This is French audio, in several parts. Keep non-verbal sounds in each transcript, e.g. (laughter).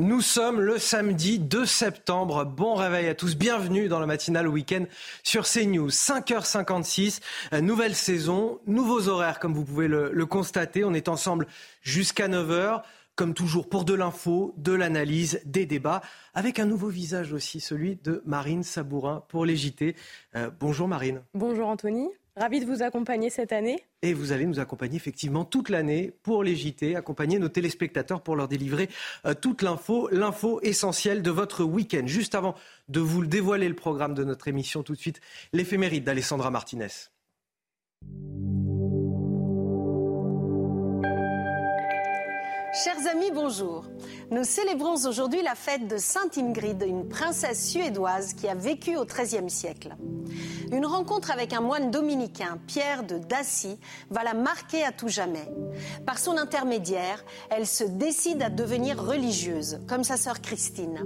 Nous sommes le samedi 2 septembre. Bon réveil à tous. Bienvenue dans la matinale week-end sur CNews. 5h56, nouvelle saison, nouveaux horaires comme vous pouvez le, le constater. On est ensemble jusqu'à 9h comme toujours, pour de l'info, de l'analyse, des débats, avec un nouveau visage aussi, celui de Marine Sabourin pour les. Euh, bonjour Marine. Bonjour Anthony. Ravi de vous accompagner cette année. Et vous allez nous accompagner effectivement toute l'année pour les JT, accompagner nos téléspectateurs pour leur délivrer euh, toute l'info, l'info essentielle de votre week-end. Juste avant de vous le dévoiler le programme de notre émission, tout de suite, l'éphéméride d'Alessandra Martinez. Chers amis, bonjour. Nous célébrons aujourd'hui la fête de Sainte Ingrid, une princesse suédoise qui a vécu au XIIIe siècle. Une rencontre avec un moine dominicain, Pierre de Dacy, va la marquer à tout jamais. Par son intermédiaire, elle se décide à devenir religieuse, comme sa sœur Christine.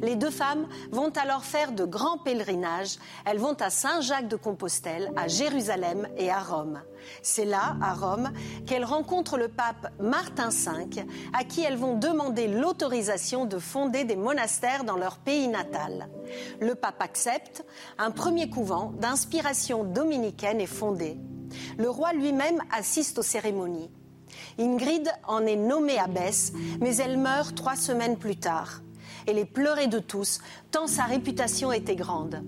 Les deux femmes vont alors faire de grands pèlerinages. Elles vont à Saint-Jacques de Compostelle, à Jérusalem et à Rome. C'est là, à Rome, qu'elles rencontrent le pape Martin V, à qui elles vont demander l'autorisation de fonder des monastères dans leur pays natal. Le pape accepte, un premier couvent d'inspiration dominicaine est fondé. Le roi lui-même assiste aux cérémonies. Ingrid en est nommée abbesse, mais elle meurt trois semaines plus tard. Elle est pleurée de tous, tant sa réputation était grande.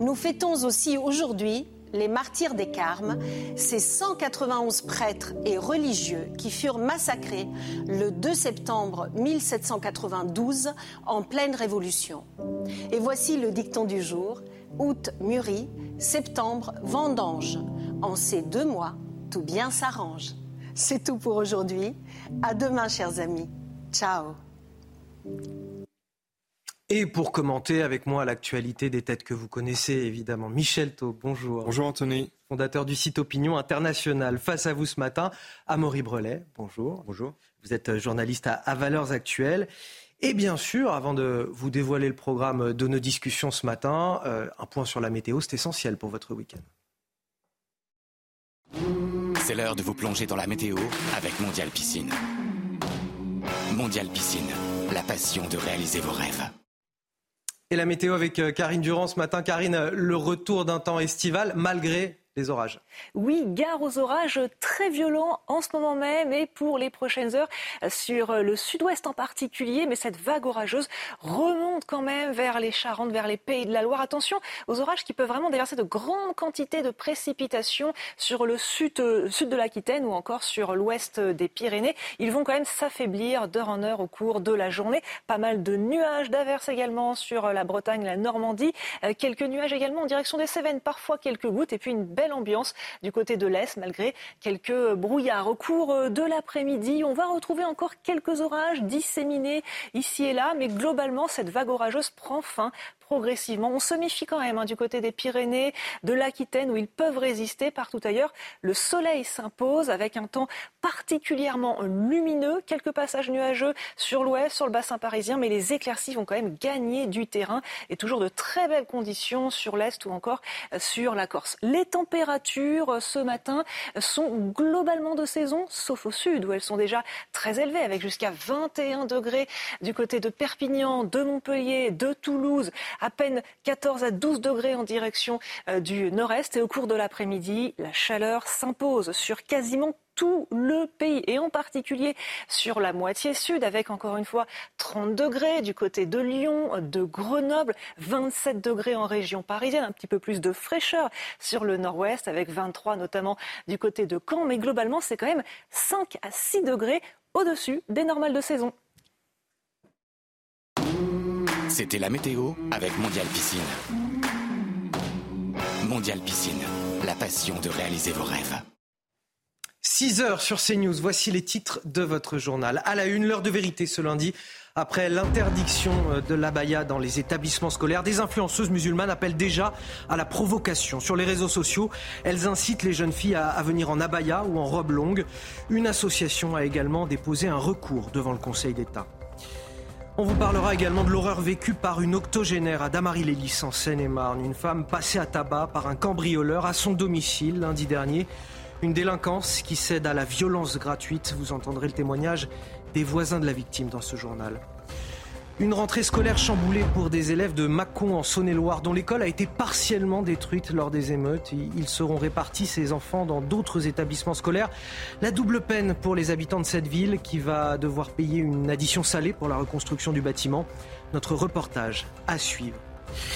Nous fêtons aussi aujourd'hui les martyrs des Carmes, ces 191 prêtres et religieux qui furent massacrés le 2 septembre 1792 en pleine Révolution. Et voici le dicton du jour. Août mûrit, septembre vendange. En ces deux mois, tout bien s'arrange. C'est tout pour aujourd'hui. À demain, chers amis. Ciao. Et pour commenter avec moi l'actualité des têtes que vous connaissez évidemment, Michel Taub, bonjour. Bonjour Anthony. Fondateur du site Opinion International. Face à vous ce matin, Amaury Brelet, bonjour. Bonjour. Vous êtes journaliste à, à Valeurs Actuelles. Et bien sûr, avant de vous dévoiler le programme de nos discussions ce matin, euh, un point sur la météo, c'est essentiel pour votre week-end. C'est l'heure de vous plonger dans la météo avec Mondial Piscine. Mondial Piscine, la passion de réaliser vos rêves. Et la météo avec euh, Karine Durand ce matin. Karine, le retour d'un temps estival malgré les orages. Oui, gare aux orages très violents en ce moment même et pour les prochaines heures sur le sud-ouest en particulier. Mais cette vague orageuse remonte quand même vers les Charentes, vers les Pays de la Loire. Attention aux orages qui peuvent vraiment déverser de grandes quantités de précipitations sur le sud, euh, de l'Aquitaine ou encore sur l'ouest des Pyrénées. Ils vont quand même s'affaiblir d'heure en heure au cours de la journée. Pas mal de nuages, d'averses également sur la Bretagne, la Normandie. Euh, quelques nuages également en direction des Cévennes, parfois quelques gouttes et puis une belle ambiance du côté de l'Est, malgré quelques brouillards. Au cours de l'après-midi, on va retrouver encore quelques orages disséminés ici et là, mais globalement, cette vague orageuse prend fin progressivement. On se méfie quand même hein, du côté des Pyrénées, de l'Aquitaine, où ils peuvent résister partout ailleurs. Le soleil s'impose avec un temps particulièrement lumineux, quelques passages nuageux sur l'ouest, sur le bassin parisien, mais les éclaircies vont quand même gagner du terrain et toujours de très belles conditions sur l'est ou encore sur la Corse. Les températures euh, ce matin sont globalement de saison, sauf au sud où elles sont déjà très élevées, avec jusqu'à 21 degrés du côté de Perpignan, de Montpellier, de Toulouse, à peine 14 à 12 degrés en direction euh, du nord-est. Et au cours de l'après-midi, la chaleur s'impose sur quasiment tout le pays et en particulier sur la moitié sud avec encore une fois 30 degrés du côté de Lyon, de Grenoble, 27 degrés en région parisienne, un petit peu plus de fraîcheur sur le nord-ouest avec 23 notamment du côté de Caen, mais globalement c'est quand même 5 à 6 degrés au-dessus des normales de saison. C'était la météo avec Mondial Piscine. Mondial Piscine, la passion de réaliser vos rêves. 6 heures sur CNews, voici les titres de votre journal. À la une, l'heure de vérité ce lundi. Après l'interdiction euh, de l'abaya dans les établissements scolaires, des influenceuses musulmanes appellent déjà à la provocation. Sur les réseaux sociaux, elles incitent les jeunes filles à, venir en abaya ou en robe longue. Une association a également déposé un recours devant le Conseil d'État. On vous parlera également de l'horreur vécue par une octogénaire à Damary-les-Lys en Seine-et-Marne. Une femme passée à tabac par un cambrioleur à son domicile lundi dernier. Une délinquance qui cède à la violence gratuite. Vous entendrez le témoignage des voisins de la victime dans ce journal. Une rentrée scolaire chamboulée pour des élèves de Mâcon en Saône-et-Loire, dont l'école a été partiellement détruite lors des émeutes. Ils seront répartis, ces enfants, dans d'autres établissements scolaires. La double peine pour les habitants de cette ville qui va devoir payer une addition salée pour la reconstruction du bâtiment. Notre reportage à suivre.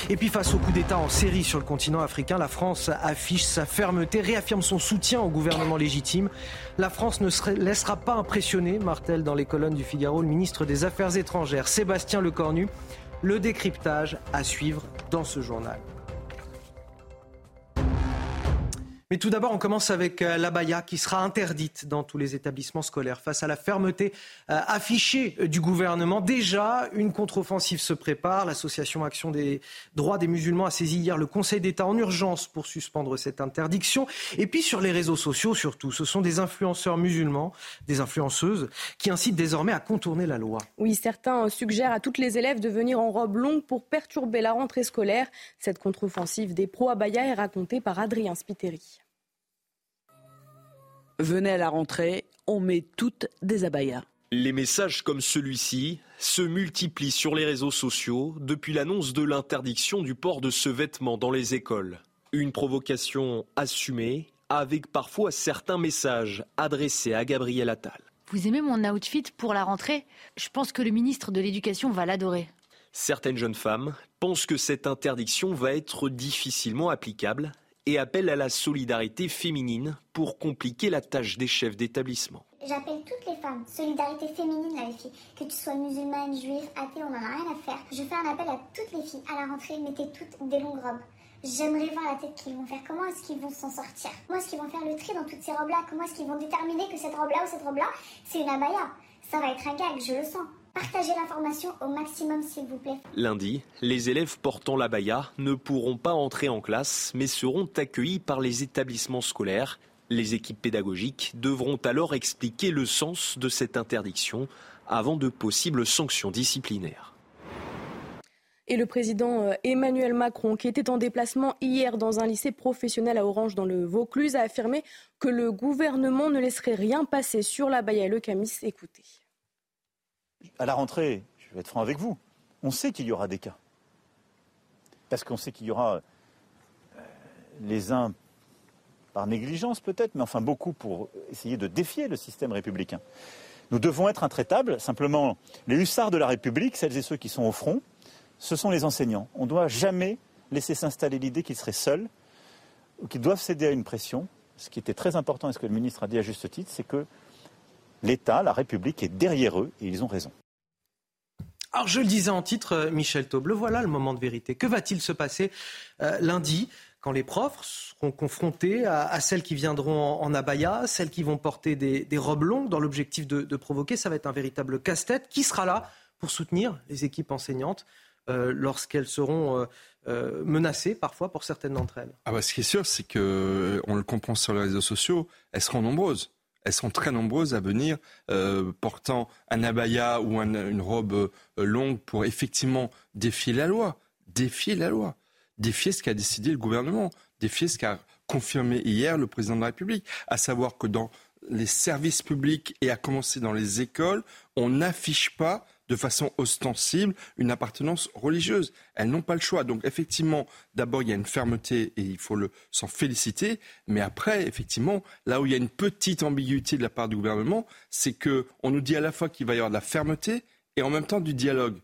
Et puis face au coup d'État en série sur le continent africain, la France affiche sa fermeté, réaffirme son soutien au gouvernement légitime. La France ne se laissera pas impressionner, martèle dans les colonnes du Figaro le ministre des Affaires étrangères, Sébastien Lecornu. Le décryptage à suivre dans ce journal. Mais tout d'abord, on commence avec euh, l'abaya qui sera interdite dans tous les établissements scolaires. Face à la fermeté euh, affichée du gouvernement, déjà, une contre-offensive se prépare. L'association Action des droits des musulmans a saisi hier le Conseil d'État en urgence pour suspendre cette interdiction. Et puis sur les réseaux sociaux surtout, ce sont des influenceurs musulmans, des influenceuses, qui incitent désormais à contourner la loi. Oui, certains suggèrent à toutes les élèves de venir en robe longue pour perturber la rentrée scolaire. Cette contre-offensive des pro-abaya est racontée par Adrien Spiteri. Venez à la rentrée, on met toutes des abayas. Les messages comme celui-ci se multiplient sur les réseaux sociaux depuis l'annonce de l'interdiction du port de ce vêtement dans les écoles. Une provocation assumée avec parfois certains messages adressés à Gabriel Attal. Vous aimez mon outfit pour la rentrée? Je pense que le ministre de l'Éducation va l'adorer. Certaines jeunes femmes pensent que cette interdiction va être difficilement applicable et appelle à la solidarité féminine pour compliquer la tâche des chefs d'établissement. J'appelle toutes les femmes, solidarité féminine là les filles, que tu sois musulmane, juive, athée, on n'en a rien à faire. Je fais un appel à toutes les filles, à la rentrée, mettez toutes des longues robes. J'aimerais voir la tête qu'ils vont faire. Comment est-ce qu'ils vont s'en sortir? Comment est-ce qu'ils vont faire le tri dans toutes ces robes-là? Comment est-ce qu'ils vont déterminer que cette robe-là ou cette robe-là, c'est une abaya? Ça va être un gag, je le sens. Partagez l'information au maximum, s'il vous plaît. Lundi, les élèves portant la baya ne pourront pas entrer en classe, mais seront accueillis par les établissements scolaires. Les équipes pédagogiques devront alors expliquer le sens de cette interdiction avant de possibles sanctions disciplinaires. Et le président euh, Emmanuel Macron, qui était en déplacement hier dans un lycée professionnel à Orange dans le Vaucluse, a affirmé que le gouvernement ne laisserait rien passer sur la baya et le camis. Écoutez à la rentrée, je vais être franc avec vous, on sait qu'il y aura des cas. Parce qu'on sait qu'il y aura euh, les uns par négligence peut-être, mais enfin beaucoup pour essayer de défier le système républicain. Nous devons être intraitables. Simplement, les hussards de la République, celles et ceux qui sont au front, ce sont les enseignants. On ne doit jamais laisser s'installer l'idée qu'ils seraient seuls ou qu'ils doivent céder à une pression. Ce qui était très important et ce que le ministre a dit à juste titre, c'est que l'État, la République est derrière eux et ils ont raison. Alors je le disais en titre, euh, Michel Tauble, voilà le moment de vérité. Que va-t-il se passer euh, lundi quand les profs seront confrontés à, celles qui viendront en, abaya, celles qui vont porter des, robes longues dans l'objectif de, provoquer? Ça va être un véritable casse-tête. Qui sera là pour soutenir les équipes enseignantes euh, lorsqu'elles seront menacées parfois pour certaines d'entre elles? Ah bah, Ce qui est sûr, c'est qu'on le comprend sur les réseaux sociaux, elles seront nombreuses elles sont très nombreuses à venir euh, portant un abaya ou une robe euh, longue pour effectivement défier la loi, défier la loi, défier ce qu'a décidé le gouvernement, défier ce qu'a confirmé hier le président de la République, à savoir que dans les services publics et à commencer dans les écoles, on n'affiche pas de façon ostensible une appartenance religieuse. Elles n'ont pas le choix. Donc effectivement, d'abord, il y a une fermeté et il faut s'en féliciter. Mais après, effectivement, là où il y a une petite ambiguïté de la part du gouvernement, c'est qu'on nous dit à la fois qu'il va y avoir de la fermeté et en même temps du dialogue.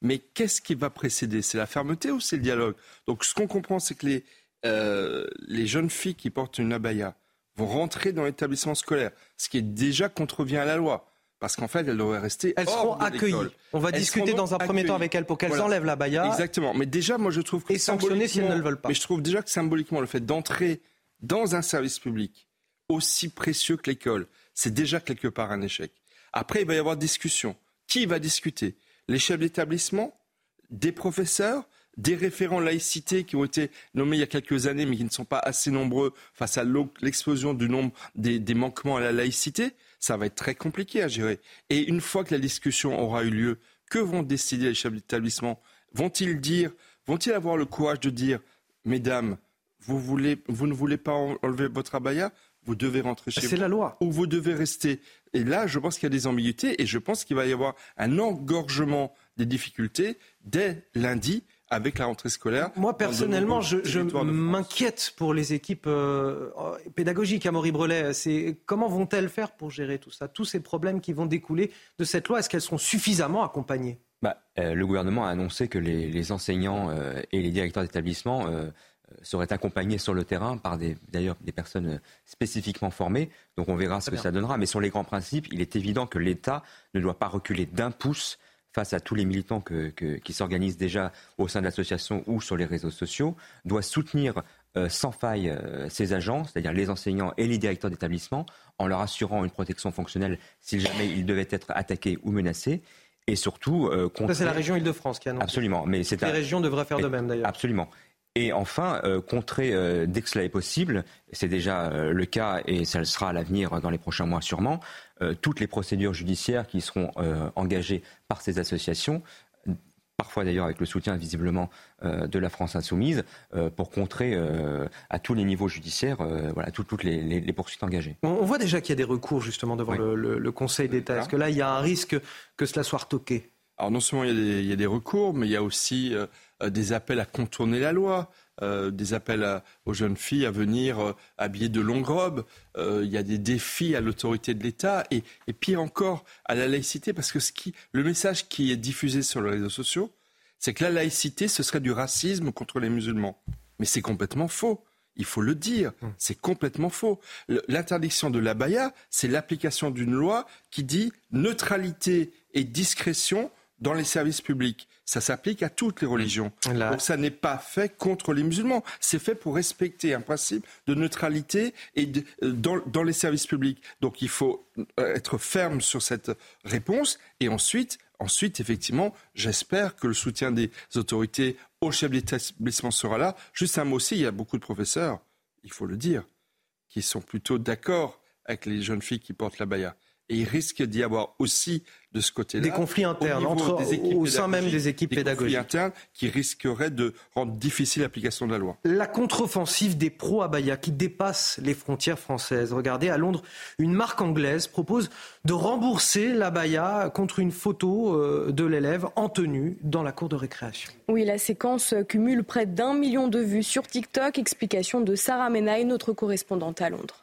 Mais qu'est-ce qui va précéder? C'est la fermeté ou c'est le dialogue? Donc ce qu'on comprend, c'est que les, euh, jeunes filles qui portent une abaya vont rentrer dans l'établissement scolaire, ce qui est déjà contrevient à la loi parce qu'en fait, elles devraient rester. Elles seront accueillies. On va discuter dans un premier temps avec elles pour qu'elles enlèvent la baya. Exactement. Mais déjà, moi, je trouve que et sanctionner si elles ne le veulent pas. Mais je trouve déjà que symboliquement, le fait d'entrer dans un service public aussi précieux que l'école. C'est déjà quelque part un échec. Après, il va y avoir discussion. Qui va discuter? Les chefs d'établissement? Des professeurs? Des référents laïcité qui ont été nommés il y a quelques années, mais qui ne sont pas assez nombreux face à l'explosion du nombre des, manquements à la laïcité, ça va être très compliqué à gérer. Et une fois que la discussion aura eu lieu, que vont décider les chefs d'établissement? Vont-ils dire, vont-ils avoir le courage de dire, mesdames, vous, voulez, vous ne voulez pas enlever votre abaya? Vous devez rentrer chez vous. C'est la loi. Ou vous devez rester. Et là, je pense qu'il y a des ambiguïtés et je pense qu'il va y avoir un engorgement des difficultés dès lundi avec la rentrée scolaire. Moi, personnellement, je, m'inquiète pour les équipes euh, pédagogiques à Maurice C'est comment vont-elles faire pour gérer tout ça, tous ces problèmes qui vont découler de cette loi? Est-ce qu'elles seront suffisamment accompagnées? Bah, euh, Le gouvernement a annoncé que les, enseignants euh, et les directeurs d'établissement seraient accompagnés sur le terrain par d'ailleurs des personnes spécifiquement formées. Donc on verra ce que ça donnera. Mais sur les grands principes, il est évident que l'État ne doit pas reculer d'un pouce face à tous les militants qui s'organisent déjà au sein de l'association ou sur les réseaux sociaux, doit soutenir euh, sans faille euh, ses agents, c'est-à-dire les enseignants et les directeurs d'établissement, en leur assurant une protection fonctionnelle si jamais ils devaient être attaqués ou menacés. Et surtout, euh, Ça, c'est la région Île-de-France qui annonce. Absolument. Mais les régions devraient faire de même, d'ailleurs. Absolument. Et enfin, euh, contrer euh, dès que cela est possible, c'est déjà euh, le cas et ça le sera à l'avenir dans les prochains mois sûrement, toutes les procédures judiciaires qui seront engagées par ces associations parfois d'ailleurs avec le soutien visiblement de la France insoumise, pour contrer à tous les niveaux judiciaires voilà, toutes les, poursuites engagées. On voit déjà qu'il y a des recours justement devant le, Conseil d'État. Est-ce que là, il y a un risque que cela soit retoqué? Alors non seulement il y, a des, recours, mais il y a aussi euh, des appels à contourner la loi. Euh, des appels aux jeunes filles à venir euh, habillées de longues robes. il y a des défis à l'autorité de l'État et, pire encore à la laïcité parce que le message qui est diffusé sur les réseaux sociaux, c'est que la laïcité, ce serait du racisme contre les musulmans. Mais c'est complètement faux. Il faut le dire, c'est complètement faux. L'interdiction de l'abaya, c'est l'application d'une loi qui dit neutralité et discrétion dans les services publics. Ça s'applique à toutes les religions. Donc ça n'est pas fait contre les musulmans. C'est fait pour respecter un principe de neutralité et euh, dans, les services publics. Donc il faut euh, être ferme sur cette réponse. Et ensuite, ensuite effectivement, j'espère que le soutien des autorités au chef d'établissement sera là. Juste un mot aussi, il y a beaucoup de professeurs, il faut le dire, qui sont plutôt d'accord avec les jeunes filles qui portent la baya. Et il risque d'y avoir aussi de ce côté-là. Des conflits internes entre, au sein même des équipes des pédagogiques. Conflits internes qui risqueraient de rendre difficile l'application de la loi. La contre-offensive des pro-abaya qui dépasse les frontières françaises. Regardez, à Londres, une marque anglaise propose de rembourser l'abaya contre une photo euh, de l'élève en tenue dans la cour de récréation. Oui, la séquence cumule près d'un million de vues sur TikTok. Explication de Sarah Menaille, notre correspondante à Londres.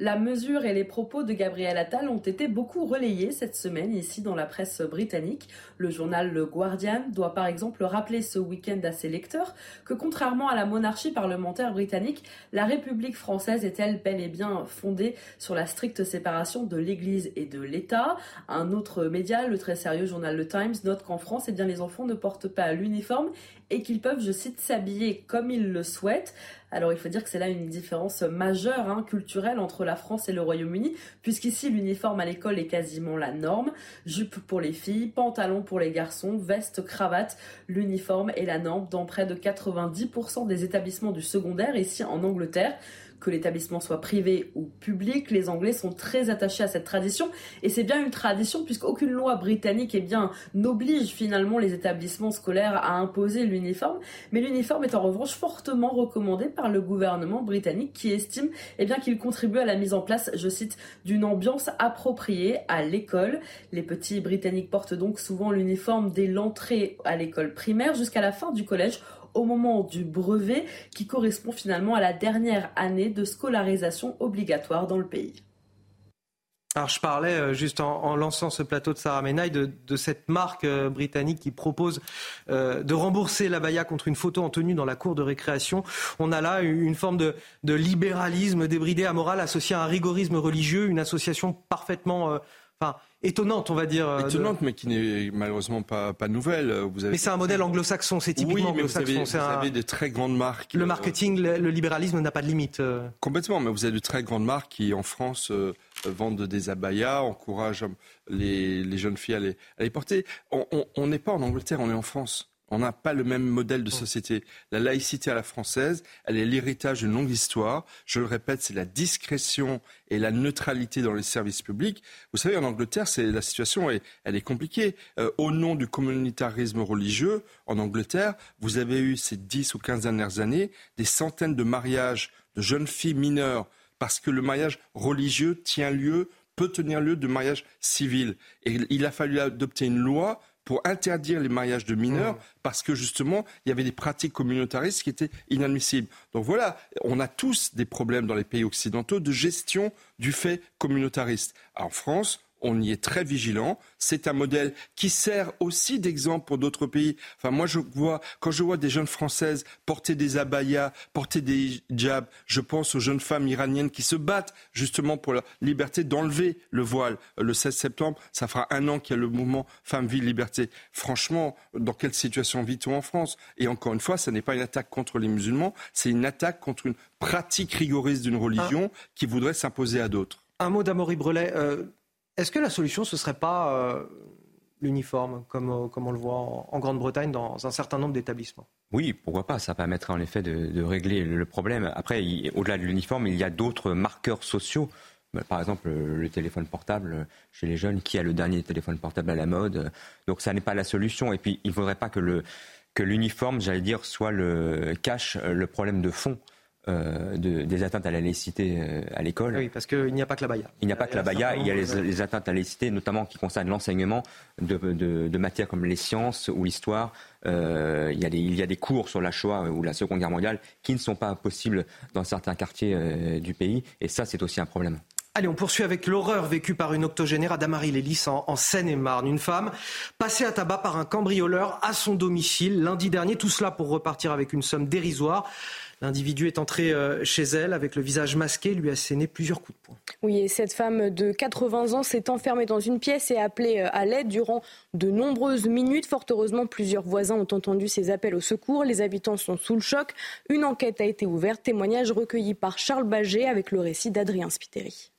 La mesure et les propos de Gabriel Attal ont été beaucoup relayés cette semaine ici dans la presse britannique. Le journal Le Guardian doit par exemple rappeler ce week-end à ses lecteurs que contrairement à la monarchie parlementaire britannique, la République française est-elle bel et bien fondée sur la stricte séparation de l'Église et de l'État? Un autre média, le très sérieux journal Le Times, note qu'en France, eh bien, les enfants ne portent pas l'uniforme et qu'ils peuvent, je cite, s'habiller comme ils le souhaitent. Alors il faut dire que c'est là une différence majeure hein, culturelle entre la France et le Royaume-Uni, puisqu'ici l'uniforme à l'école est quasiment la norme. Jupe pour les filles, pantalon pour les garçons, veste, cravate, l'uniforme est la norme dans près de 90% des établissements du secondaire ici en Angleterre que l'établissement soit privé ou public, les Anglais sont très attachés à cette tradition. Et c'est bien une tradition puisqu'aucune loi britannique eh bien, n'oblige finalement les établissements scolaires à imposer l'uniforme. Mais l'uniforme est en revanche fortement recommandé par le gouvernement britannique qui estime eh qu'il contribue à la mise en place, je cite, d'une ambiance appropriée à l'école. Les petits Britanniques portent donc souvent l'uniforme dès l'entrée à l'école primaire jusqu'à la fin du collège au moment du brevet qui correspond finalement à la dernière année de scolarisation obligatoire dans le pays. Alors je parlais euh, juste en, lançant ce plateau de Sarah Menaille de, cette marque euh, britannique qui propose euh, de rembourser la baya contre une photo en tenue dans la cour de récréation. On a là une forme de, libéralisme débridé à associé à un rigorisme religieux, une association parfaitement étonnante, on va dire. euh, de- Étonnante, mais qui n'est malheureusement pas, pas nouvelle. Vous avez Mais c'est un modèle anglo-saxon, c'est typiquement oui, mais vous anglo-saxon. avez, vous un- avez des très grandes marques. Le euh, marketing, le, le libéralisme n'a pas de limite. euh. Complètement, mais vous avez de très grandes marques qui, en France, euh, vendent des abayas, encouragent les, les jeunes filles à les, à les porter. On n'est pas en Angleterre, on est en France. On n'a pas le même modèle de société. La laïcité à la française, elle est l'héritage d'une longue histoire. Je le répète, c'est la discrétion et la neutralité dans les services publics. Vous savez, en Angleterre, c'est la situation est, elle est compliquée. Euh, au nom du communautarisme religieux, en Angleterre, vous avez eu ces 10 ou 15 dernières années des centaines de mariages de jeunes filles mineures parce que le mariage religieux tient lieu, peut tenir lieu de mariage civil. Et il a fallu adopter une loi pour interdire les mariages de mineurs parce que justement, il y avait des pratiques communautaristes qui étaient inadmissibles. Donc voilà, on a tous des problèmes dans les pays occidentaux de gestion du fait communautariste. En France, on y est très vigilant. C'est un modèle qui sert aussi d'exemple pour d'autres pays. Enfin, moi, je vois, quand je vois des jeunes françaises porter des abayas, porter des hijabs, je pense aux jeunes femmes iraniennes qui se battent justement pour la liberté d'enlever le voile. Euh, Le 16 septembre, ça fera un an qu'il y a le mouvement Femmes, Vie, Liberté. Franchement, dans quelle situation vit-on en France? Et encore une fois, ce n'est pas une attaque contre les musulmans, c'est une attaque contre une pratique rigoriste d'une religion qui voudrait s'imposer à d'autres. Un mot d'Amaury Brelet. euh, Est-ce que la solution, ce serait pas euh, l'uniforme, comme, euh, comme on le voit en, Grande-Bretagne dans un certain nombre d'établissements? Oui, pourquoi pas, ça permettrait en effet de, régler le problème. Après, au-delà de l'uniforme, il y a d'autres marqueurs sociaux. Bah, Par exemple, le téléphone portable chez les jeunes, qui a le dernier téléphone portable à la mode? Donc ça n'est pas la solution. Et puis, il ne faudrait pas que le que l'uniforme, j'allais dire, soit le cache le problème de fond euh, de- des atteintes à la laïcité euh, à l'école. Oui, parce qu'il n'y a pas que la baya. Il n'y a pas que la baya, il y a les, atteintes à la laïcité, notamment qui concernent l'enseignement de, de- de matières comme les sciences ou l'histoire. Euh, il, y a des, il y a des cours sur la Shoah ou la Seconde Guerre mondiale qui ne sont pas possibles dans certains quartiers du pays, et ça, c'est aussi un problème. Allez, on poursuit avec l'horreur vécue par une octogénaire à Damary-les-Lys en, en Seine-et-Marne. Une femme passée à tabac par un cambrioleur à son domicile lundi dernier. Tout cela pour repartir avec une somme dérisoire. L'individu est entré euh, chez elle avec le visage masqué, lui a asséné plusieurs coups de poing. Oui, et cette femme de 80 ans s'est enfermée dans une pièce et a appelé euh, à l'aide durant de nombreuses minutes. Fort heureusement, plusieurs voisins ont entendu ces appels au secours. Les habitants sont sous le choc. Une enquête a été ouverte. Témoignage recueilli par Charles Baget avec le récit d'Adrien Spiteri.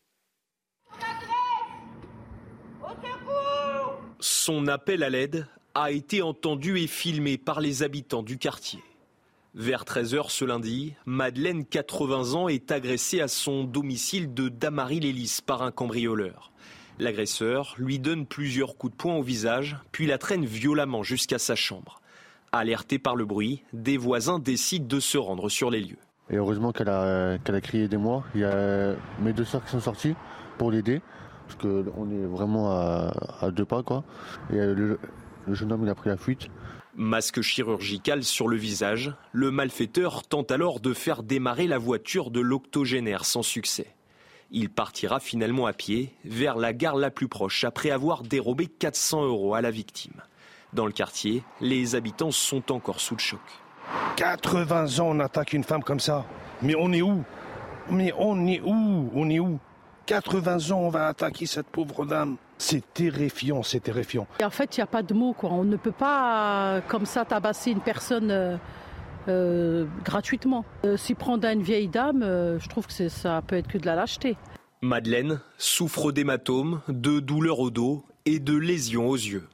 Son appel à l'aide a été entendu et filmé par les habitants du quartier. Vers 13h ce lundi, Madeleine, 80 ans, est agressée à son domicile de Damary-les-Lys par un cambrioleur. L'agresseur lui donne plusieurs coups de poing au visage, puis la traîne violemment jusqu'à sa chambre. Alertés par le bruit, des voisins décident de se rendre sur les lieux. Et heureusement qu'elle a, a crié aidez-moi. Il y a mes deux soeurs qui sont sorties pour l'aider. Parce qu'on est vraiment à, deux pas, quoi. Et le, le jeune homme, il a pris la fuite. Masque chirurgical sur le visage, le malfaiteur tente alors de faire démarrer la voiture de l'octogénaire sans succès. Il partira finalement à pied vers la gare la plus proche après avoir dérobé 400 euros à la victime. Dans le quartier, les habitants sont encore sous le choc. 80 ans, on attaque une femme comme ça. Mais on est où? Mais on est où? On est où? 80 ans, on va attaquer cette pauvre dame. C'est terrifiant, c'est terrifiant. Et en fait, il n'y a pas de mots. Quoi. On ne peut pas, comme ça, tabasser une personne euh, euh, gratuitement. Euh, S'y prendre à une vieille dame, euh, je trouve que c'est- ça peut être que de la lâcheté. Madeleine souffre d'hématomes, de douleurs au dos et de lésions aux yeux.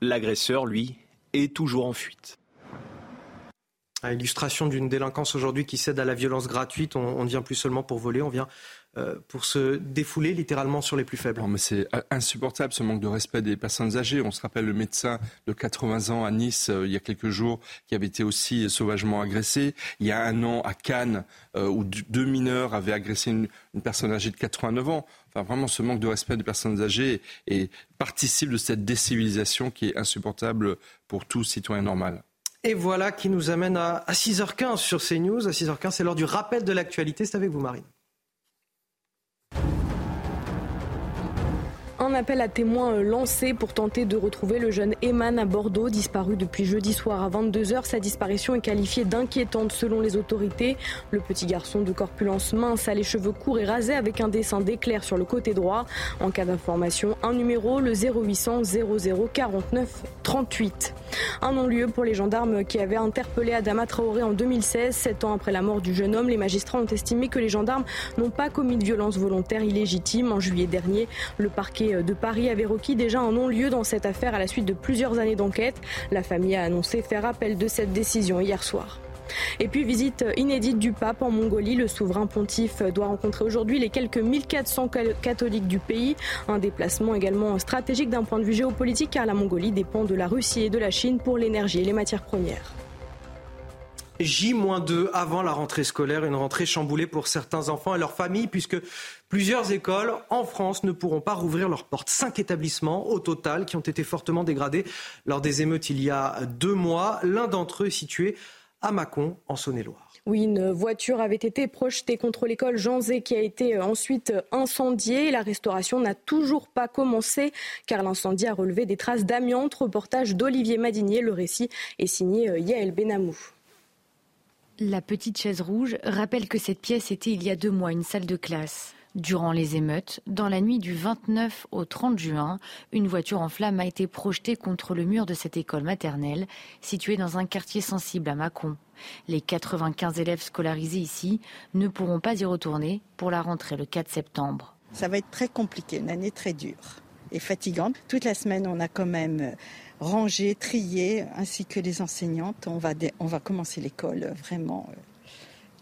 L'agresseur, lui, est toujours en fuite. À illustration d'une délinquance aujourd'hui qui cède à la violence gratuite, on ne vient plus seulement pour voler, on vient pour se défouler littéralement sur les plus faibles. Non, mais c'est insupportable ce manque de respect des personnes âgées. On se rappelle le médecin de 80 ans à Nice euh, il y a quelques jours qui avait été aussi sauvagement agressé. Il y a un an à Cannes euh, où deux mineurs avaient agressé une, une personne âgée de 89 ans. Enfin, vraiment, ce manque de respect des personnes âgées et participe de cette décivilisation qui est insupportable pour tout citoyen normal. Et voilà qui nous amène à, à 6h15 sur CNews. À 6h15, c'est l'heure du rappel de l'actualité. C'est avec vous, Marine. Un appel à témoins euh, lancé pour tenter de retrouver le jeune Eman à Bordeaux, disparu depuis jeudi soir à 22h. Sa disparition est qualifiée d'inquiétante selon les autorités. Le petit garçon de corpulence mince a les cheveux courts et rasés avec un dessin d'éclair sur le côté droit. En cas d'information, un numéro, le 0800 00 49 38. Un non-lieu pour les gendarmes qui avaient interpellé Adama Traoré en 2016. Sept ans après la mort du jeune homme, les magistrats ont estimé que les gendarmes n'ont pas commis de violence volontaire illégitime. En juillet dernier, le parquet de Paris avait requis déjà un non-lieu dans cette affaire à la suite de plusieurs années d'enquête. La famille a annoncé faire appel de cette décision hier soir. Et puis visite inédite du pape en Mongolie. Le souverain pontife doit rencontrer aujourd'hui les quelques 1400 catholiques du pays. Un déplacement également stratégique d'un point de vue géopolitique car la Mongolie dépend de la Russie et de la Chine pour l'énergie et les matières premières. J-2 avant la rentrée scolaire, une rentrée chamboulée pour certains enfants et leurs familles, puisque plusieurs écoles en France ne pourront pas rouvrir leurs portes. Cinq établissements au total qui ont été fortement dégradés lors des émeutes il y a deux mois. L'un d'entre eux est situé à Mâcon, en Saône-et-Loire. Oui, une voiture avait été projetée contre l'école Jean Zé qui a été euh, ensuite incendiée. La restauration n'a toujours pas commencé car l'incendie a relevé des traces d'amiante. Reportage d'Olivier Madinier. Le récit est signé euh, Yael Benamou. La petite chaise rouge rappelle que cette pièce était il y a deux mois une salle de classe. Durant les émeutes, dans la nuit du 29 au 30 juin, une voiture en flammes a été projetée contre le mur de cette école maternelle, située dans un quartier sensible à Mâcon. Les 95 élèves scolarisés ici ne pourront pas y retourner pour la rentrée le 4 septembre. Ça va être très compliqué, une année très dure et fatigante. Toute la semaine, on a quand même rangé, trié, ainsi que les enseignantes. On va, on va commencer l'école vraiment euh,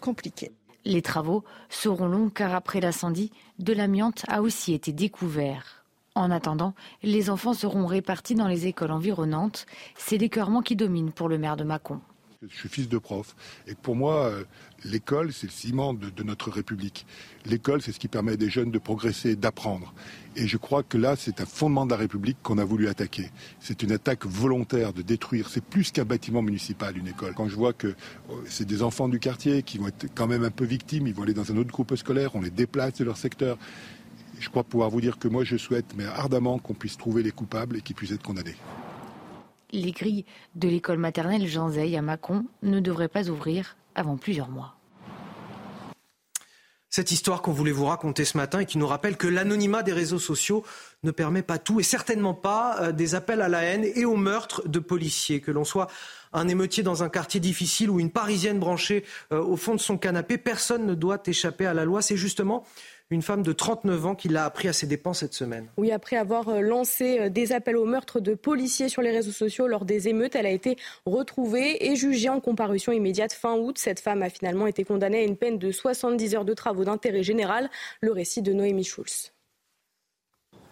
compliquée. Les travaux seront longs car après l'incendie, de l'amiante a aussi été découvert. En attendant, les enfants seront répartis dans les écoles environnantes. C'est l'écœurement qui domine pour le maire de Mâcon. Je suis fils de prof. Et pour moi, euh, l'école, c'est le ciment de, notre République. L'école, c'est ce qui permet à des jeunes de progresser, d'apprendre. Et je crois que là, c'est un fondement de la République qu'on a voulu attaquer. C'est une attaque volontaire de détruire. C'est plus qu'un bâtiment municipal, une école. Quand je vois que euh, c'est des enfants du quartier qui vont être quand même un peu victimes, ils vont aller dans un autre groupe scolaire, on les déplace de leur secteur. Je crois pouvoir vous dire que moi, je souhaite, mais ardemment, qu'on puisse trouver les coupables et qu'ils puissent être condamnés. Les grilles de l'école maternelle Jean à Mâcon ne devraient pas ouvrir avant plusieurs mois. Cette histoire qu'on voulait vous raconter ce matin et qui nous rappelle que l'anonymat des réseaux sociaux ne permet pas tout et certainement pas euh, des appels à la haine et au meurtre de policiers. Que l'on soit un émeutier dans un quartier difficile ou une parisienne branchée euh, au fond de son canapé, personne ne doit échapper à la loi. C'est justement une femme de 39 ans qui l'a appris à ses dépens cette semaine. Oui, après avoir euh, lancé euh, des appels au meurtre de policiers sur les réseaux sociaux lors des émeutes, elle a été retrouvée et jugée en comparution immédiate fin août. Cette femme a finalement été condamnée à une peine de 70 heures de travaux d'intérêt général. Le récit de Noémie Schulz.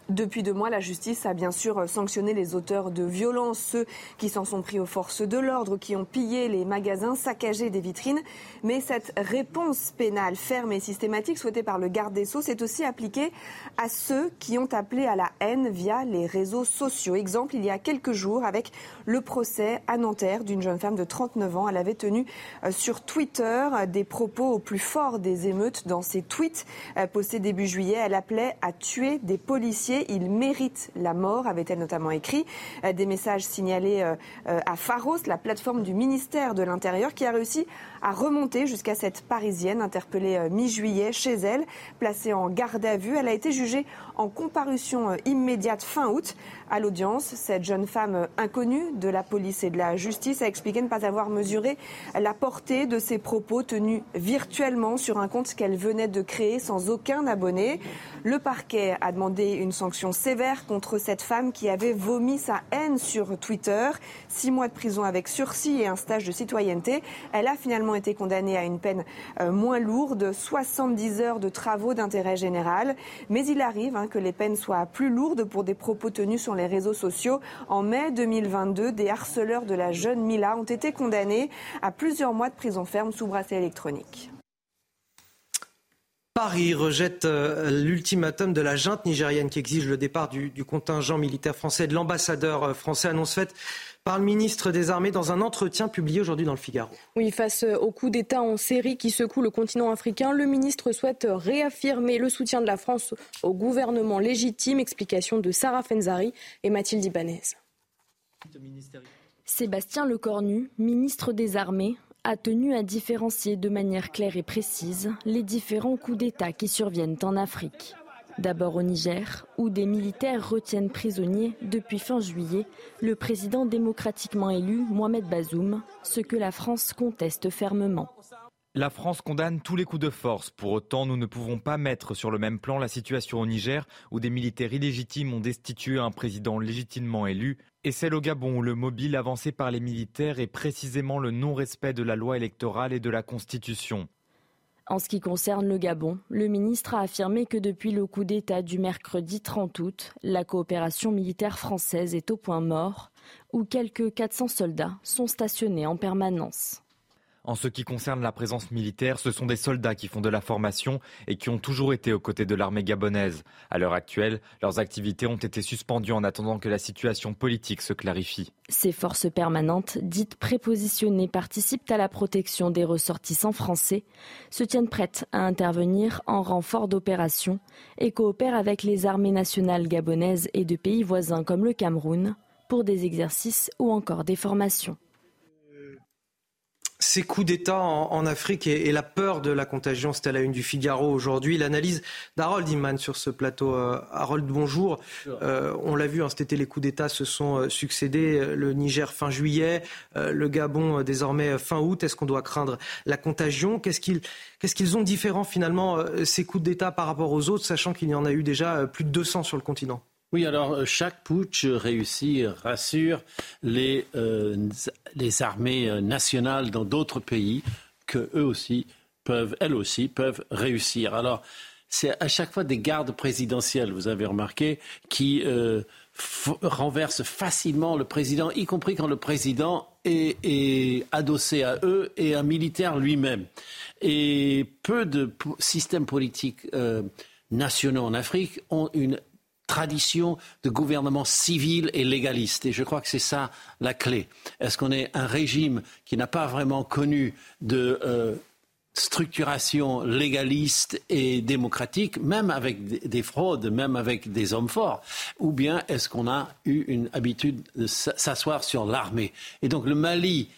Depuis deux mois, la justice a bien sûr sanctionné les auteurs de violences, ceux qui s'en sont pris aux forces de l'ordre, qui ont pillé les magasins, saccagé des vitrines. Mais cette réponse pénale ferme et systématique souhaitée par le garde des Sceaux s'est aussi appliquée à ceux qui ont appelé à la haine via les réseaux sociaux. Exemple, il y a quelques jours, avec le procès à Nanterre d'une jeune femme de 39 ans. Elle avait tenu euh, sur Twitter des propos au plus fort des émeutes dans ses tweets euh, postés début juillet. Elle appelait à tuer des policiers il mérite la mort, avait-elle notamment écrit. Euh, des messages signalés euh, euh, à Pharos, la plateforme du ministère de l'Intérieur, qui a réussi à remonter jusqu'à cette Parisienne interpellée mi-juillet chez elle, placée en garde à vue. Elle a été jugée en comparution immédiate fin août. À l'audience, cette jeune femme inconnue de la police et de la justice a expliqué ne pas avoir mesuré la portée de ses propos tenus virtuellement sur un compte qu'elle venait de créer sans aucun abonné. Le parquet a demandé une sanction sévère contre cette femme qui avait vomi sa haine sur Twitter. Six mois de prison avec sursis et un stage de citoyenneté. Elle a finalement été condamnée à une peine euh, moins lourde, 70 heures de travaux d'intérêt général. Mais il arrive hein, que les peines soient plus lourdes pour des propos tenus sur les réseaux sociaux. En mai 2022, des harceleurs de la jeune Mila ont été condamnés à plusieurs mois de prison ferme sous bracelet électronique. Paris rejette euh, l'ultimatum de la junte nigérienne qui exige le départ du, contingent militaire français de l'ambassadeur euh, français annonce faite par le ministre des Armées dans un entretien publié aujourd'hui dans le Figaro. Oui, face au coup d'État en série qui secoue le continent africain, le ministre souhaite réaffirmer le soutien de la France au gouvernement légitime. Explication de Sarah Fenzari et Mathilde Ibanez. Sébastien Lecornu, ministre des Armées, a tenu à différencier de manière claire et précise les différents coups d'État qui surviennent en Afrique. D'abord au Niger, où des militaires retiennent prisonniers depuis fin juillet le président démocratiquement élu Mohamed Bazoum, ce que la France conteste fermement. La France condamne tous les coups de force. Pour autant, nous ne pouvons pas mettre sur le même plan la situation au Niger, où des militaires illégitimes ont destitué un président légitimement élu, et celle au Gabon, où le mobile avancé par les militaires est précisément le non-respect de la loi électorale et de la Constitution. En ce qui concerne le Gabon, le ministre a affirmé que depuis le coup d'État du mercredi 30 août, la coopération militaire française est au point mort, où quelques 400 soldats sont stationnés en permanence. En ce qui concerne la présence militaire, ce sont des soldats qui font de la formation et qui ont toujours été aux côtés de l'armée gabonaise. À l'heure actuelle, leurs activités ont été suspendues en attendant que la situation politique se clarifie. Ces forces permanentes, dites prépositionnées, participent à la protection des ressortissants français, se tiennent prêtes à intervenir en renfort d'opérations et coopèrent avec les armées nationales gabonaises et de pays voisins comme le Cameroun pour des exercices ou encore des formations ces coups d'État en, Afrique et, la peur de la contagion, c'était à la une du Figaro aujourd'hui. L'analyse d'Harold Iman sur ce plateau. Euh, Harold, bonjour. Euh, on l'a vu, hein, cet été, les coups d'État se sont euh, succédés. Le Niger fin juillet, le Gabon désormais fin août. Est-ce qu'on doit craindre la contagion? Qu'est-ce qu'ils qu'est-ce qu'ils ont différent finalement, ces coups d'État par rapport aux autres, sachant qu'il y en a eu déjà plus de 200 sur le continent? Oui, alors euh, chaque putsch réussit, rassure les, euh, armées euh, nationales dans d'autres pays que eux aussi peuvent, elles aussi, peuvent réussir. Alors, c'est à chaque fois des gardes présidentielles, vous avez remarqué, qui renversent facilement le président, y compris quand le président est, est adossé à eux et un militaire lui-même. Et peu de systèmes politiques nationaux en Afrique ont une tradition de gouvernement civil et légaliste. Et je crois que c'est ça la clé. Est-ce qu'on est un régime qui n'a pas vraiment connu de euh, structuration légaliste et démocratique, même avec des fraudes, même avec des hommes forts, ou bien est-ce qu'on a eu une habitude de s'asseoir sur l'armée? Et donc le Mali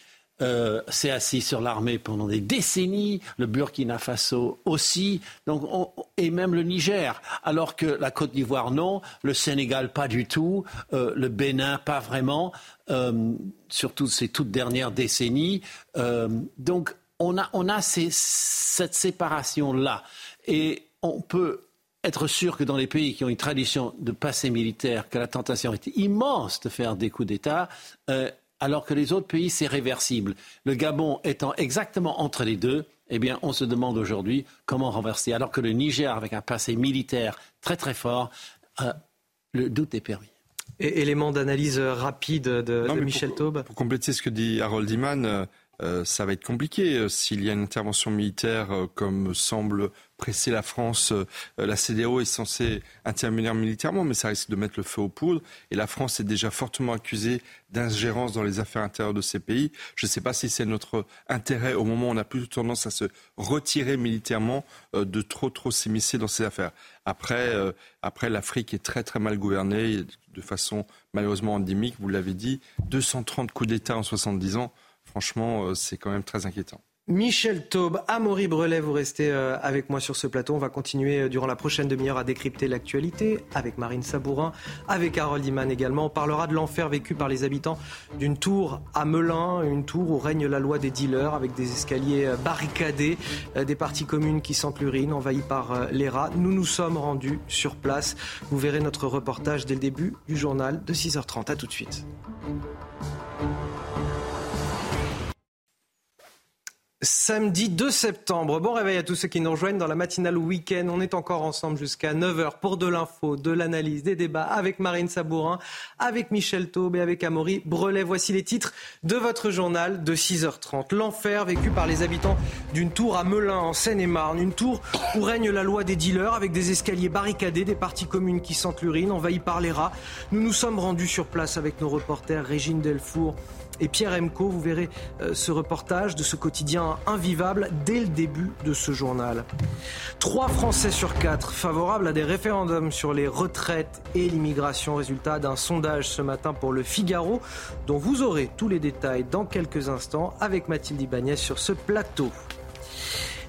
euh, s'est assis sur l'armée pendant des décennies, le Burkina Faso aussi, donc et même le Niger, alors que la Côte d'Ivoire non, le Sénégal pas du tout, euh, le Bénin pas vraiment, euh, surtout ces toutes dernières décennies. donc on a, on a cette séparation-là. Et on peut être sûr que dans les pays qui ont une tradition de passé militaire, que la tentation est immense de faire des coups d'État, alors que les autres pays, c'est réversible. Le Gabon étant exactement entre les deux, eh bien, on se demande aujourd'hui comment renverser. Alors que le Niger, avec un passé militaire très très fort, euh, le doute est permis. Et, élément d'analyse rapide de, Michel Taube. Pour compléter ce que dit Harold Iman, euh, euh, ça va être compliqué. S'il y a une intervention militaire, comme semble presser la France. Euh, la CDAO est censée intervenir militairement, mais ça risque de mettre le feu aux poudres. Et la France est déjà fortement accusée d'ingérence dans les affaires intérieures de ces pays. Je ne sais pas si c'est notre intérêt au moment où on a plutôt tendance à se retirer militairement euh, de trop trop s'immiscer dans ces affaires. Après, euh, après l'Afrique est très très mal gouvernée de façon malheureusement endémique. Vous l'avez dit, 230 coups d'État en 70 ans. Franchement, c'est quand même très inquiétant. Michel Taube, Amaury Brelet, vous restez euh, avec moi sur ce plateau. On va continuer euh, durant la prochaine demi-heure à décrypter l'actualité avec Marine Sabourin, avec Harold Iman également. On parlera de l'enfer vécu par les habitants d'une tour à Melun, une tour où règne la loi des dealers avec des escaliers euh, barricadés, des parties communes qui sentent l'urine, envahies par les rats. Nous nous sommes rendus sur place. Vous verrez notre reportage dès le début du journal de 6h30. A tout de suite. Samedi 2 septembre. Bon réveil à tous ceux qui nous rejoignent dans la matinale week-end. On est encore ensemble jusqu'à 9h pour de l'info, de l'analyse, des débats avec Marine Sabourin, avec Michel Taube et avec Amaury Brelet. Voici les titres de votre journal de 6h30. L'enfer vécu par les habitants d'une tour à Melun en Seine-et-Marne. Une tour où règne la loi des dealers avec des escaliers barricadés, des parties communes qui sentent l'urine, envahies par les rats. Nous nous sommes rendus sur place avec nos reporters Régine Delfour et Pierre Emco. Vous verrez euh, ce reportage de ce quotidien invivable dès le début de ce journal. Trois Français sur quatre favorables à des référendums sur les retraites et l'immigration, résultat d'un sondage ce matin pour le Figaro, dont vous aurez tous les détails dans quelques instants avec Mathilde Ibanez sur ce plateau.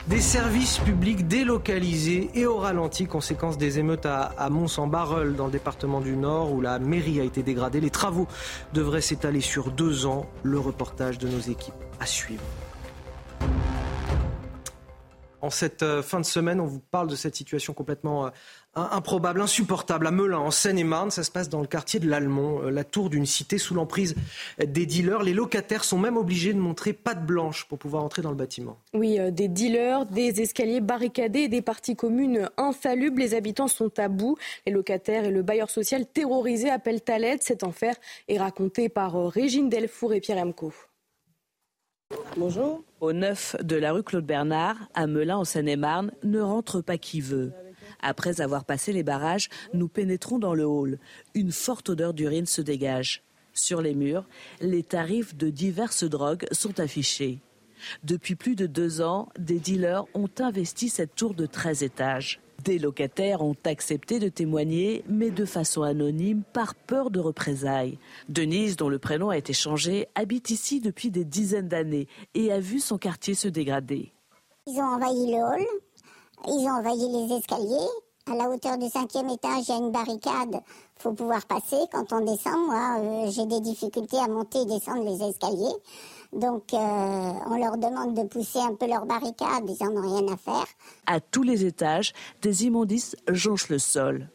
Des services publics délocalisés et au ralenti, conséquence des émeutes à, Mons-en-Barreul, dans le département du Nord, où la mairie a été dégradée. Les travaux devraient s'étaler sur deux ans. Le reportage de nos équipes à suivre. En cette euh, fin de semaine, on vous parle de cette situation complètement euh, improbable, insupportable à Melun, en Seine-et-Marne. Ça se passe dans le quartier de l'Allemont, euh, la tour d'une cité sous l'emprise des dealers. Les locataires sont même obligés de montrer patte blanche pour pouvoir entrer dans le bâtiment. Oui, des dealers, des escaliers barricadés et des parties communes insalubres. Les habitants sont à bout. Les locataires et le bailleur social terrorisé appellent à l'aide. Cet enfer est raconté par Régine Delfour et Pierre Emco. Bonjour. Au 9 de la rue Claude Bernard, à Melun en Seine-et-Marne, ne rentre pas qui veut. Après avoir passé les barrages, nous pénétrons dans le hall. Une forte odeur d'urine se dégage. Sur les murs, les tarifs de diverses drogues sont affichés. Depuis plus de deux ans, des dealers ont investi cette tour de 13 étages. Des locataires ont accepté de témoigner, mais de façon anonyme, par peur de représailles. Denise, dont le prénom a été changé, habite ici depuis des dizaines d'années et a vu son quartier se dégrader. Ils ont envahi le hall, ils ont envahi les escaliers. À la hauteur du cinquième étage, il y a une barricade. Faut pouvoir passer. Quand on descend, moi, euh, j'ai des difficultés à monter et descendre les escaliers. Donc, euh, on leur demande de pousser un peu leur barricade, ils n'en ont rien à faire. À tous les étages, des immondices jonchent le sol.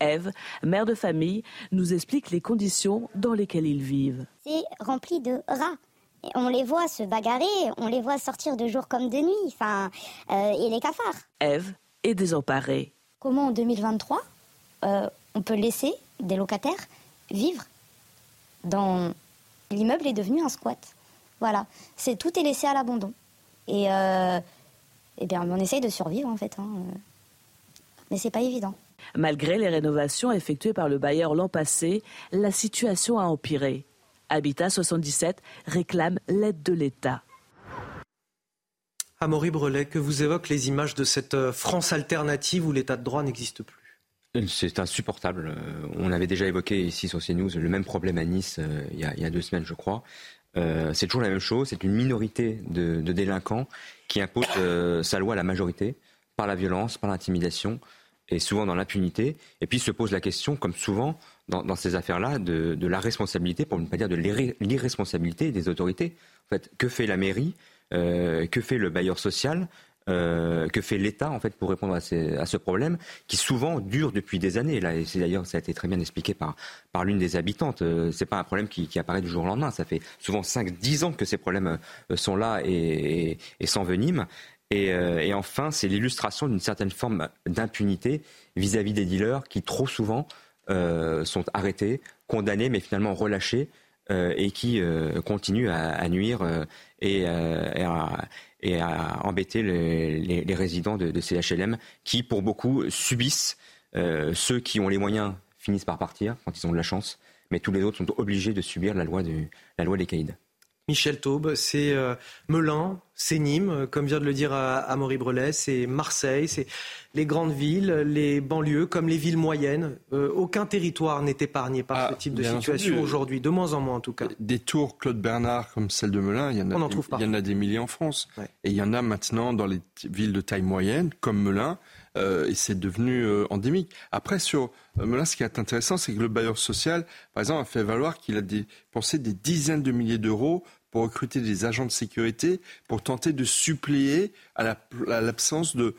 Eve, mère de famille, nous explique les conditions dans lesquelles ils vivent. C'est rempli de rats. On les voit se bagarrer, on les voit sortir de jour comme de nuit, enfin, euh, et les cafards. Eve est désemparée. Comment en 2023, euh, on peut laisser des locataires vivre dans l'immeuble est devenu un squat voilà, c'est tout est laissé à l'abandon. Et, euh, eh bien, on essaye de survivre en fait, hein. mais c'est pas évident. Malgré les rénovations effectuées par le bailleur l'an passé, la situation a empiré. Habitat 77 réclame l'aide de l'État. Amaury Brelet, que vous évoquent les images de cette euh, France alternative où l'État de droit n'existe plus? C'est insupportable. Euh, on avait déjà évoqué ici sur CNews le même problème à Nice il, y a, deux semaines, je crois. Euh, c'est toujours la même chose. C'est une minorité de, délinquants qui impose euh, sa loi à la majorité par la violence, par l'intimidation et souvent dans l'impunité. Et puis se pose la question, comme souvent dans, ces affaires-là, de, la responsabilité, pour ne pas dire de l'irresponsabilité des autorités. En fait, que fait la mairie euh, Que fait le bailleur social euh, que fait l'État en fait pour répondre à, ce problème qui souvent dure depuis des années. Là, c'est d'ailleurs ça a été très bien expliqué par par l'une des habitantes. Euh, c'est pas un problème qui, apparaît du jour au lendemain. Ça fait souvent 5-10 ans que ces problèmes euh, sont là et, et, s'enveniment. Et, et, enfin, c'est l'illustration d'une certaine forme d'impunité vis-à-vis des dealers qui trop souvent sont arrêtés, condamnés, mais finalement relâchés et qui continuent à, nuire et, à, et à embêter les, résidents de, CHLM qui, pour beaucoup, subissent. Euh, ceux qui ont les moyens finissent par partir quand ils ont de la chance, mais tous les autres sont obligés de subir la loi, la loi des caïds. Michel Taube, c'est euh, Melun, c'est Nîmes, euh, comme vient de le dire Amaury Brelet, c'est Marseille, c'est les grandes villes, les banlieues, comme les villes moyennes. Euh, aucun territoire n'est épargné par ah, ce type de situation aujourd'hui, de moins en moins en tout cas. Des tours Claude Bernard comme celle de Melun, il y en a, il y en a des milliers en France. Et il y en a maintenant dans les villes de taille moyenne, comme Melun, et c'est devenu endémique. Après, sur Melun, ce qui est intéressant, c'est que le bailleur social, par exemple, a fait valoir qu'il a dépensé des dizaines de milliers d'euros pour recruter des agents de sécurité pour tenter de suppléer à l'absence de,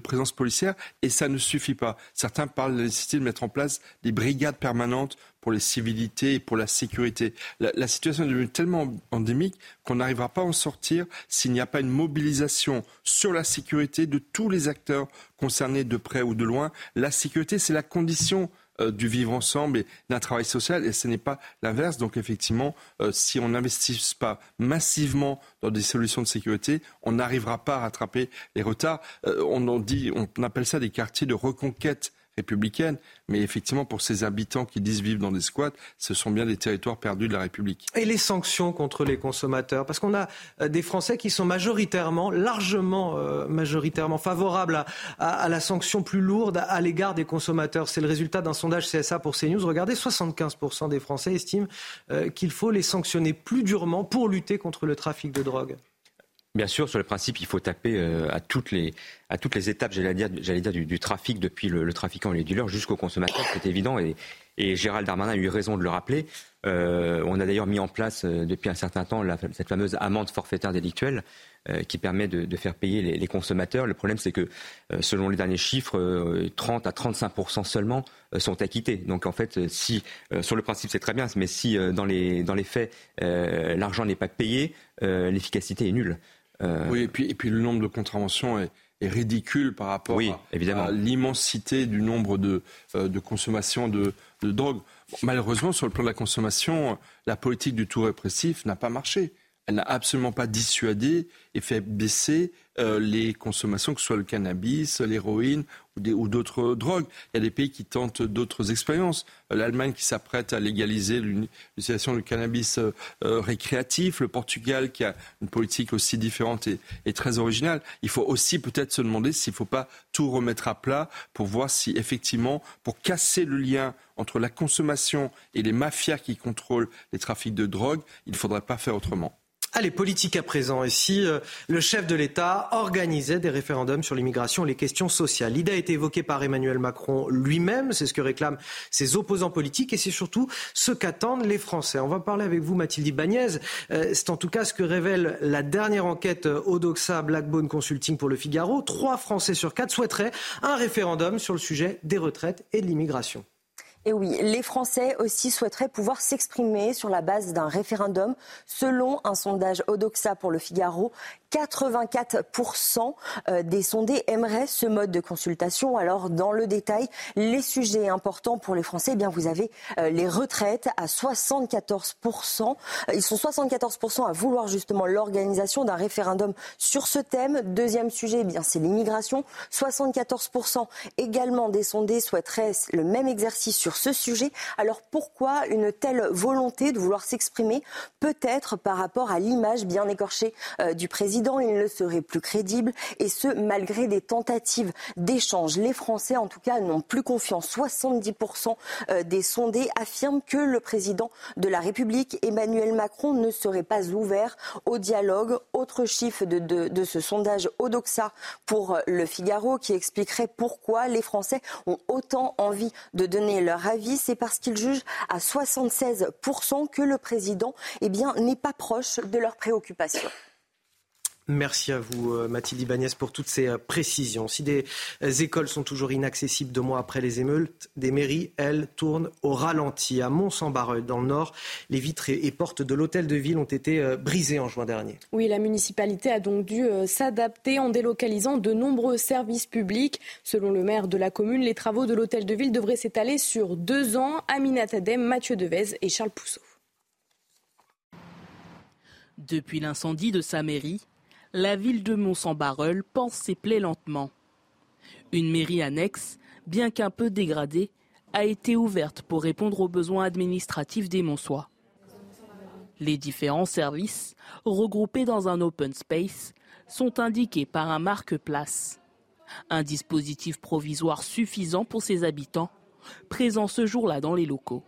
présence policière. Et ça ne suffit pas. Certains parlent de la nécessité de mettre en place des brigades permanentes pour les civilités et pour la sécurité. La, situation est devenue tellement endémique qu'on n'arrivera pas à en sortir s'il n'y a pas une mobilisation sur la sécurité de tous les acteurs concernés de près ou de loin. La sécurité, c'est la condition du vivre ensemble et d'un travail social et ce n'est pas l'inverse. Donc effectivement, euh, si on n'investit pas massivement dans des solutions de sécurité, on n'arrivera pas à rattraper les retards. Euh, on, dit, on appelle ça des quartiers de reconquête républicaine. Mais effectivement, pour ces habitants qui disent vivre dans des squats, ce sont bien des territoires perdus de la République. Et les sanctions contre les consommateurs Parce qu'on a euh, des Français qui sont majoritairement, largement euh, majoritairement favorables à, la sanction plus lourde à, l'égard des consommateurs. C'est le résultat d'un sondage CSA pour CNews. Regardez, 75% des Français estiment euh, qu'il faut les sanctionner plus durement pour lutter contre le trafic de drogue. Bien sûr, sur le principe, il faut taper euh, à, toutes les, à toutes les étapes, j'allais dire, du, trafic, depuis le, trafiquant et les dealers jusqu'au consommateur, c'est évident. Et, et, Gérald Darmanin a eu raison de le rappeler. Euh, on a d'ailleurs mis en place euh, depuis un certain temps cette fameuse amende forfaitaire délictuelle qui permet de, faire payer les, consommateurs. Le problème, c'est que selon les derniers chiffres, 30 à 35% seulement sont acquittés. Donc en fait, si sur le principe c'est très bien, mais si dans les dans les faits l'argent n'est pas payé, l'efficacité est nulle. Euh, oui, et puis, et puis le nombre de contraventions est, ridicule par rapport à, l'immensité du nombre de, euh, de consommations de, de drogue. malheureusement, sur le plan de la consommation, la politique du tout répressif n'a pas marché. Elle n'a absolument pas dissuadé et fait baisser euh, les consommations, que ce soit le cannabis, l'héroïne ou d'autres drogues. Il y a des pays qui tentent d'autres expériences. Euh, L'Allemagne qui s'apprête à légaliser l'utilisation du cannabis euh, récréatif. Le Portugal qui a une politique aussi différente et, et très originale. Il faut aussi peut-être se demander s'il ne faut pas tout remettre à plat pour voir si effectivement, pour casser le lien entre la consommation et les mafias qui contrôlent les trafics de drogue, il ne faudrait pas faire autrement. Allez, politique à présent. Et si euh, le chef de l'État organisait des référendums sur l'immigration et les questions sociales? L'idée a été évoquée par Emmanuel Macron lui-même. C'est ce que réclament ses opposants politiques et c'est surtout ce qu'attendent les Français. On va parler avec vous, Mathilde Ibanez. Euh, c'est en tout cas ce que révèle la dernière enquête Odoxa Blackbone Consulting pour le Figaro. Trois Français sur quatre souhaiteraient un référendum sur le sujet des retraites et de l'immigration. Et oui, les Français aussi souhaiteraient pouvoir s'exprimer sur la base d'un référendum. Selon un sondage Odoxa pour le Figaro, 84% euh, des sondés aimeraient ce mode de consultation. Alors, dans le détail, les sujets importants pour les Français, eh bien, vous avez euh, les retraites à 74%. Euh, ils sont 74% à vouloir justement l'organisation d'un référendum sur ce thème. Deuxième sujet, eh bien, c'est l'immigration. 74% également des sondés souhaiteraient le même exercice sur ce sujet. Alors, pourquoi une telle volonté de vouloir s'exprimer Peut-être par rapport à l'image bien écorchée du président il ne serait plus crédible, et ce, malgré des tentatives d'échange. Les Français, en tout cas, n'ont plus confiance. 70% euh, des sondés affirment que le président de la République, Emmanuel Macron, ne serait pas ouvert au dialogue. Autre chiffre de, ce sondage Odoxa pour euh, le Figaro qui expliquerait pourquoi les Français ont autant envie de donner leur avis. C'est parce qu'ils jugent à 76% que le président eh n'est pas proche de leurs préoccupations. Merci à vous, euh, Mathilde Ibanez, pour toutes ces euh, précisions. Si des euh, écoles sont toujours inaccessibles deux mois après les émeutes, des mairies, elles, tournent au ralenti. À Mont-Saint-Barreuil, dans le Nord, les vitres et portes de l'hôtel de ville ont été brisées en juin dernier. Oui, la municipalité a donc dû s'adapter en délocalisant de nombreux services publics. Selon le maire de la commune, les travaux de l'hôtel de ville devraient s'étaler sur deux ans. Aminat Adem, Mathieu Devez et Charles Pousseau. Depuis l'incendie de sa mairie, la ville de Mont-Saint-Barreul pense ses plaies lentement. Une mairie annexe, bien qu'un peu dégradée, a été ouverte pour répondre aux besoins administratifs des Monsois. Les différents services, regroupés dans un open space, sont indiqués par un marque-place. Un dispositif provisoire suffisant pour ses habitants, présents ce jour-là dans les locaux.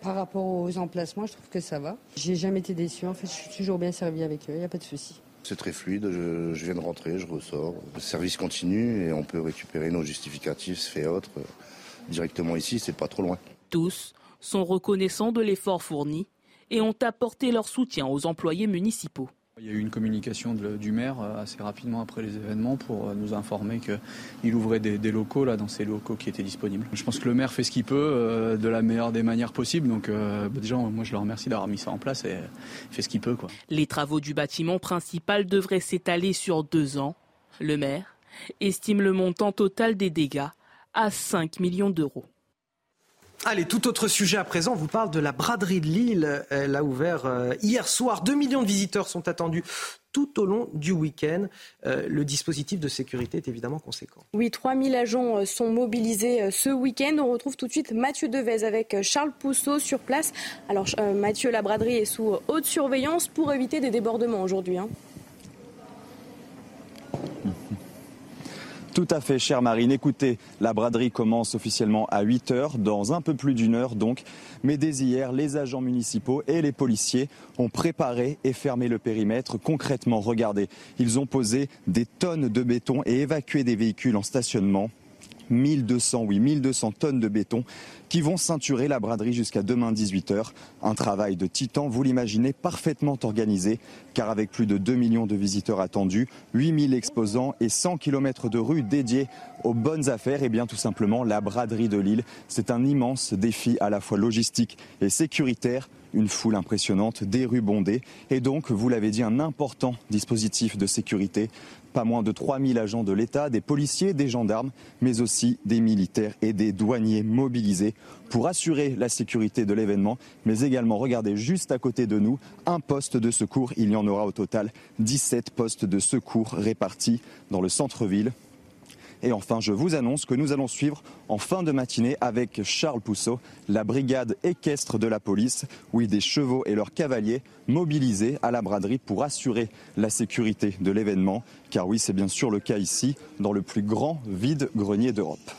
Par rapport aux emplacements, je trouve que ça va. J'ai jamais été déçu. En fait, je suis toujours bien servi avec eux. Il n'y a pas de souci. C'est très fluide, je, viens de rentrer, je ressors. Le service continue et on peut récupérer nos justificatifs, fait autres, directement ici, c'est pas trop loin. Tous sont reconnaissants de l'effort fourni et ont apporté leur soutien aux employés municipaux. Il y a eu une communication du maire euh, assez rapidement après les événements pour euh, nous informer qu'il ouvrait des, locaux là dans ces locaux qui étaient disponibles. Je pense que le maire fait ce qu'il peut euh, de la meilleure des manières possibles. Donc bah, déjà, moi je le remercie d'avoir mis ça en place et fait ce qu'il peut. Quoi. Les travaux du bâtiment principal devraient s'étaler sur deux ans. Le maire estime le montant total des dégâts à 5 millions d'euros. Allez, tout autre sujet à présent, on vous parle de la braderie de Lille. Elle a ouvert euh, hier soir. 2 millions de visiteurs sont attendus tout au long du week-end. Euh, le dispositif de sécurité est évidemment conséquent. Oui, 3000 agents euh, sont mobilisés ce week-end. On retrouve tout de suite Mathieu Devez avec Charles Pousseau sur place. Alors Mathieu, la braderie est sous haute surveillance pour éviter des débordements aujourd'hui. Hein. Tout à fait, chère Marine. Écoutez, la braderie commence officiellement à 8 heures, dans un peu plus d'une heure donc. Mais dès hier, les agents municipaux et les policiers ont préparé et fermé le périmètre. Concrètement, regardez, ils ont posé des tonnes de béton et évacué des véhicules en stationnement. 1200, oui, 1200 tonnes de béton qui vont ceinturer la braderie jusqu'à demain 18h. Un travail de titan, vous l'imaginez, parfaitement organisé, car avec plus de 2 millions de visiteurs attendus, 8000 exposants et 100 km de rues dédiées aux bonnes affaires, et bien tout simplement la braderie de Lille. C'est un immense défi à la fois logistique et sécuritaire une foule impressionnante, des rues bondées et donc, vous l'avez dit, un important dispositif de sécurité pas moins de 3000 agents de l'État, des policiers, des gendarmes, mais aussi des militaires et des douaniers mobilisés pour assurer la sécurité de l'événement, mais également, regardez juste à côté de nous, un poste de secours. Il y en aura au total 17 postes de secours répartis dans le centre-ville et enfin, je vous annonce que nous allons suivre en fin de matinée avec Charles Pousseau la brigade équestre de la police, oui, des chevaux et leurs cavaliers mobilisés à la braderie pour assurer la sécurité de l'événement. Car oui, c'est bien sûr le cas ici, dans le plus grand vide-grenier d'Europe.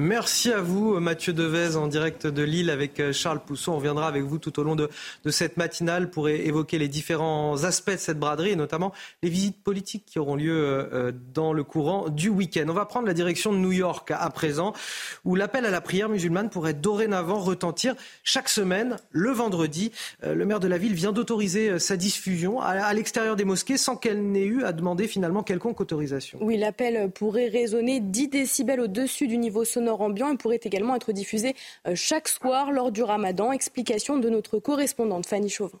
Merci à vous, Mathieu Devez, en direct de Lille avec euh, Charles Pousson. On reviendra avec vous tout au long de, cette matinale pour évoquer les différents aspects de cette braderie et notamment les visites politiques qui auront lieu euh, euh, dans le courant du week-end. On va prendre la direction de New York à présent, où l'appel à la prière musulmane pourrait dorénavant retentir chaque semaine, le vendredi. Le maire de la ville vient d'autoriser sa diffusion à l'extérieur des mosquées sans qu'elle n'ait eu à demander finalement quelconque autorisation. Oui, l'appel pourrait résonner 10 décibels au-dessus du niveau sonore ambiant et pourrait également être diffusé euh, chaque soir lors du ramadan. Explication de notre correspondante Fanny Chauvin.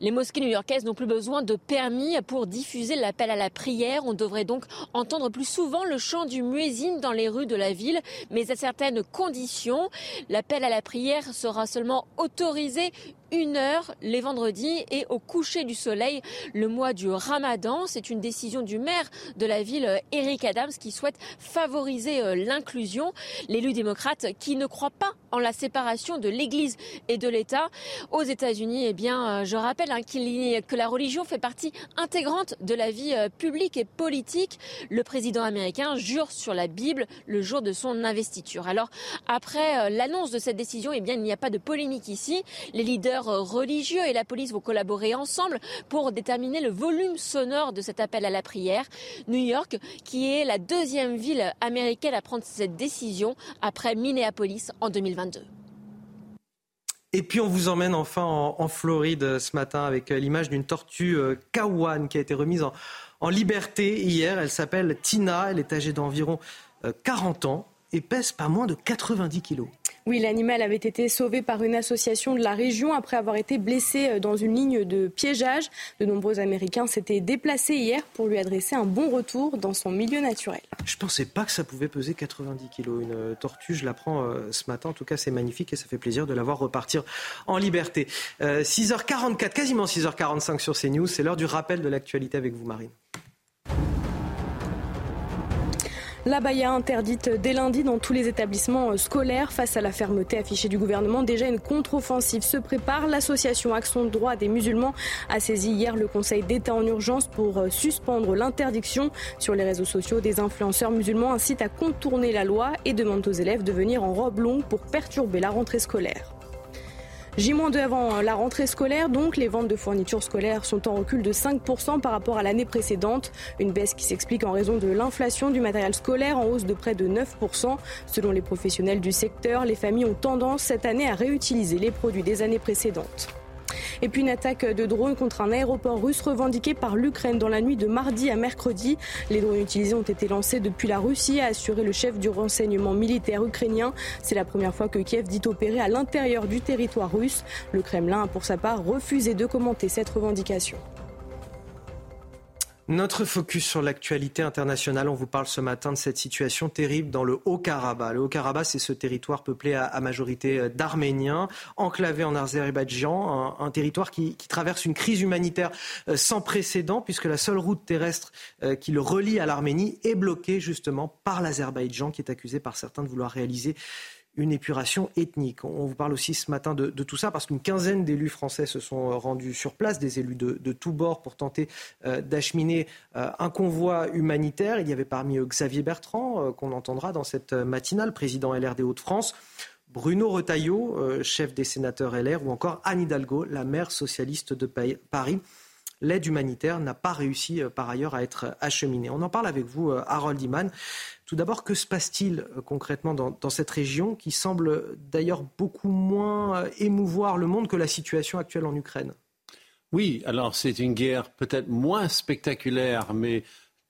Les mosquées new-yorkaises n'ont plus besoin de permis pour diffuser l'appel à la prière. On devrait donc entendre plus souvent le chant du muezzin dans les rues de la ville, mais à certaines conditions. L'appel à la prière sera seulement autorisé une heure les vendredis et au coucher du soleil le mois du ramadan. C'est une décision du maire de la ville, Eric Adams, qui souhaite favoriser euh, l'inclusion. L'élu démocrate qui ne croit pas en la séparation de l'Église et de l'État. Aux États-Unis, eh bien, euh, je rappelle hein, que la religion fait partie intégrante de la vie euh, publique et politique. Le président américain jure sur la Bible le jour de son investiture. Alors, après l'annonce de cette décision, eh bien, il n'y a pas de polémique ici. Les leaders religieux et la police vont collaborer ensemble pour déterminer le volume sonore de cet appel à la prière. New York, qui est la deuxième ville américaine à prendre cette décision après Minneapolis en 2022. Et puis on vous emmène enfin en, Floride ce matin avec euh, l'image d'une tortue euh, kawan qui a été remise en, liberté hier. Elle s'appelle Tina, elle est âgée d'environ 40 euh, ans et pèse pas moins de 90 kilos. Oui, l'animal avait été sauvé par une association de la région après avoir été blessé euh, dans une ligne de piégeage. De nombreux Américains s'étaient déplacés hier pour lui adresser un bon retour dans son milieu naturel. Je ne pensais pas que ça pouvait peser 90 kilos. Une euh, tortue, je l'apprends euh, ce matin. En tout cas, c'est magnifique et ça fait plaisir de la voir repartir en liberté. 6h44, quasiment 6h45 sur CNews. C'est l'heure du rappel de l'actualité avec vous, Marine. La baya interdite dès lundi dans tous les établissements euh, scolaires face à la fermeté affichée du gouvernement. Déjà une contre-offensive se prépare. L'association Action Droit des musulmans a saisi hier le Conseil d'État en urgence pour euh, suspendre l'interdiction. Sur les réseaux sociaux, des influenceurs musulmans incitent à contourner la loi et demandent aux élèves de venir en robe longue pour perturber la rentrée scolaire. J-2 avant la rentrée scolaire, donc les ventes de fournitures scolaires sont en recul de 5% par rapport à l'année précédente. Une baisse qui s'explique en raison de l'inflation du matériel scolaire en hausse de près de 9%. Selon les professionnels du secteur, les familles ont tendance cette année à réutiliser les produits des années précédentes. Et puis une attaque de drones contre un aéroport russe revendiqué par l'Ukraine dans la nuit de mardi à mercredi. Les drones utilisés ont été lancés depuis la Russie, a assuré le chef du renseignement militaire ukrainien. C'est la première fois que Kiev dit opérer à l'intérieur du territoire russe. Le Kremlin a pour sa part refusé de commenter cette revendication. Notre focus sur l'actualité internationale, on vous parle ce matin de cette situation terrible dans le Haut-Karabakh. Le Haut-Karabakh, c'est ce territoire peuplé à, majorité euh, d'Arméniens, enclavé en Azerbaïdjan, un, territoire qui, traverse une crise humanitaire euh, sans précédent, puisque la seule route terrestre euh, qui le relie à l'Arménie est bloquée justement par l'Azerbaïdjan, qui est accusé par certains de vouloir réaliser une épuration ethnique. On vous parle aussi ce matin de, tout ça parce qu'une quinzaine d'élus français se sont euh, rendus sur place, des élus de, tous bords pour tenter euh, d'acheminer euh, un convoi humanitaire. Il y avait parmi eux Xavier Bertrand, qu'on entendra dans cette matinale, président LR des Hauts-de-France. Bruno Retailleau, chef des sénateurs LR, ou encore Anne Hidalgo, la maire socialiste de Paris. L'aide humanitaire n'a pas réussi par ailleurs à être acheminée. On en parle avec vous, Harold Iman. Tout d'abord, que se passe-t-il euh, concrètement dans, cette région qui semble d'ailleurs beaucoup moins euh, émouvoir le monde que la situation actuelle en Ukraine? Oui, alors c'est une guerre peut-être moins spectaculaire, mais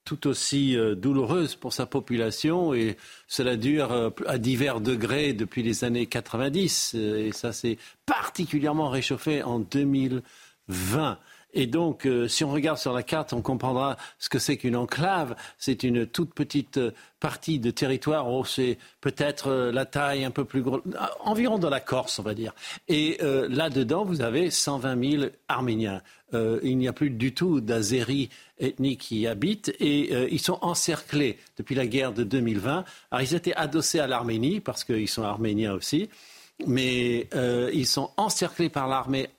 tout aussi euh, douloureuse pour sa population et cela dure à divers degrés depuis les années 90 et ça s'est particulièrement réchauffé en 2020. Et donc, euh, si on regarde sur la carte, on comprendra ce que c'est qu'une enclave. C'est une toute petite euh, partie de territoire où c'est peut-être euh, la taille un peu plus grosse, environ de la Corse, on va dire. Et là-dedans, vous avez 120 000 Arméniens. il n'y a plus du tout d'Azéris ethniques qui y habitent et ils sont encerclés depuis la guerre de 2020. Alors, ils étaient adossés à l'Arménie parce qu'ils sont arméniens aussi mais ils sont encerclés par l'armée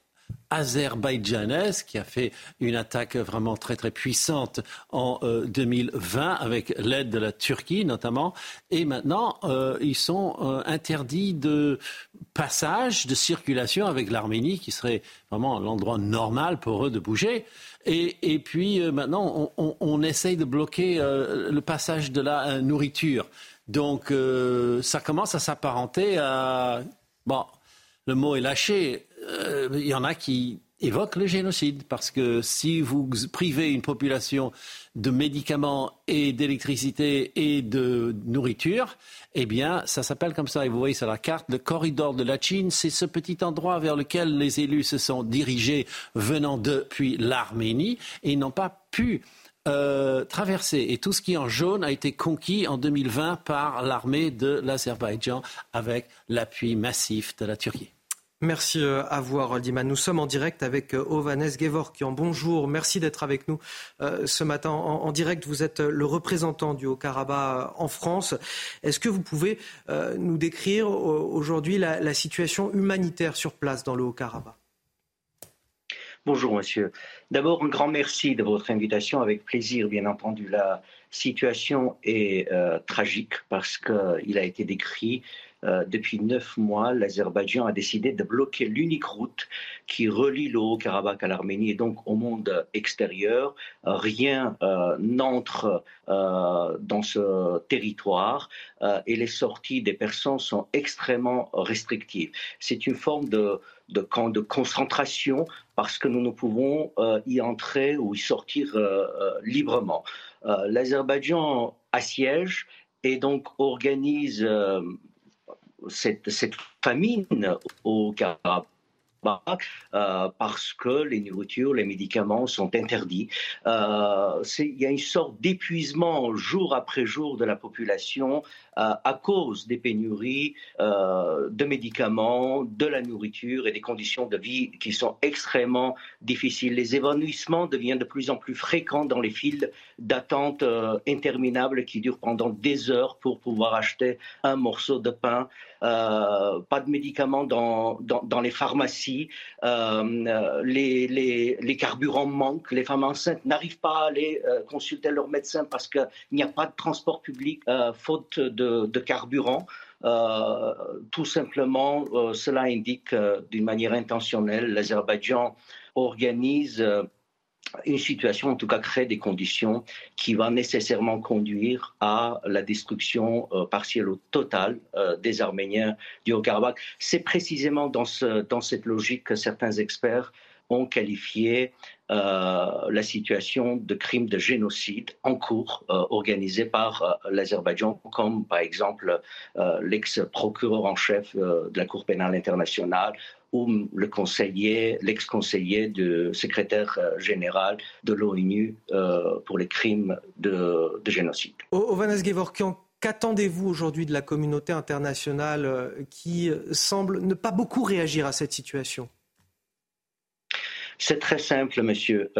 azerbaïdjanaise qui a fait une attaque vraiment très très puissante en 2020 euh, avec l'aide de la Turquie notamment. Et maintenant, euh, ils sont euh, interdits de passage, de circulation avec l'Arménie qui serait vraiment l'endroit normal pour eux de bouger. Et, puis maintenant, on, essaye de bloquer le passage de la nourriture. Donc ça commence à s'apparenter à... Bon, le mot est lâché, euh, il y en a qui évoquent le génocide, parce que si vous privez une population de médicaments et d'électricité et de nourriture, eh bien, ça s'appelle comme ça. Et vous voyez sur la carte, le corridor de la Chine, c'est ce petit endroit vers lequel les élus se sont dirigés venant depuis l'Arménie et n'ont pas pu euh, traverser. Et tout ce qui est en jaune a été conquis en 2020 par l'armée de l'Azerbaïdjan avec l'appui massif de la Turquie. Merci euh, à vous, Harold Nous sommes en direct avec euh, Ovanes Gevorkian. Bonjour, merci d'être avec nous euh, ce matin en, direct. Vous êtes le représentant du Haut-Karabakh en France. Est-ce que vous pouvez nous décrire aujourd'hui la, situation humanitaire sur place dans le Haut-Karabakh? Bonjour, monsieur. D'abord, un grand merci de votre invitation. Avec plaisir, bien entendu. La situation est tragique parce qu'il a été décrit euh, depuis neuf mois, l'Azerbaïdjan a décidé de bloquer l'unique route qui relie le Haut-Karabakh à l'Arménie et donc au monde extérieur. rien euh, n'entre euh, dans ce territoire et les sorties des personnes sont extrêmement restrictives. C'est une forme de, de camp de concentration parce que nous ne pouvons y entrer ou y sortir librement. L'Azerbaïdjan assiège et donc organise cette, famine au Karabakh euh, parce que les nourritures, les médicaments sont interdits. Euh, il y a une sorte d'épuisement jour après jour de la population euh, à cause des pénuries de médicaments, de la nourriture et des conditions de vie qui sont extrêmement difficiles. Les évanouissements deviennent de plus en plus fréquents dans les files d'attente interminables qui durent pendant des heures pour pouvoir acheter un morceau de pain. Pas de médicaments dans, dans, les pharmacies euh, les, les, carburants manquent, les femmes enceintes n'arrivent pas à aller euh, consulter leur médecin parce qu'il n'y a pas de transport public euh, faute de, carburant. tout simplement, cela indique d'une manière intentionnelle, l'Azerbaïdjan organise une situation, en tout cas crée des conditions qui va nécessairement conduire à la destruction euh, partielle ou totale euh, des Arméniens du Haut-Karabakh. C'est précisément dans, ce, dans cette logique que certains experts ont qualifié euh, la situation de crime de génocide en cours organisé par l'Azerbaïdjan, comme par exemple l'ex-procureur en chef de la Cour pénale internationale ou le conseiller, l'ex-conseiller du secrétaire euh, général de l'ONU euh, pour les crimes de, génocide. Ovanes Gevorkian, qu'attendez-vous aujourd'hui de la communauté internationale euh, qui semble ne pas beaucoup réagir à cette situation? C'est très simple, monsieur.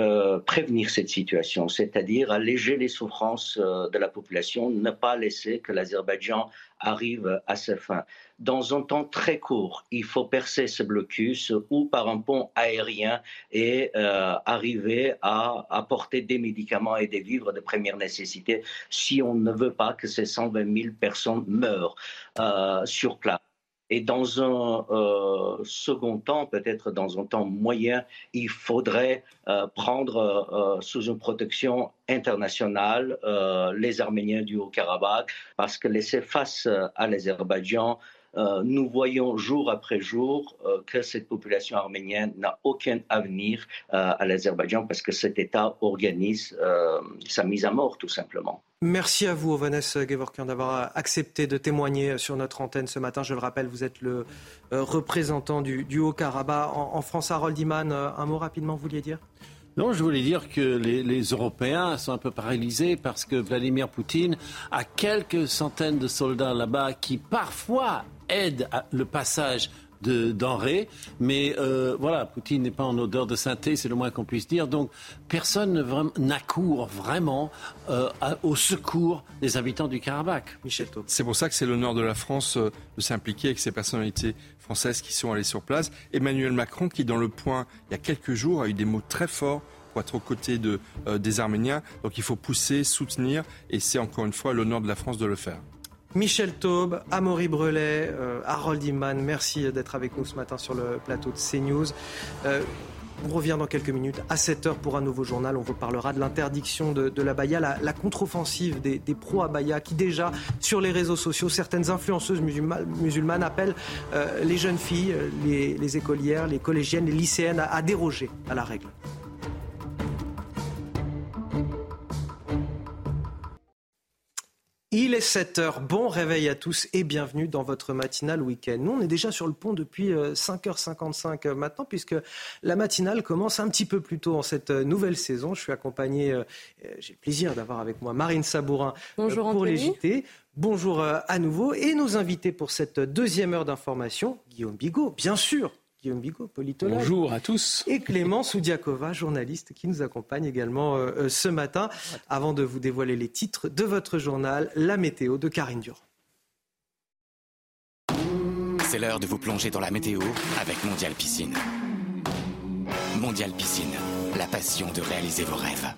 prévenir cette situation, c'est-à-dire alléger les souffrances de la population, ne pas laisser que l'Azerbaïdjan arrive à sa fin dans un temps très court. Il faut percer ce blocus ou par un pont aérien et euh, arriver à apporter des médicaments et des vivres de première nécessité si on ne veut pas que ces 120 000 personnes meurent euh, sur place. Et dans un euh, second temps, peut-être dans un temps moyen, il faudrait prendre sous une protection internationale les Arméniens du Haut-Karabakh, parce que laisser face à l'Azerbaïdjan, euh, nous voyons jour après jour euh, que cette population arménienne n'a aucun avenir euh, à l'Azerbaïdjan parce que cet État organise sa mise à mort tout simplement. Merci à vous, Ovanes Gevorkian, d'avoir accepté de témoigner sur notre antenne ce matin. Je le rappelle, vous êtes le représentant du, Haut-Karabakh en, France. Harold Iman, un mot rapidement, vous vouliez dire? Non, je voulais dire que les, les, Européens sont un peu paralysés parce que Vladimir Poutine a quelques centaines de soldats là-bas qui parfois aide le passage de denrées. Mais euh, voilà, Poutine n'est pas en odeur de sainteté, c'est le moins qu'on puisse dire. Donc personne n'accourt vraiment euh, au secours des habitants du Karabakh. Michel C'est pour ça que c'est l'honneur de la France euh, de s'impliquer avec ces personnalités françaises qui sont allées sur place. Emmanuel Macron, qui dans le point, il y a quelques jours, a eu des mots très forts pour être aux côtés de, des Arméniens. Donc il faut pousser, soutenir, et c'est encore une fois l'honneur de la France de le faire. Michel Taube, Amaury Brelet, euh, Harold Iman, merci d'être avec nous ce matin sur le plateau de CNews. Euh, on revient dans quelques minutes à 7h pour un nouveau journal. On vous parlera de l'interdiction de, la baya, la, contre-offensive des, pro-abaya qui déjà sur les réseaux sociaux, certaines influenceuses musulmanes, appellent euh, les jeunes filles, les, écolières, les collégiennes, les lycéennes à déroger à la règle. Il est 7 h Bon réveil à tous et bienvenue dans votre matinale week-end. Nous, on est déjà sur le pont depuis 5h55 euh, euh, maintenant, puisque la matinale commence un petit peu plus tôt en cette euh, nouvelle saison. Je suis accompagné, j'ai le plaisir d'avoir avec moi Marine Sabourin Bonjour pour les JT. Bonjour à nouveau. Et nos invités pour cette deuxième heure d'information, Guillaume Bigot, bien sûr, Guillaume Bigot, politologue. Bonjour à tous. Et Clément Soudiakova, journaliste, qui nous accompagne également euh, euh, ce matin. Avant de vous dévoiler les titres de votre journal, la météo de Karine Durand. C'est l'heure de vous plonger dans la météo avec Mondial Piscine. Mondial Piscine, la passion de réaliser vos rêves.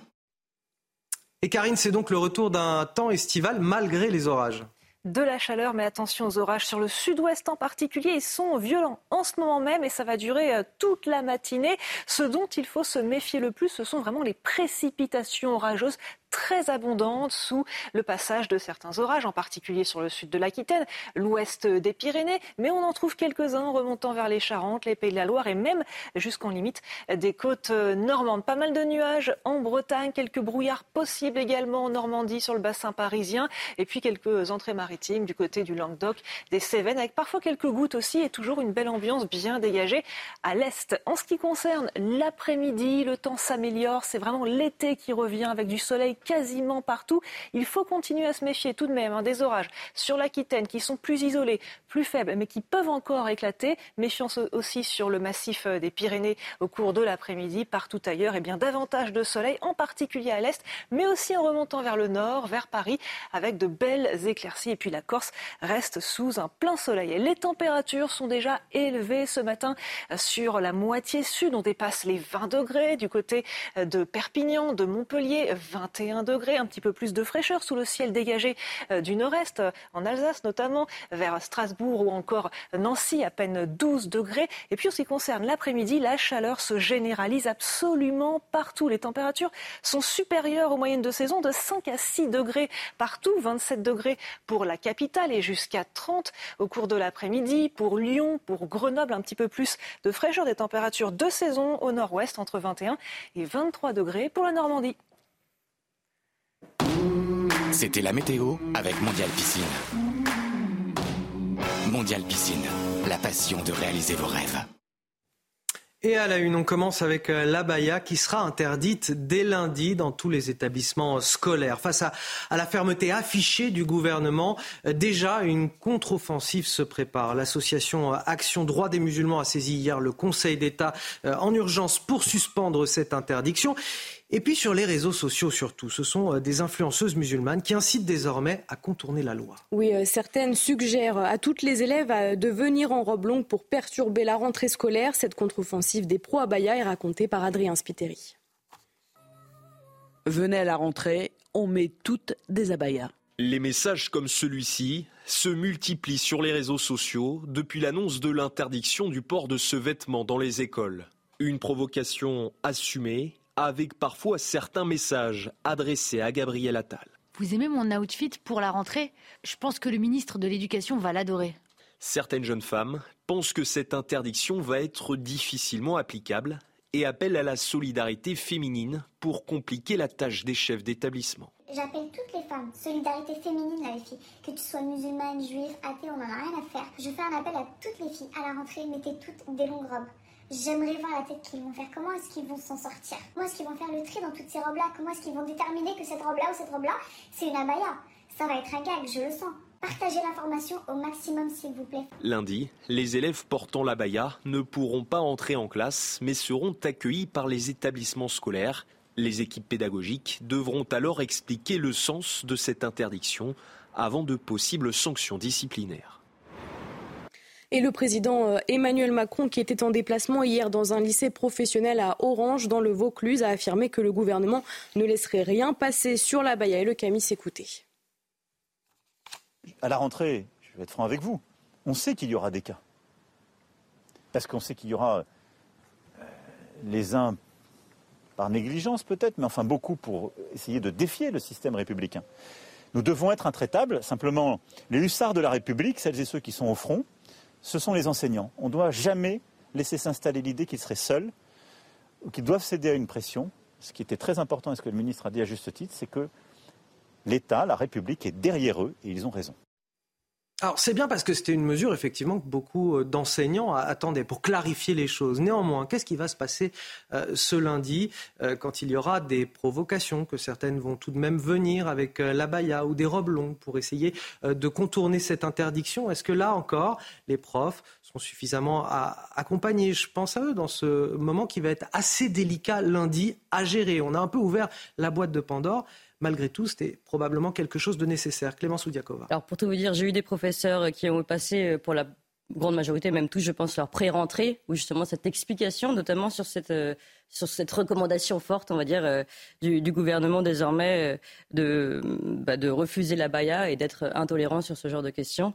Et Karine, c'est donc le retour d'un temps estival malgré les orages de la chaleur, mais attention aux orages sur le sud-ouest en particulier. Ils sont violents en ce moment même et ça va durer euh, toute la matinée. Ce dont il faut se méfier le plus, ce sont vraiment les précipitations orageuses très abondante sous le passage de certains orages, en particulier sur le sud de l'Aquitaine, l'ouest des Pyrénées, mais on en trouve quelques-uns remontant vers les Charentes, les Pays de la Loire et même jusqu'en limite des côtes normandes. Pas mal de nuages en Bretagne, quelques brouillards possibles également en Normandie sur le bassin parisien et puis quelques entrées maritimes du côté du Languedoc, des Cévennes avec parfois quelques gouttes aussi et toujours une belle ambiance bien dégagée à l'est. En ce qui concerne l'après-midi, le temps s'améliore, c'est vraiment l'été qui revient avec du soleil quasiment partout. Il faut continuer à se méfier tout de même hein, des orages sur l'Aquitaine qui sont plus isolés, plus faibles, mais qui peuvent encore éclater. Méfiance aussi sur le massif euh, des Pyrénées au cours de l'après-midi. Partout ailleurs, et eh bien davantage de soleil, en particulier à l'est, mais aussi en remontant vers le nord, vers Paris, avec de belles éclaircies. Et puis la Corse reste sous un plein soleil. Et les températures sont déjà élevées ce matin euh, sur la moitié sud. On dépasse les 20 degrés du côté euh, de Perpignan, de Montpellier, 21 21 degrés, un petit peu plus de fraîcheur sous le ciel dégagé euh, du nord-est, en Alsace notamment, vers Strasbourg ou encore Nancy, à peine 12 degrés. Et puis en ce qui concerne l'après-midi, la chaleur se généralise absolument partout. Les températures sont supérieures aux moyennes de saison de 5 à 6 degrés partout, 27 degrés pour la capitale et jusqu'à 30 au cours de l'après-midi pour Lyon, pour Grenoble, un petit peu plus de fraîcheur des températures de saison au nord-ouest entre 21 et 23 degrés pour la Normandie. C'était la météo avec Mondial Piscine. Mondial Piscine, la passion de réaliser vos rêves. Et à la une, on commence avec euh, l'abaya qui sera interdite dès lundi dans tous les établissements scolaires. Face à, à la fermeté affichée du gouvernement, euh, déjà une contre-offensive se prépare. L'association euh, Action Droit des musulmans a saisi hier le Conseil d'État en urgence pour suspendre cette interdiction. Et puis sur les réseaux sociaux surtout, ce sont euh, des influenceuses musulmanes qui incitent désormais à contourner la loi. Oui, euh, certaines suggèrent à toutes les élèves euh, de venir en robe longue pour perturber la rentrée scolaire. Cette contre-offensive des pro-abaya est racontée par Adrien Spiteri. Venez à la rentrée, on met toutes des abayas. Les messages comme celui-ci se multiplient sur les réseaux sociaux depuis l'annonce de l'interdiction du port de ce vêtement dans les écoles. Une provocation assumée avec parfois certains messages adressés à Gabriel Attal. Vous aimez mon outfit pour la rentrée? Je pense que le ministre de l'Éducation va l'adorer. Certaines jeunes femmes pensent que cette interdiction va être difficilement applicable et appellent à la solidarité féminine pour compliquer la tâche des chefs d'établissement. J'appelle toutes les femmes, solidarité féminine là les filles, que tu sois musulmane, juive, athée, on n'en a rien à faire. Je fais un appel à toutes les filles, à la rentrée, mettez toutes des longues robes. J'aimerais voir la tête qu'ils vont faire. Comment est-ce qu'ils vont s'en sortir Comment est-ce qu'ils vont faire le tri dans toutes ces robes-là? Comment est-ce qu'ils vont déterminer que cette robe-là ou cette robe-là, c'est une abaya? Ça va être un gag, je le sens. Partagez l'information au maximum, s'il vous plaît. Lundi, les élèves portant l'abaya ne pourront pas entrer en classe, mais seront accueillis par les établissements scolaires. Les équipes pédagogiques devront alors expliquer le sens de cette interdiction avant de possibles sanctions disciplinaires. Et le président euh, Emmanuel Macron, qui était en déplacement hier dans un lycée professionnel à Orange, dans le Vaucluse, a affirmé que le gouvernement ne laisserait rien passer sur la baïa. Et le Camille s'écoutait. À la rentrée, je vais être franc avec vous, on sait qu'il y aura des cas. Parce qu'on sait qu'il y aura euh, les uns par négligence peut-être, mais enfin beaucoup pour essayer de défier le système républicain. Nous devons être intraitables. Simplement, les hussards de la République, celles et ceux qui sont au front, ce sont les enseignants. On ne doit jamais laisser s'installer l'idée qu'ils seraient seuls ou qu'ils doivent céder à une pression. Ce qui était très important et ce que le ministre a dit à juste titre, c'est que l'État, la République est derrière eux et ils ont raison. C'est bien parce que c'était une mesure effectivement que beaucoup euh, d'enseignants attendaient pour clarifier les choses. Néanmoins, qu'est-ce qui va se passer euh, ce lundi euh, quand il y aura des provocations, que certaines vont tout de même venir avec la baya ou des robes longues pour essayer de contourner cette interdiction? Est-ce que là encore, les profs sont suffisamment accompagnés? Je pense à eux dans ce moment qui va être assez délicat lundi à gérer. On a un peu ouvert la boîte de Pandore malgré tout, c'était probablement quelque chose de nécessaire. Clémence Oudiakova. Alors, pour tout vous dire, j'ai eu des professeurs qui ont passé euh, pour la grande majorité, même tous, je pense, leur pré-rentrée, où justement cette explication, notamment sur cette, euh, sur cette recommandation forte, on va dire, euh, du, gouvernement désormais de, bah, de refuser la baya et d'être intolérant sur ce genre de questions.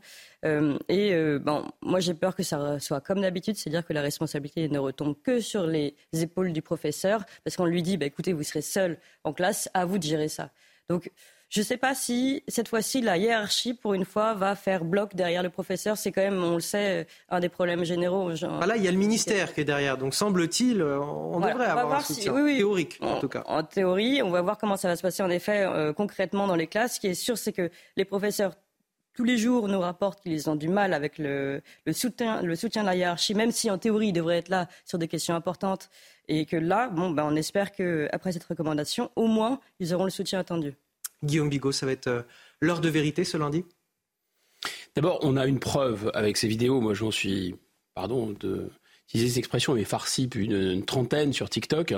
et bon, moi, j'ai peur que ça soit comme d'habitude, c'est-à-dire que la responsabilité ne retombe que sur les épaules du professeur, parce qu'on lui dit, bah, écoutez, vous serez seul en classe, à vous de gérer ça. Donc, je ne sais pas si cette fois-ci la hiérarchie, pour une fois, va faire bloc derrière le professeur. C'est quand même, on le sait, un des problèmes généraux. Genre... là, il y a le ministère qui est derrière. Donc, semble-t-il, euh, on devrait avoir un soutien théorique, en, tout cas. En théorie, on va voir comment ça va se passer en effet euh, concrètement dans les classes. Ce qui est sûr, c'est que les professeurs tous les jours nous rapportent qu'ils ont du mal avec le, soutien, le soutien de la hiérarchie, même si en théorie ils devraient être là sur des questions importantes. Et que là, bon, ben, on espère qu'après cette recommandation, au moins, ils auront le soutien attendu. Guillaume Bigot, ça va être euh, l'heure de vérité ce lundi? D'abord, on a une preuve avec ces vidéos. Moi, j'en suis, pardon de utiliser cette expression, mais farci une, une trentaine sur TikTok.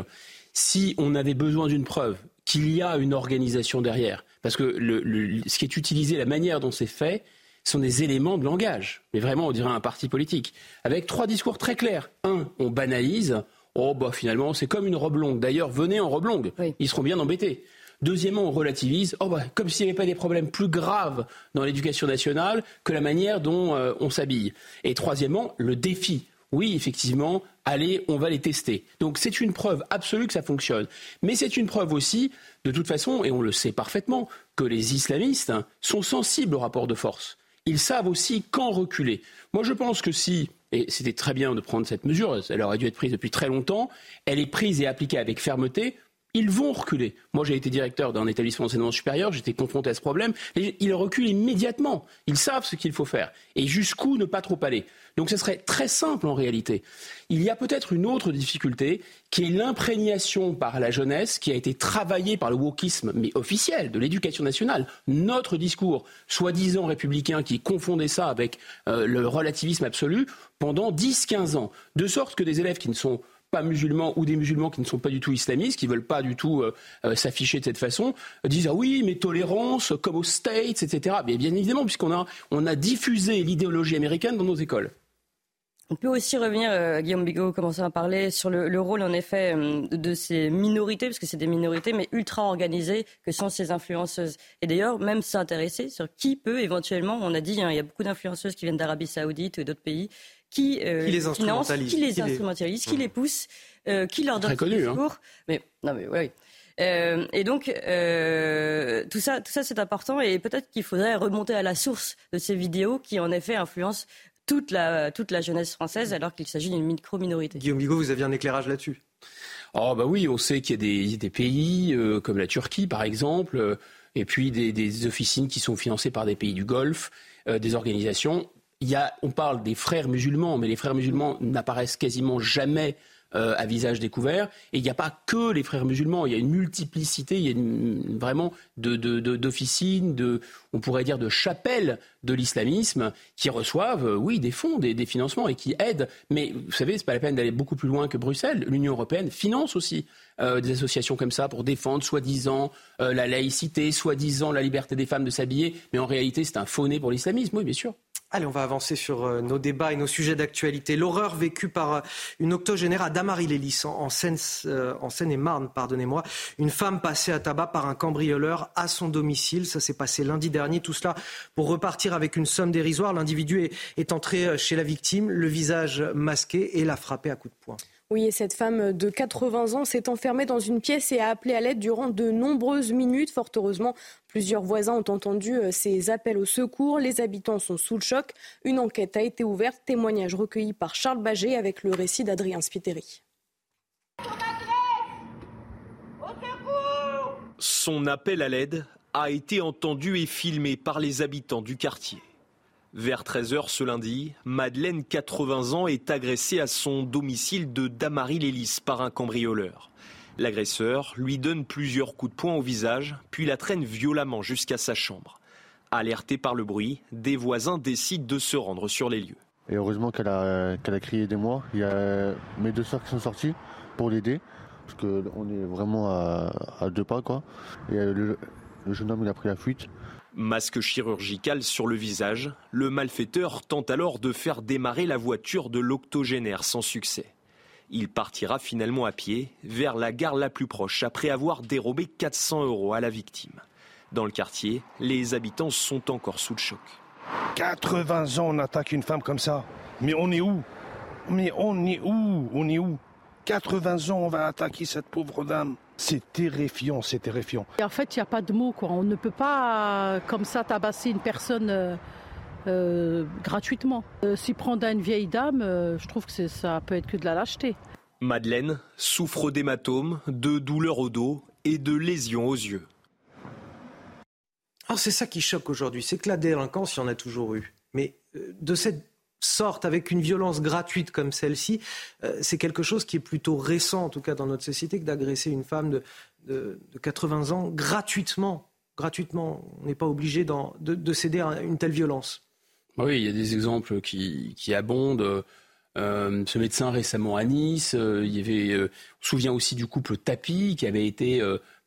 Si on avait besoin d'une preuve qu'il y a une organisation derrière, parce que ce qui est utilisé, la manière dont c'est fait, sont des éléments de langage. Mais vraiment, on dirait un parti politique. Avec trois discours très clairs. Un, on banalise. Oh, bah finalement, c'est comme une robe longue. D'ailleurs, venez en robe longue. Ils seront bien embêtés. Deuxièmement, on relativise, oh bah, comme s'il n'y avait pas des problèmes plus graves dans l'éducation nationale que la manière dont euh, on s'habille. Et troisièmement, le défi. Oui, effectivement, allez, on va les tester. Donc c'est une preuve absolue que ça fonctionne. Mais c'est une preuve aussi, de toute façon, et on le sait parfaitement, que les islamistes sont sensibles au rapport de force. Ils savent aussi quand reculer. Moi, je pense que si et c'était très bien de prendre cette mesure, elle aurait dû être prise depuis très longtemps, elle est prise et appliquée avec fermeté, ils vont reculer. Moi, j'ai été directeur d'un établissement d'enseignement supérieur, j'étais confronté à ce problème. Ils reculent immédiatement. Ils savent ce qu'il faut faire. Et jusqu'où ne pas trop aller. Donc, ce serait très simple en réalité. Il y a peut-être une autre difficulté qui est l'imprégnation par la jeunesse qui a été travaillée par le wokisme, mais officiel, de l'éducation nationale. Notre discours, soi-disant républicain, qui confondait ça avec euh, le relativisme absolu pendant 10-15 ans. De sorte que des élèves qui ne sont pas musulmans ou des musulmans qui ne sont pas du tout islamistes, qui veulent pas du tout euh, euh, s'afficher de cette façon, disent ah oui, mais tolérance, comme aux States, etc. Bien évidemment, puisqu'on a, on a diffusé l'idéologie américaine dans nos écoles. On peut aussi revenir, euh, Guillaume Bigot commençait à parler sur le, rôle en effet de ces minorités, parce que c'est des minorités, mais ultra organisées, que sont ces influenceuses. Et d'ailleurs, même s'intéresser sur qui peut éventuellement, on a dit, hein, il y a beaucoup d'influenceuses qui viennent d'Arabie Saoudite ou d'autres pays, qui, euh, qui les instrumentalise, qui les instrumentalise, qui les pousse, euh, qui leur donne des hein. discours. Mais non, mais oui. Euh, et donc euh, tout ça, tout ça c'est important et peut-être qu'il faudrait remonter à la source de ces vidéos qui en effet influencent toute la, toute la jeunesse française alors qu'il s'agit d'une micro-minorité. Guillaume Bigot, vous aviez un éclairage là-dessus? Oh bah oui, on sait qu'il y a des, des pays euh, comme la Turquie par exemple, et puis des, des, officines qui sont financées par des pays du Golfe, des organisations on parle des frères musulmans, mais les frères musulmans n'apparaissent quasiment jamais euh, à visage découvert. Et il n'y a pas que les frères musulmans, il y a une multiplicité, il y a vraiment d'officines, de, on pourrait dire de chapelles de l'islamisme qui reçoivent, euh, oui, des fonds, des, financements et qui aident. Mais vous savez, ce n'est pas la peine d'aller beaucoup plus loin que Bruxelles. L'Union européenne finance aussi euh, des associations comme ça pour défendre soi-disant la laïcité, soi-disant la liberté des femmes de s'habiller. Mais en réalité, c'est un faux pour l'islamisme, oui, bien sûr. Allez, on va avancer sur euh, nos débats et nos sujets d'actualité. L'horreur vécue par euh, une octogénaire à en euh, Seine-et-Marne, pardonnez-moi. Une femme passée à tabac par un cambrioleur à son domicile. Ça s'est passé lundi dernier. Tout cela pour repartir avec une somme dérisoire. L'individu est entré chez la victime, le visage masqué, et l'a frappé à coups de poing. Oui, et cette femme de 80 ans s'est enfermée dans une pièce et a appelé à l'aide durant de nombreuses minutes. Fort heureusement, plusieurs voisins ont entendu euh, ces appels au secours. Les habitants sont sous le choc. Une enquête a été ouverte. Témoignage recueilli par Charles Baget avec le récit d'Adrien Spiteri. Son appel à l'aide a été entendu et filmé par les habitants du quartier. Vers 13h ce lundi, Madeleine, 80 ans, est agressée à son domicile de Damary-Lélis par un cambrioleur. L'agresseur lui donne plusieurs coups de poing au visage, puis la traîne violemment jusqu'à sa chambre. Alerté par le bruit, des voisins décident de se rendre sur les lieux. Et heureusement qu'elle a, a crié des mois. Il y a mes deux soeurs qui sont sorties pour l'aider, parce qu'on est vraiment à, deux pas. Quoi. Et le jeune homme il a pris la fuite. Masque chirurgical sur le visage, le malfaiteur tente alors de faire démarrer la voiture de l'octogénaire sans succès. Il partira finalement à pied vers la gare la plus proche après avoir dérobé 400 euros à la victime. Dans le quartier, les habitants sont encore sous le choc. 80 ans, on attaque une femme comme ça. Mais on est où? Mais on est où? On est où? 80 ans, on va attaquer cette pauvre dame. C'est terrifiant, c'est terrifiant. en fait, il n'y a pas de mots. Quoi. On ne peut pas, comme ça, tabasser une personne euh, euh, gratuitement. Euh, s'y prendre à une vieille dame, je trouve que ça peut être que de la lâcheté. Madeleine souffre d'hématomes, de douleurs au dos et de lésions aux yeux. Alors c'est ça qui choque aujourd'hui, c'est que la délinquance, il y en a toujours eu. Mais de cette sortent avec une violence gratuite comme celle-ci, euh, c'est quelque chose qui est plutôt récent, en tout cas dans notre société, que d'agresser une femme de, de, 80 ans gratuitement. Gratuitement, on n'est pas obligé de, céder à une telle violence. Oui, il y a des exemples qui, abondent. Euh, ce médecin récemment à Nice, euh, il y avait, on se souvient aussi du couple Tapi qui avait été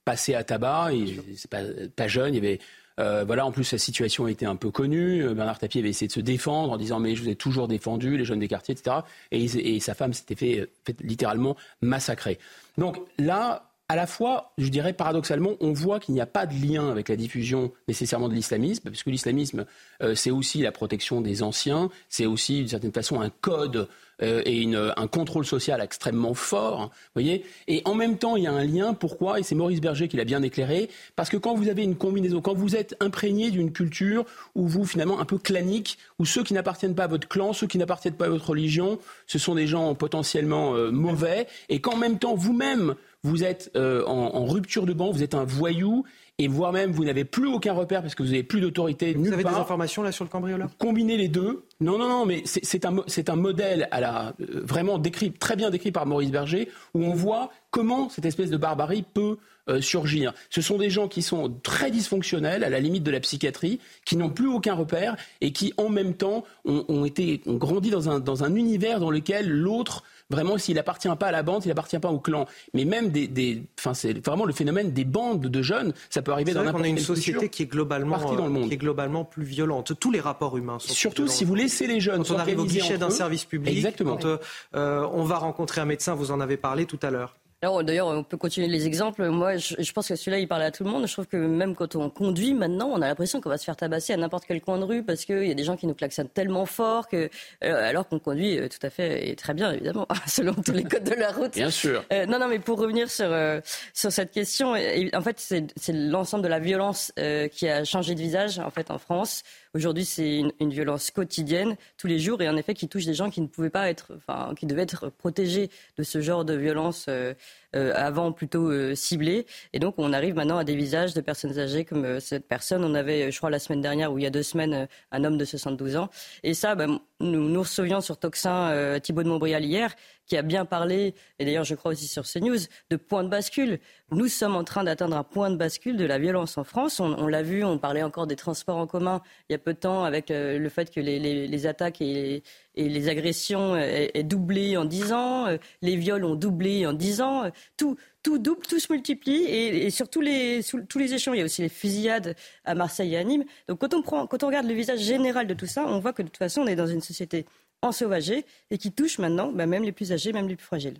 passé à tabac, c'est pas, pas jeune, il y avait euh, voilà, en plus, la situation été un peu connue. Euh, Bernard Tapie avait essayé de se défendre en disant Mais je vous ai toujours défendu, les jeunes des quartiers, etc. Et, sa femme s'était fait, littéralement massacrer. Donc là, à la fois, je dirais paradoxalement, on voit qu'il n'y a pas de lien avec la diffusion nécessairement de l'islamisme, parce que l'islamisme, euh, c'est aussi la protection des anciens, c'est aussi d'une certaine façon un code euh, et une, un contrôle social extrêmement fort. voyez et en même temps, il y a un lien. Pourquoi Et c'est Maurice Berger qui l'a bien éclairé. Parce que quand vous avez une combinaison, quand vous êtes imprégné d'une culture où vous, finalement, un peu clanique, où ceux qui n'appartiennent pas à votre clan, ceux qui n'appartiennent pas à votre religion, ce sont des gens potentiellement euh, mauvais, et qu'en même temps, vous-même, vous êtes euh, en, en, rupture de banc, vous êtes un voyou, et voire même vous n'avez plus aucun repère parce que vous n'avez plus d'autorité Vous avez des informations là sur le cambrioleur? Combiner les deux. Non, non, non, mais c'est un, un, modèle à la, euh, vraiment décrit, très bien décrit par Maurice Berger, où on voit comment cette espèce de barbarie peut euh, surgir. Ce sont des gens qui sont très dysfonctionnels, à la limite de la psychiatrie, qui n'ont plus aucun repère et qui, en même temps, ont, ont été, ont grandi dans un, dans un univers dans lequel l'autre Vraiment, s'il appartient pas à la bande, il appartient pas au clan. Mais même des, des enfin, c'est vraiment le phénomène des bandes de jeunes. Ça peut arriver dans n'importe quelle On a une société qui est globalement, dans le monde. qui est globalement plus violente. Tous les rapports humains sont. Surtout si vous laissez les jeunes. Quand on arrive au guichet d'un service public. Exactement. Quand euh, on va rencontrer un médecin, vous en avez parlé tout à l'heure. Alors d'ailleurs, on peut continuer les exemples. Moi, je, je pense que celui-là, il parle à tout le monde. Je trouve que même quand on conduit maintenant, on a l'impression qu'on va se faire tabasser à n'importe quel coin de rue parce qu'il y a des gens qui nous klaxonnent tellement fort que, euh, alors qu'on conduit euh, tout à fait et très bien, évidemment, (laughs) selon tous les codes de la route. Bien sûr. Euh, non, non, mais pour revenir sur euh, sur cette question, en fait, c'est l'ensemble de la violence euh, qui a changé de visage en fait en France. Aujourd'hui, c'est une, violence quotidienne, tous les jours, et en effet qui touche des gens qui ne pouvaient pas être, enfin, qui devaient être protégés de ce genre de violence euh, avant plutôt euh, ciblée. Et donc, on arrive maintenant à des visages de personnes âgées comme euh, cette personne. On avait, je crois, la semaine dernière ou il y a deux semaines, un homme de 72 ans. Et ça, ben, nous nous recevions sur Toxin Thibault de Montbrial hier, qui a bien parlé, et d'ailleurs je crois aussi sur CNews, de point de bascule. Nous sommes en train d'atteindre un point de bascule de la violence en France. On, on l'a vu, on parlait encore des transports en commun il y a peu de temps avec euh, le fait que les, les, les attaques et, et, les agressions aient, aient, doublé en 10 ans, euh, les viols ont doublé en 10 ans, tout, tout double, tout se multiplie et, sur tous les, tous les échelons. Il y a aussi les fusillades à Marseille et à Nîmes. Donc quand on, prend, quand on regarde le visage général de tout ça, on voit que de toute façon on est dans une société ensauvagée et qui touche maintenant bah, même les plus âgés, même les plus fragiles.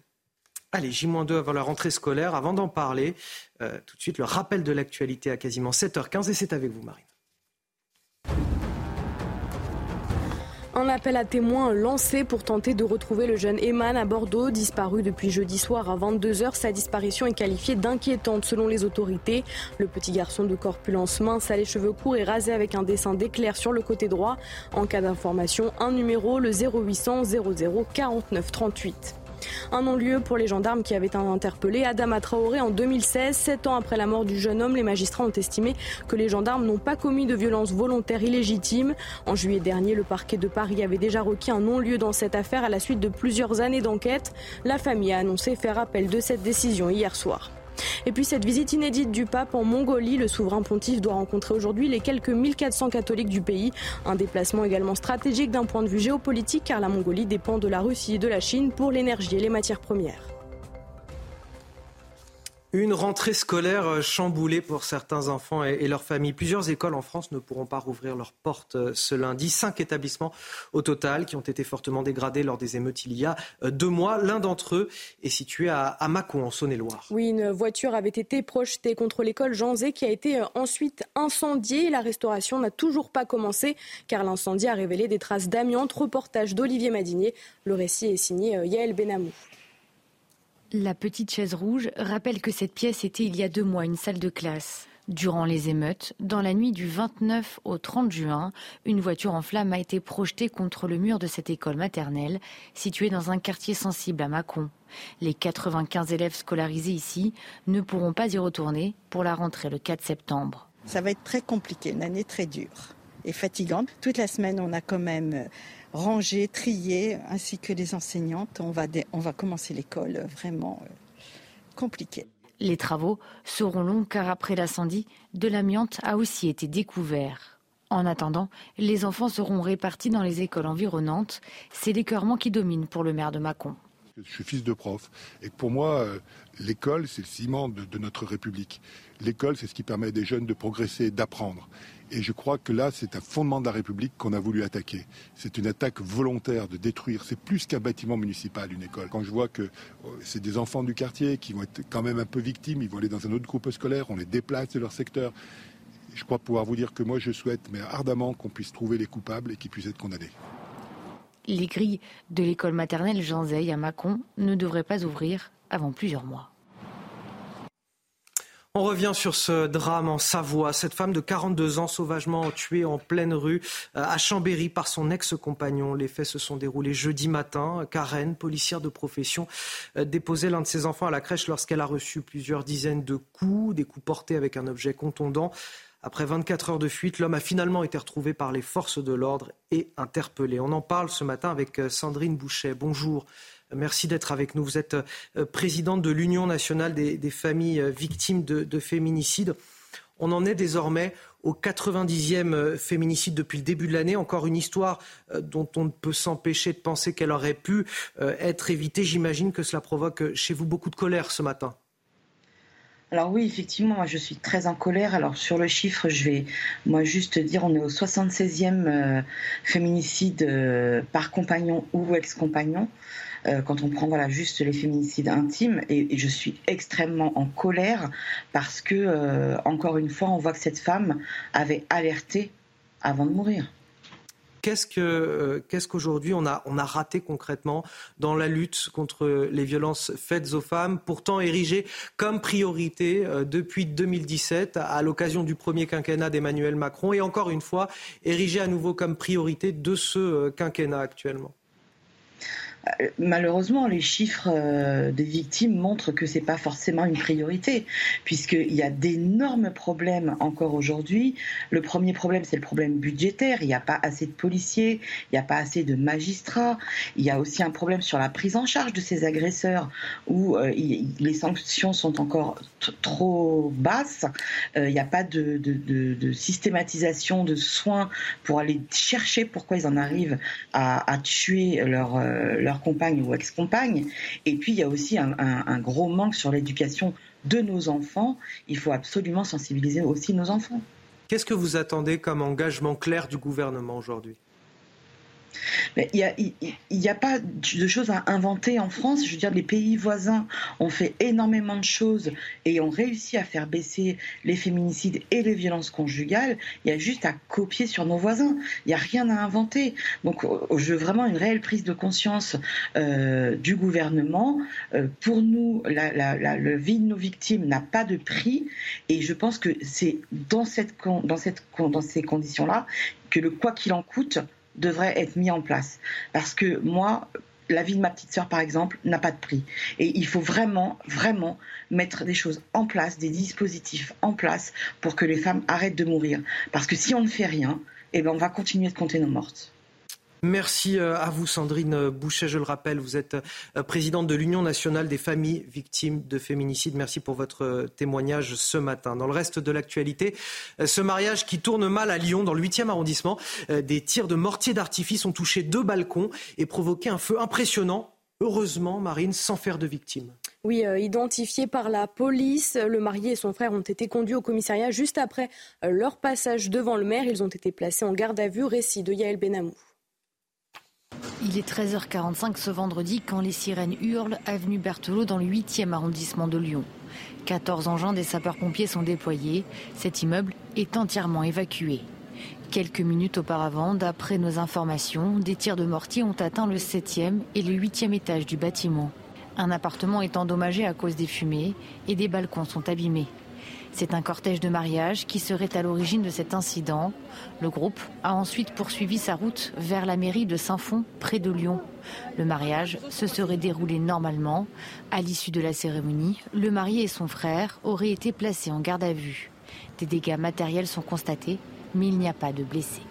Allez, J-2 avant la rentrée scolaire. Avant d'en parler, euh, tout de suite, le rappel de l'actualité à quasiment 7h15 et c'est avec vous, Marine. Un appel à témoins lancé pour tenter de retrouver le jeune Eman à Bordeaux, disparu depuis jeudi soir à 22h. Sa disparition est qualifiée d'inquiétante selon les autorités. Le petit garçon de corpulence mince a les cheveux courts et rasé avec un dessin d'éclair sur le côté droit. En cas d'information, un numéro, le 0800 00 49 38. Un non-lieu pour les gendarmes qui avaient interpellé Adama Traoré en 2016. Sept ans après la mort du jeune homme, les magistrats ont estimé que les gendarmes n'ont pas commis de violence volontaire illégitime. En juillet dernier, le parquet de Paris avait déjà requis un non-lieu dans cette affaire à la suite de plusieurs années d'enquête. La famille a annoncé faire appel de cette décision hier soir. Et puis cette visite inédite du pape en Mongolie, le souverain pontife doit rencontrer aujourd'hui les quelques 1400 catholiques du pays. Un déplacement également stratégique d'un point de vue géopolitique car la Mongolie dépend de la Russie et de la Chine pour l'énergie et les matières premières. Une rentrée scolaire chamboulée pour certains enfants et leurs familles. Plusieurs écoles en France ne pourront pas rouvrir leurs portes ce lundi. Cinq établissements au total qui ont été fortement dégradés lors des émeutes il y a deux mois. L'un d'entre eux est situé à, à Mâcon, en Saône-et-Loire. Oui, une voiture avait été projetée contre l'école Jean Zé qui a été ensuite incendiée. La restauration n'a toujours pas commencé car l'incendie a révélé des traces d'amiante. Reportage d'Olivier Madinier. Le récit est signé Yael Benamou. La petite chaise rouge rappelle que cette pièce était il y a deux mois une salle de classe. Durant les émeutes, dans la nuit du 29 au 30 juin, une voiture en flammes a été projetée contre le mur de cette école maternelle, située dans un quartier sensible à Mâcon. Les 95 élèves scolarisés ici ne pourront pas y retourner pour la rentrée le 4 septembre. Ça va être très compliqué, une année très dure et fatigante. Toute la semaine, on a quand même rangé, trié, ainsi que les enseignantes. On va, on va commencer l'école vraiment compliquée. Les travaux seront longs car après l'incendie, de l'amiante a aussi été découvert. En attendant, les enfants seront répartis dans les écoles environnantes. C'est l'écœurement qui domine pour le maire de Mâcon. Je suis fils de prof et pour moi, l'école, c'est le ciment de, de notre République. L'école, c'est ce qui permet à des jeunes de progresser, d'apprendre. Et je crois que là, c'est un fondement de la République qu'on a voulu attaquer. C'est une attaque volontaire de détruire. C'est plus qu'un bâtiment municipal, une école. Quand je vois que euh, c'est des enfants du quartier qui vont être quand même un peu victimes, ils vont aller dans un autre groupe scolaire, on les déplace de leur secteur. Je crois pouvoir vous dire que moi, je souhaite, mais ardemment, qu'on puisse trouver les coupables et qu'ils puissent être condamnés. Les grilles de l'école maternelle Jean Zay à Mâcon ne devraient pas ouvrir avant plusieurs mois. On revient sur ce drame en Savoie. Cette femme de 42 ans sauvagement tuée en pleine rue euh, à Chambéry par son ex-compagnon. Les faits se sont déroulés jeudi matin. Karen, policière de profession, euh, déposait l'un de ses enfants à la crèche lorsqu'elle a reçu plusieurs dizaines de coups, des coups portés avec un objet contondant. Après 24 heures de fuite, l'homme a finalement été retrouvé par les forces de l'ordre et interpellé. On en parle ce matin avec euh, Sandrine Bouchet. Bonjour. Merci d'être avec nous. Vous êtes euh, présidente de l'Union nationale des, familles euh, victimes de, de, féminicide. On en est désormais au 90e euh, féminicide depuis le début de l'année. Encore une histoire dont on ne peut s'empêcher de penser qu'elle aurait pu être évitée. J'imagine que cela provoque chez vous beaucoup de colère ce matin. Alors oui, effectivement, je suis très en colère. Alors sur le chiffre, je vais moi juste dire, on est au 76e féminicide par compagnon ou ex-compagnon. Euh, quand on prend voilà juste les féminicides intimes et, je suis extrêmement en colère parce que euh, une fois on voit que cette femme avait alerté avant de mourir. Qu'est-ce que euh, qu'aujourd'hui on a raté concrètement dans la lutte contre les violences faites aux femmes, pourtant érigées comme priorité depuis 2017 à l'occasion du premier quinquennat d'Emmanuel Macron et encore une fois érigées à nouveau comme priorité de ce quinquennat actuellement? Euh, malheureusement, les chiffres euh, des victimes montrent que c'est pas forcément une priorité, puisqu'il y a d'énormes problèmes encore aujourd'hui. Le premier problème, c'est le problème budgétaire. Il n'y a pas assez de policiers, il n'y a pas assez de magistrats. Il y a aussi un problème sur la prise en charge de ces agresseurs, où euh, les sanctions sont encore trop basses. il n'y a pas de, de, systématisation de soins pour aller chercher pourquoi ils en arrivent à, tuer leur, leur compagne ou ex-compagne. Et puis, il y a aussi un, un gros manque sur l'éducation de nos enfants. Il faut absolument sensibiliser aussi nos enfants. Qu'est-ce que vous attendez comme engagement clair du gouvernement aujourd'hui? Il n'y a, pas de choses à inventer en France. Je veux dire, les pays voisins ont fait énormément de choses et ont réussi à faire baisser les féminicides et les violences conjugales. Il y a juste à copier sur nos voisins. Il n'y a rien à inventer. Donc, euh, je veux vraiment une réelle prise de conscience euh, du gouvernement. Euh, pour nous, la, vie de nos victimes n'a pas de prix et je pense que c'est dans ces conditions-là que le quoi qu'il en coûte devrait être mis en place. Parce que moi, la vie de ma petite sœur, par exemple, n'a pas de prix. Et il faut vraiment, vraiment mettre des choses en place, des dispositifs en place pour que les femmes arrêtent de mourir. Parce que si on ne fait rien, eh ben on va continuer de compter nos mortes. Merci euh, à vous, Sandrine Boucher. Je le rappelle, vous êtes euh, présidente de l'Union nationale des familles victimes de féminicide. Merci pour votre euh, témoignage ce matin. Dans le reste de l'actualité, ce mariage qui tourne mal à Lyon, dans le 8e arrondissement, des tirs de mortier d'artifice ont touché deux balcons et provoqué un feu impressionnant. Heureusement, Marine, sans faire de victimes. Oui, identifiés par la police, le marié et son frère ont été conduits au commissariat juste après leur passage devant le maire. Ils ont été placés en garde à vue. Récit de Yael Benamou. Il est 13h45 ce vendredi quand les sirènes hurlent avenue Berthelot dans le 8e arrondissement de Lyon. 14 engins des sapeurs-pompiers sont déployés. Cet immeuble est entièrement évacué. Quelques minutes auparavant, d'après nos informations, des tirs de mortier ont atteint le 7e et le 8e étage du bâtiment. Un appartement est endommagé à cause des fumées et des balcons sont abîmés. C'est un cortège de mariage qui serait à l'origine de cet incident. Le groupe a ensuite poursuivi sa route vers la mairie de Saint-Fond, près de Lyon. Le mariage se serait déroulé normalement. À l'issue de la cérémonie, le marié et son frère auraient été placés en garde à vue. Des dégâts matériels sont constatés, mais il n'y a pas de blessés.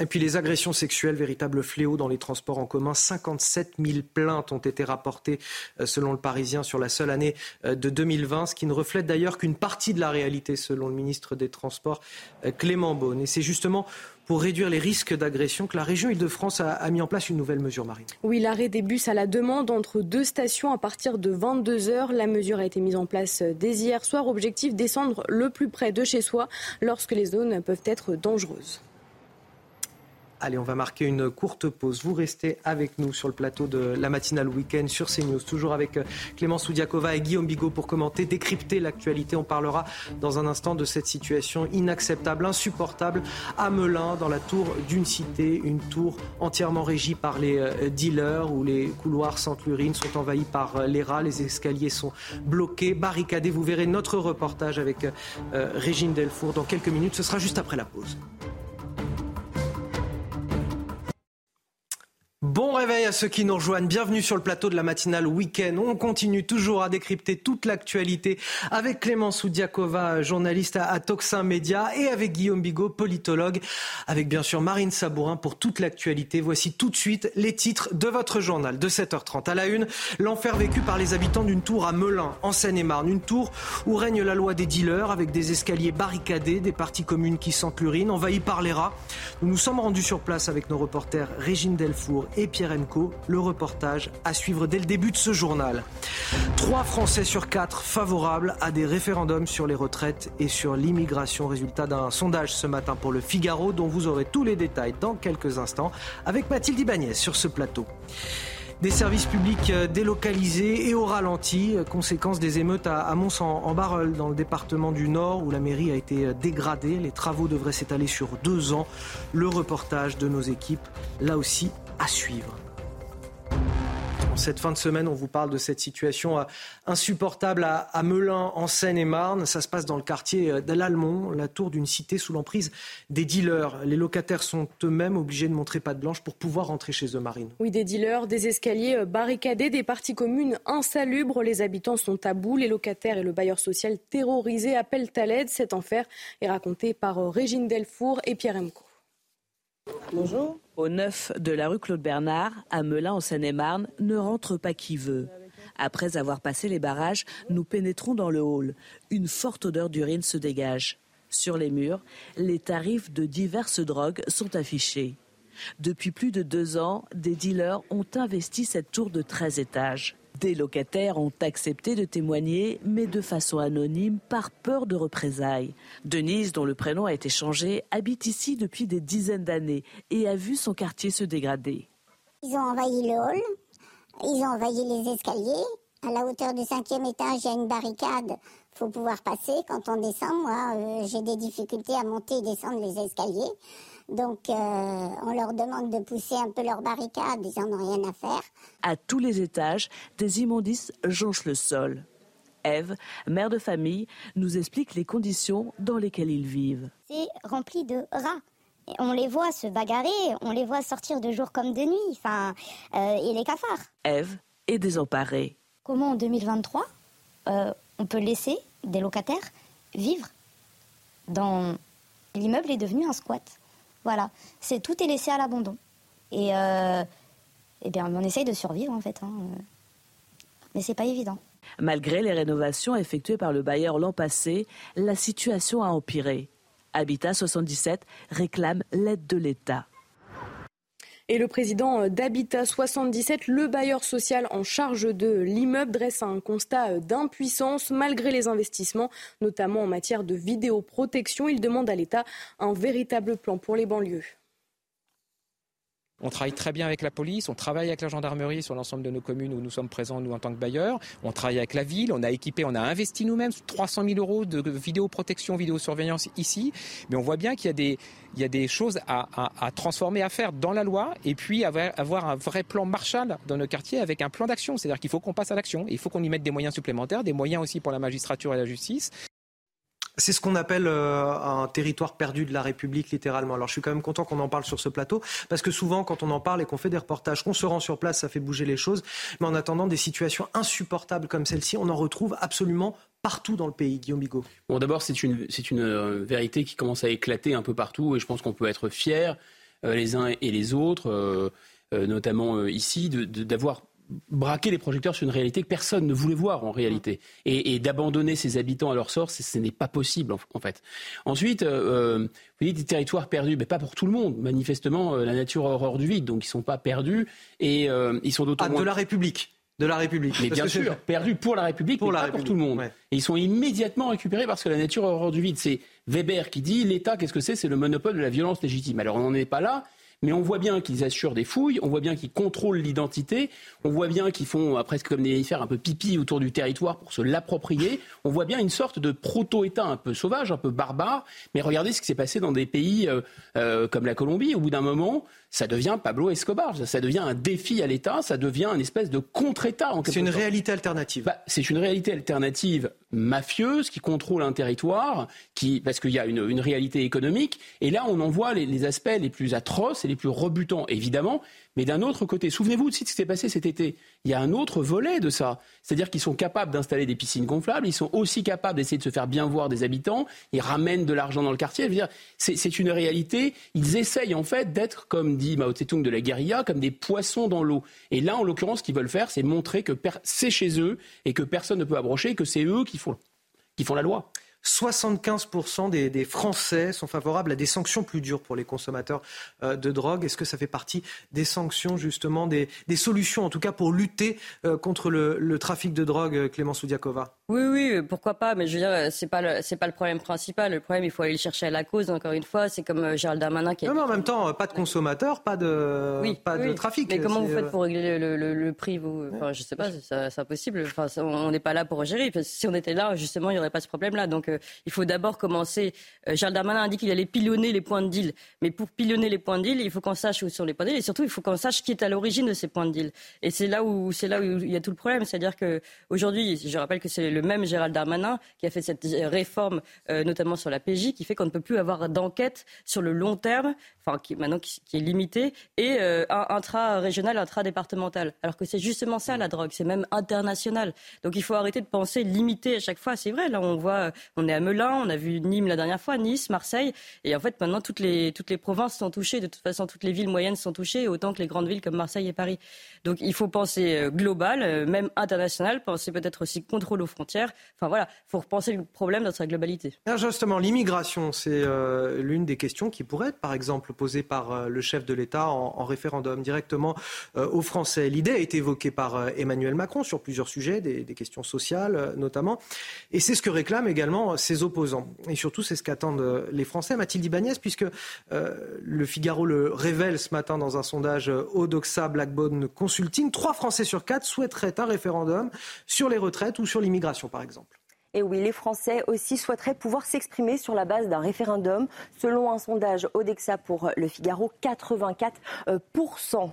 Et puis les agressions sexuelles, véritable fléau dans les transports en commun. 57 000 plaintes ont été rapportées euh, selon le Parisien sur la seule année euh, de 2020, ce qui ne reflète d'ailleurs qu'une partie de la réalité selon le ministre des Transports euh, Clément Beaune. Et c'est justement pour réduire les risques d'agression que la région Île-de-France a, a, mis en place une nouvelle mesure marine. Oui, l'arrêt des bus à la demande entre deux stations à partir de 22 heures. La mesure a été mise en place dès hier soir. Objectif descendre le plus près de chez soi lorsque les zones peuvent être dangereuses. Allez, on va marquer une courte pause. Vous restez avec nous sur le plateau de la matinale week-end sur CNews, toujours avec euh, Clémence Soudiakova et Guillaume Bigot pour commenter, décrypter l'actualité. On parlera dans un instant de cette situation inacceptable, insupportable à Melun, dans la tour d'une cité, une tour entièrement régie par les euh, dealers où les couloirs sans urine sont envahis par euh, les rats, les escaliers sont bloqués, barricadés. Vous verrez notre reportage avec Régine Delfour dans quelques minutes. Ce sera juste après la pause. Bon réveil à ceux qui nous rejoignent. Bienvenue sur le plateau de la matinale week-end. On continue toujours à décrypter toute l'actualité avec Clémence Oudiakova, journaliste à, Toxin Média, et avec Guillaume Bigot, politologue, avec bien sûr Marine Sabourin pour toute l'actualité. Voici tout de suite les titres de votre journal de 7h30. À la une, l'enfer vécu par les habitants d'une tour à Melun, en Seine-et-Marne. Une tour où règne la loi des dealers avec des escaliers barricadés, des parties communes qui sentent l'urine, envahies par les rats. Nous nous sommes rendus sur place avec nos reporters Régine Delfour et Pierre Emco. Le reportage à suivre dès le début de ce journal. Trois Français sur quatre favorables à des référendums sur les retraites et sur l'immigration. Résultat d'un sondage ce matin pour le Figaro dont vous aurez tous les détails dans quelques instants avec Mathilde Ibanez sur ce plateau. Des services publics euh, délocalisés et au ralenti, euh, conséquence des émeutes à Mons en Barreul, dans le département du Nord, où la mairie a été euh, dégradée. Les travaux devraient s'étaler sur deux ans. Le reportage de nos équipes, là aussi, à suivre. Cette fin de semaine, on vous parle de cette situation euh, insupportable à, Melun, en Seine-et-Marne. Ça se passe dans le quartier euh, d'Allemont, la tour d'une cité sous l'emprise des dealers. Les locataires sont eux-mêmes obligés de montrer patte blanche pour pouvoir rentrer chez eux, Marine. Oui, des dealers, des escaliers euh, barricadés, des parties communes insalubres. Les habitants sont à bout. Les locataires et le bailleur social terrorisés appellent à l'aide. Cet enfer est raconté par Régine Delfour et Pierre Emco. Au 9 de la rue Claude Bernard, à Melun en Seine-et-Marne, ne rentre pas qui veut. Après avoir passé les barrages, nous pénétrons dans le hall. Une forte odeur d'urine se dégage. Sur les murs, les tarifs de diverses drogues sont affichés. Depuis plus de deux ans, des dealers ont investi cette tour de 13 étages. Des locataires ont accepté de témoigner, mais de façon anonyme, par peur de représailles. Denise, dont le prénom a été changé, habite ici depuis des dizaines d'années et a vu son quartier se dégrader. Ils ont envahi le hall, ils ont envahi les escaliers. À la hauteur du cinquième étage, il y a une barricade. faut pouvoir passer. Quand on descend, moi, euh, j'ai des difficultés à monter et descendre les escaliers. Donc, euh, on leur demande de pousser un peu leur barricade, ils n'en ont rien à faire. À tous les étages, des immondices jonchent le sol. Eve, mère de famille, nous explique les conditions dans lesquelles ils vivent. C'est rempli de rats. on les voit se bagarrer, on les voit sortir de jour comme de nuit, enfin, euh, et les cafards. Eve est désemparée. Comment en 2023, euh, on peut laisser des locataires vivre dans l'immeuble est devenu un squat? Voilà, c'est tout est laissé à l'abandon. Et, euh, eh bien, on essaye de survivre en fait, hein. mais c'est pas évident. Malgré les rénovations effectuées par le bailleur l'an passé, la situation a empiré. Habitat 77 réclame l'aide de l'État. Et le président d'Habitat 77, le bailleur social en charge de l'immeuble, dresse un constat d'impuissance malgré les investissements, notamment en matière de vidéoprotection. Il demande à l'État un véritable plan pour les banlieues. On travaille très bien avec la police, on travaille avec la gendarmerie sur l'ensemble de nos communes où nous sommes présents, nous, en tant que bailleurs. On travaille avec la ville, on a équipé, on a investi nous-mêmes 300 000 euros de vidéoprotection, vidéosurveillance ici. Mais on voit bien qu'il y a des, il y a des choses à, transformer, à faire dans la loi, et puis avoir, avoir un vrai plan Marshall dans nos quartiers avec un plan d'action. C'est-à-dire qu'il faut qu'on passe à l'action. Il faut qu'on y mette des moyens supplémentaires, des moyens aussi pour la magistrature et la justice. C'est ce qu'on appelle euh, un territoire perdu de la République, littéralement. Alors je suis quand même content qu'on en parle sur ce plateau, parce que souvent, quand on en parle et qu'on fait des reportages, qu'on se rend sur place, ça fait bouger les choses. Mais en attendant, des situations insupportables comme celle-ci, on en retrouve absolument partout dans le pays, Guillaume Bigot. Bon, d'abord, c'est une, c'est une euh, vérité qui commence à éclater un peu partout, et je pense qu'on peut être fiers, euh, les uns et les autres, notamment ici, d'avoir braquer les projecteurs sur une réalité que personne ne voulait voir en réalité. Et, d'abandonner ces habitants à leur sort, ce n'est pas possible en, fait. Ensuite, euh, vous dites des territoires perdus, mais pas pour tout le monde. Manifestement, la nature a horreur du vide, donc ils ne sont pas perdus et ils sont d'autant ah, de la République de la République. Mais bien sûr, perdus pour la République, pour mais pas pour tout le monde. Et ils sont immédiatement récupérés parce que la nature a horreur du vide. C'est Weber qui dit l'État, qu'est-ce que c'est? C'est le monopole de la violence légitime. Alors on n'en est pas là, mais on voit bien qu'ils assurent des fouilles, on voit bien qu'ils contrôlent l'identité, on voit bien qu'ils font euh, presque comme des mammifères un peu pipi autour du territoire pour se l'approprier. On voit bien une sorte de proto-État un peu sauvage, un peu barbare. Mais regardez ce qui s'est passé dans des pays euh, euh, comme la Colombie. Au bout d'un moment, ça devient Pablo Escobar, ça devient un défi à l'État, ça devient une espèce de contre-État. C'est une réalité alternative. Bah, c'est une réalité alternative mafieuse qui contrôle un territoire, qui, parce qu'il y a une, une, réalité économique. Et là, on en voit les, les, aspects les plus atroces et les plus rebutants, évidemment. Mais d'un autre côté, souvenez-vous de ce qui s'est passé cet été. Il y a un autre volet de ça. C'est-à-dire qu'ils sont capables d'installer des piscines gonflables, ils sont aussi capables d'essayer de se faire bien voir des habitants, ils ramènent de l'argent dans le quartier. C'est une réalité. Ils essayent en fait d'être, comme dit Mao Tse-tung de la guérilla, comme des poissons dans l'eau. Et là, en l'occurrence, ce qu'ils veulent faire, c'est montrer que c'est chez eux et que personne ne peut abrocher, que c'est eux qui font, qui font la loi. 75% des, Français sont favorables à des sanctions plus dures pour les consommateurs euh, de drogue. Est-ce que ça fait partie des sanctions, justement, des, solutions, en tout cas, pour lutter euh, contre le, trafic de drogue, euh, Clémence Oudiakova Oui, oui, pourquoi pas. Mais je veux dire, c'est pas pas le problème principal. Le problème, il faut aller le chercher à la cause. Encore une fois, c'est comme Gérald Darmanin qui. A... Non, mais en même temps, pas de consommateurs, pas de, pas de trafic. Mais comment vous faites pour régler le, prix, vous? Enfin, je sais pas, c'est impossible. Enfin, on n'est pas là pour gérer. Si on était là, justement, il n'y aurait pas ce problème-là. Donc il faut d'abord commencer. Euh, Charles Darmanin a dit qu'il allait pilonner les points de deal. Mais pour pilonner les points de deal, il faut qu'on sache où sont les points de deal et surtout, il faut qu'on sache qui est à l'origine de ces points de deal. Et c'est là où là où il y a tout le problème, c'est-à-dire que aujourd'hui, je rappelle que c'est le même Gérald Darmanin qui a fait cette réforme, euh, notamment sur la PJ, qui fait qu'on ne peut plus avoir d'enquête sur le long terme, enfin qui maintenant qui, est limitée, et euh, intra-régional, intra-départemental. Alors que c'est justement ça la drogue, c'est même international. Donc il faut arrêter de penser limité à chaque fois. C'est vrai, là on voit, on est à Melun on a vu Nîmes la dernière fois, Nice, Marseille. Et en fait, maintenant, toutes les, toutes les provinces sont touchées. De toute façon, toutes les villes moyennes sont touchées, autant que les grandes villes comme Marseille et Paris. Donc il faut penser euh, global, euh, même international, penser peut-être aussi contrôle aux frontières. Enfin voilà, il faut repenser le problème dans sa globalité. justement, l'immigration, c'est euh, l'une des questions qui pourrait être, par exemple, posée par le chef de l'État en, référendum directement aux Français. L'idée a été évoquée par Emmanuel Macron sur plusieurs sujets, des, des questions sociales notamment. Et c'est ce que réclament également ses opposants. Et surtout, c'est ce qu'attendent les Français. Mathilde Ibanez, puisque le Figaro le révèle ce matin dans un sondage Odoxa Blackbone Consulting, trois Français sur quatre souhaiteraient un référendum sur les retraites ou sur l'immigration, par exemple. Et oui, les Français aussi souhaiteraient pouvoir s'exprimer sur la base d'un référendum. Selon un sondage Odexa pour Le Figaro, 84%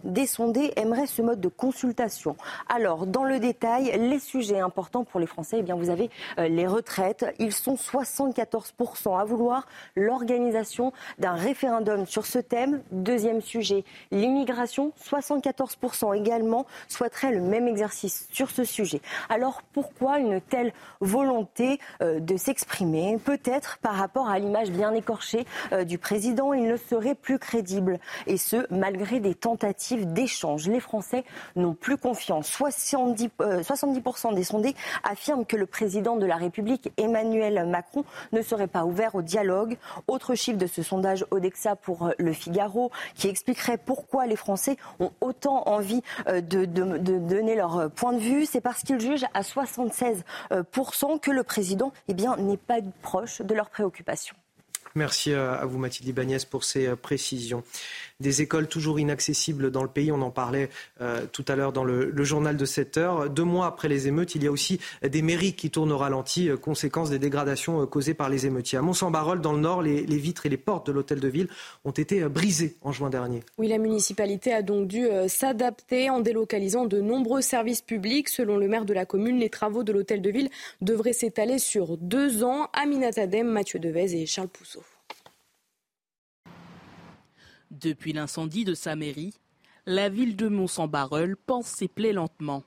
des sondés aimeraient ce mode de consultation. Alors, dans le détail, les sujets importants pour les Français, eh bien, vous avez euh, les retraites. Ils sont 74% à vouloir l'organisation d'un référendum sur ce thème. Deuxième sujet, l'immigration. 74% également souhaiteraient le même exercice sur ce sujet. Alors, pourquoi une telle volonté euh, de s'exprimer. Peut-être par rapport à l'image bien écorchée euh, du président, il ne serait plus crédible. Et ce, malgré des tentatives d'échange. Les Français n'ont plus confiance. 70, 70% euh, des sondés affirment que le président de la République, Emmanuel Macron, ne serait pas ouvert au dialogue. Autre chiffre de ce sondage Odexa pour Le Figaro, qui expliquerait pourquoi les Français ont autant envie de, de donner leur point de vue. C'est parce qu'ils jugent à 76% que le président eh n'est pas proche de leurs préoccupations. Merci à vous Mathilde Ibanez pour ces euh, précisions des écoles toujours inaccessibles dans le pays. On en parlait euh, tout à l'heure dans le, journal de 7 heures. Deux mois après les émeutes, il y a aussi des mairies qui tournent au ralenti, euh, conséquence des dégradations euh, causées par les émeutiers. À Mont-Saint-Barol, dans le Nord, les, vitres et les portes de l'hôtel de ville ont été brisées en juin dernier. Oui, la municipalité a donc dû s'adapter en délocalisant de nombreux services publics. Selon le maire de la commune, les travaux de l'hôtel de ville devraient s'étaler sur deux ans. Aminata Adem, Mathieu Devez et Charles Pousseau. Depuis l'incendie de sa mairie, la ville de Mont-Saint-Barreul pense ses plaies lentement.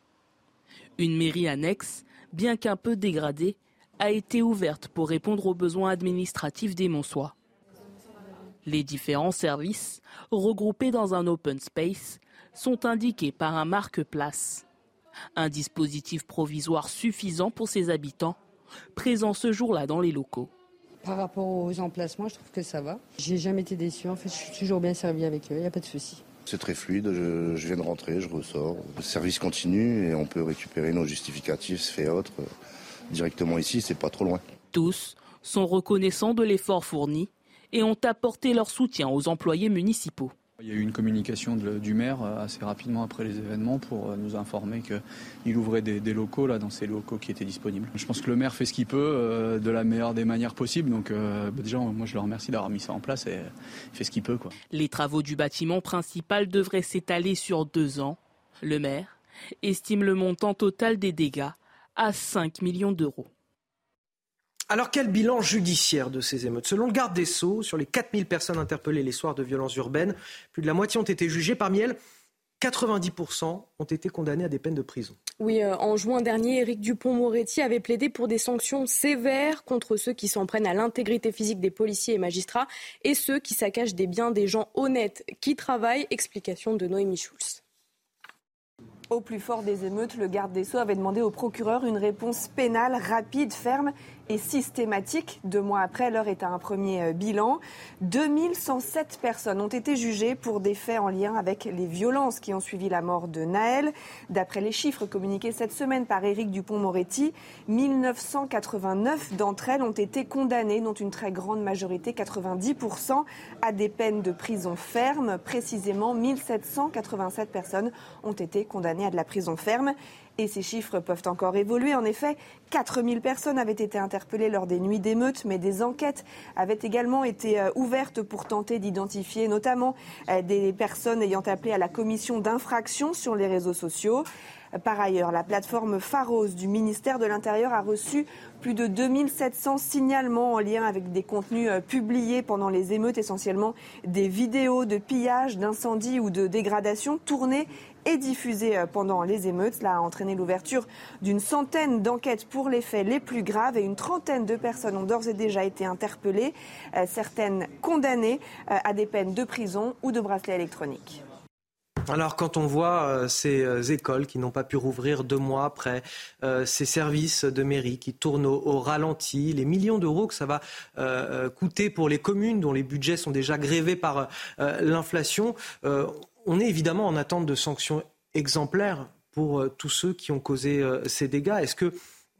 Une mairie annexe, bien qu'un peu dégradée, a été ouverte pour répondre aux besoins administratifs des Monsois. Les différents services, regroupés dans un open space, sont indiqués par un marque-place. Un dispositif provisoire suffisant pour ses habitants, présents ce jour-là dans les locaux. Par rapport aux emplacements, je trouve que ça va. J'ai jamais été déçu. En fait, je suis toujours bien servi avec eux. Il n'y a pas de souci. C'est très fluide. Je, je, viens de rentrer, je ressors. Le service continue et on peut récupérer nos justificatifs, fait autres, directement ici. C'est pas trop loin. Tous sont reconnaissants de l'effort fourni et ont apporté leur soutien aux employés municipaux. Il y a eu une communication du maire euh, assez rapidement après les événements pour euh, nous informer qu'il ouvrait des, locaux là dans ces locaux qui étaient disponibles. Je pense que le maire fait ce qu'il peut euh, de la meilleure des manières possibles. Donc euh, déjà, moi je le remercie d'avoir mis ça en place et fait ce qu'il peut. Quoi. Les travaux du bâtiment principal devraient s'étaler sur deux ans. Le maire estime le montant total des dégâts à 5 millions d'euros. Alors quel bilan judiciaire de ces émeutes? Selon le garde des Sceaux, sur les 4000 personnes interpellées les soirs de violences urbaines, plus de la moitié ont été jugées. Parmi elles, 90% ont été condamnés à des peines de prison. Oui, euh, en juin dernier, Éric Dupont-Moretti avait plaidé pour des sanctions sévères contre ceux qui s'en prennent à l'intégrité physique des policiers et magistrats et ceux qui saccagent des biens des gens honnêtes qui travaillent. Explication de Noémie Schulz. Au plus fort des émeutes, le garde des Sceaux avait demandé au procureur une réponse pénale rapide, ferme et systématique. Deux mois après, l'heure est à un premier bilan. 2107 personnes ont été jugées pour des faits en lien avec les violences qui ont suivi la mort de Naël. D'après les chiffres communiqués cette semaine par Éric Dupont-Moretti, 1989 d'entre elles ont été condamnées, dont une très grande majorité, 90%, à des peines de prison ferme. Précisément, 1787 personnes ont été condamnées à de la prison ferme. Ces chiffres peuvent encore évoluer. En effet, 4000 personnes avaient été interpellées lors des nuits d'émeutes, mais des enquêtes avaient également été ouvertes pour tenter d'identifier notamment des personnes ayant appelé à la commission d'infraction sur les réseaux sociaux. Par ailleurs, la plateforme Pharos du ministère de l'Intérieur a reçu plus de 2700 signalements en lien avec des contenus publiés pendant les émeutes, essentiellement des vidéos de pillage, d'incendie ou de dégradation tournées et diffusées pendant les émeutes. Cela a entraîné l'ouverture d'une centaine d'enquêtes pour les faits les plus graves et une trentaine de personnes ont d'ores et déjà été interpellées, certaines condamnées à des peines de prison ou de bracelet électronique. Alors quand on voit euh, ces euh, écoles qui n'ont pas pu rouvrir deux mois après, euh, ces services de mairie qui tournent au, ralenti, les millions d'euros que ça va euh, coûter pour les communes dont les budgets sont déjà grévés par l'inflation, on est évidemment en attente de sanctions exemplaires pour tous ceux qui ont causé ces dégâts. Est-ce que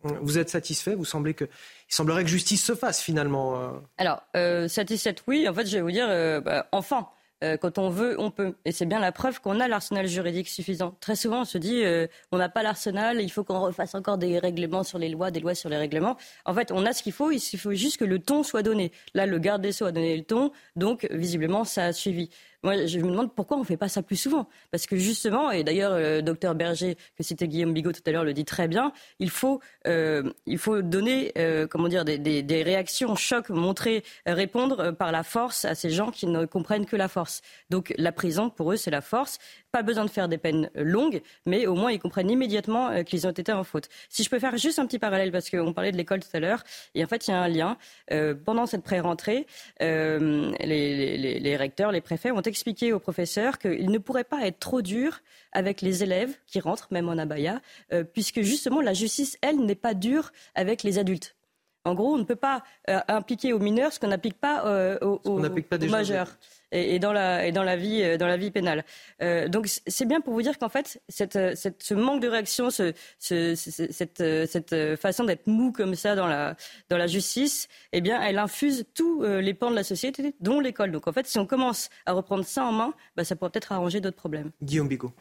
vous êtes satisfait? Vous semblez il semblerait que justice se fasse finalement. Alors satisfait, oui. En fait, je vais vous dire, bah, enfin. Euh, quand on veut, on peut. Et c'est bien la preuve qu'on a l'arsenal juridique suffisant. Très souvent, on se dit, euh, on n'a pas l'arsenal, il faut qu'on refasse encore des règlements sur les lois, des lois sur les règlements. En fait, on a ce qu'il faut, il faut juste que le ton soit donné. Là, le garde des Sceaux a donné le ton, donc visiblement, ça a suivi. Moi, je me demande pourquoi on ne fait pas ça plus souvent. Parce que justement, et d'ailleurs, le docteur Berger, que c'était Guillaume Bigot tout à l'heure, le dit très bien, il faut, euh, il faut donner euh, comment dire, des, des, des, réactions choc, montrer, répondre par la force à ces gens qui ne comprennent que la force. Donc la prison, pour eux, c'est la force. Pas besoin de faire des peines longues, mais au moins ils comprennent immédiatement euh, qu'ils ont été en faute. Si je peux faire juste un petit parallèle, parce qu'on parlait de l'école tout à l'heure, et en fait il y a un lien. Euh, pendant cette pré-rentrée, euh, les, recteurs, les préfets ont expliqué aux professeurs qu'ils ne pourraient pas être trop durs avec les élèves qui rentrent, même en abaya, euh, puisque justement la justice, elle, n'est pas dure avec les adultes. En gros, on ne peut pas euh, impliquer aux mineurs ce qu'on n'applique pas euh, aux, aux, pas aux majeurs et, et, dans la, et dans la vie, euh, dans la vie pénale. Euh, donc c'est bien pour vous dire qu'en fait, cette, cette, ce manque de réaction, ce, ce, cette, cette façon d'être mou comme ça dans la, dans la justice, eh bien, elle infuse tous les pans de la société, dont l'école. Donc en fait, si on commence à reprendre ça en main, bah, ça pourrait peut-être arranger d'autres problèmes. Guillaume Bigot.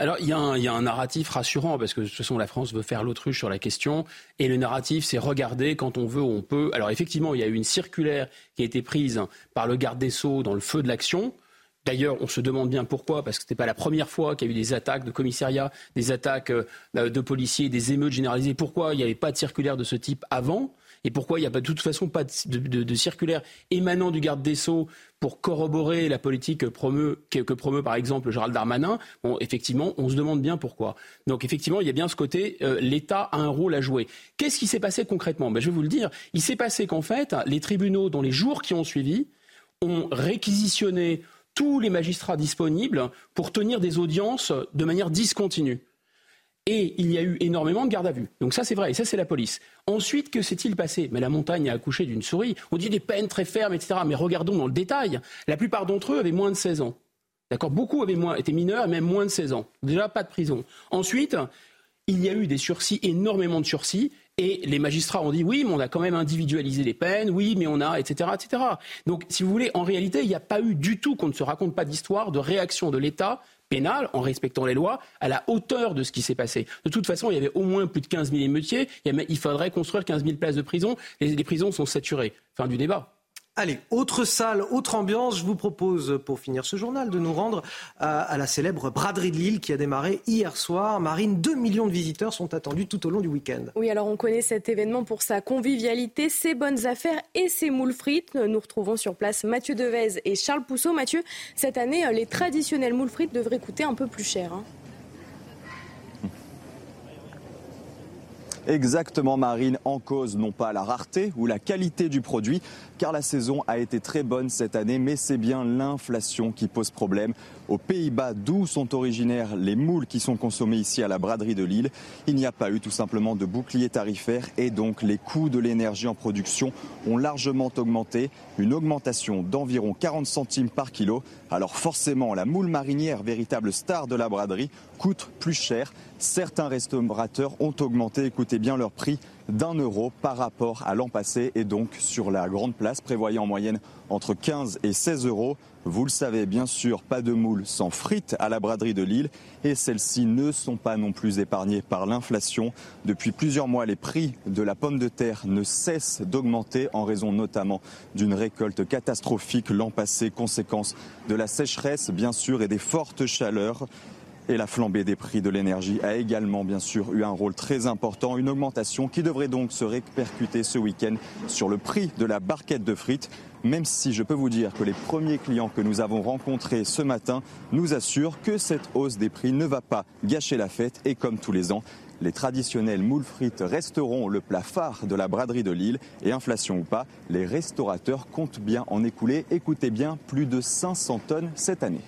Alors, il y, a un narratif rassurant, parce que de toute façon, la France veut faire l'autruche sur la question. Et le narratif, c'est regarder quand on veut, on peut. Alors, effectivement, il y a eu une circulaire qui a été prise par le garde des Sceaux dans le feu de l'action. D'ailleurs, on se demande bien pourquoi, parce que ce n'était pas la première fois qu'il y a eu des attaques de commissariat, des attaques de policiers, des émeutes généralisées. Pourquoi il n'y avait pas de circulaire de ce type avant? Et pourquoi il n'y a pas, de toute façon pas de, circulaire émanant du garde des Sceaux pour corroborer la politique que promeut, que, par exemple Gérald Darmanin? Bon, effectivement, on se demande bien pourquoi. Donc effectivement, il y a bien ce côté, euh, l'État a un rôle à jouer. Qu'est-ce qui s'est passé concrètement? Ben, Je vais vous le dire. Il s'est passé qu'en fait, les tribunaux, dans les jours qui ont suivi, ont réquisitionné tous les magistrats disponibles pour tenir des audiences de manière discontinue. Et il y a eu énormément de garde à vue. Donc ça, c'est vrai. Et ça, c'est la police. Ensuite, que s'est-il passé? Mais la montagne a accouché d'une souris. On dit des peines très fermes, etc. Mais regardons dans le détail. La plupart d'entre eux avaient moins de 16 ans. D'accord? Beaucoup avaient moins, étaient mineurs, même moins de 16 ans. Déjà, pas de prison. Ensuite, il y a eu des sursis, énormément de sursis. Et les magistrats ont dit oui, mais on a quand même individualisé les peines, oui, mais on a, etc., etc. Donc, si vous voulez, en réalité, il n'y a pas eu du tout, qu'on ne se raconte pas d'histoire, de réaction de l'État pénal, en respectant les lois, à la hauteur de ce qui s'est passé. De toute façon, il y avait au moins plus de 15 000 émeutiers. Il faudrait construire 15 000 places de prison. Les, les prisons sont saturées. Fin du débat. Allez, autre salle, autre ambiance. Je vous propose, pour finir ce journal, de nous rendre à, la célèbre braderie de Lille qui a démarré hier soir. Marine, 2 millions de visiteurs sont attendus tout au long du week-end. Oui, alors on connaît cet événement pour sa convivialité, ses bonnes affaires et ses moules frites. Nous retrouvons sur place Mathieu Devez et Charles Pousseau. Mathieu, cette année, les traditionnels moules frites devraient coûter un peu plus cher. Hein. Exactement, Marine, en cause non pas la rareté ou la qualité du produit, car la saison a été très bonne cette année, mais c'est bien l'inflation qui pose problème. Aux Pays-Bas, d'où sont originaires les moules qui sont consommés ici à la braderie de Lille, il n'y a pas eu tout simplement de bouclier tarifaire et donc les coûts de l'énergie en production ont largement augmenté, une augmentation d'environ 40 centimes par kilo. Alors forcément, la moule marinière, véritable star de la braderie, coûte plus cher. Certains restaurateurs ont augmenté, écoutez bien leur prix, d'un euro par rapport à l'an passé et donc sur la grande place prévoyant en moyenne entre 15 et 16 euros. Vous le savez bien sûr, pas de moules sans frites à la braderie de Lille et celles-ci ne sont pas non plus épargnées par l'inflation. Depuis plusieurs mois, les prix de la pomme de terre ne cessent d'augmenter en raison notamment d'une récolte catastrophique l'an passé, conséquence de la sécheresse bien sûr et des fortes chaleurs. Et la flambée des prix de l'énergie a également bien sûr eu un rôle très important, une augmentation qui devrait donc se répercuter ce week-end sur le prix de la barquette de frites, même si je peux vous dire que les premiers clients que nous avons rencontrés ce matin nous assurent que cette hausse des prix ne va pas gâcher la fête. Et comme tous les ans, les traditionnels moules frites resteront le plat phare de la braderie de Lille. Et inflation ou pas, les restaurateurs comptent bien en écouler, écoutez bien, plus de 500 tonnes cette année.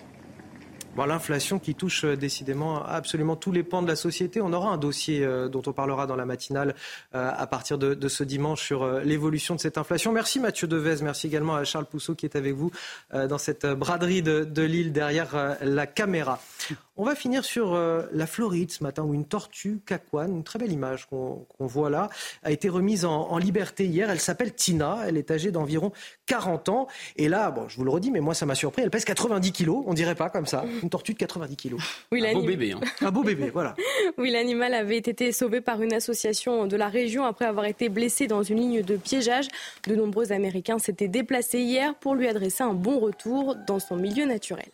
L'inflation qui touche euh, décidément absolument tous les pans de la société. On aura un dossier euh, dont on parlera dans la matinale euh, à partir de, ce dimanche sur l'évolution de cette inflation. Merci Mathieu Devez, merci également à Charles Pousseau qui est avec vous dans cette braderie de, de Lille derrière la caméra. On va finir sur euh, la Floride ce matin où une tortue caquane, une très belle image qu'on voit là, a été remise en, liberté hier. Elle s'appelle Tina, elle est âgée d'environ 40 ans. Et là, bon, je vous le redis, mais moi ça m'a surpris, elle pèse 90 kilos, on dirait pas comme ça, une tortue de 90 kilos. (laughs) Oui, un beau bébé. Hein. Un beau bébé, voilà. (laughs) Oui, l'animal avait été sauvé par une association de la région après avoir été blessé dans une ligne de piégeage. De nombreux Américains s'étaient déplacés hier pour lui adresser un bon retour dans son milieu naturel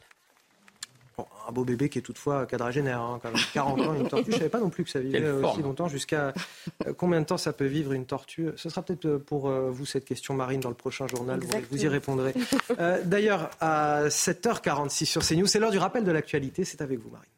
un beau bébé qui est toutefois quadragénaire, hein, quand même. (laughs) 40 ans, une tortue. Je ne savais pas non plus que ça vivait aussi longtemps. Jusqu'à euh, combien de temps ça peut vivre une tortue? Ce sera peut-être euh, pour euh, vous cette question, Marine, dans le prochain journal. Vous, y répondrez. D'ailleurs, à 7h46 sur CNews, c'est l'heure du rappel de l'actualité. C'est avec vous, Marine.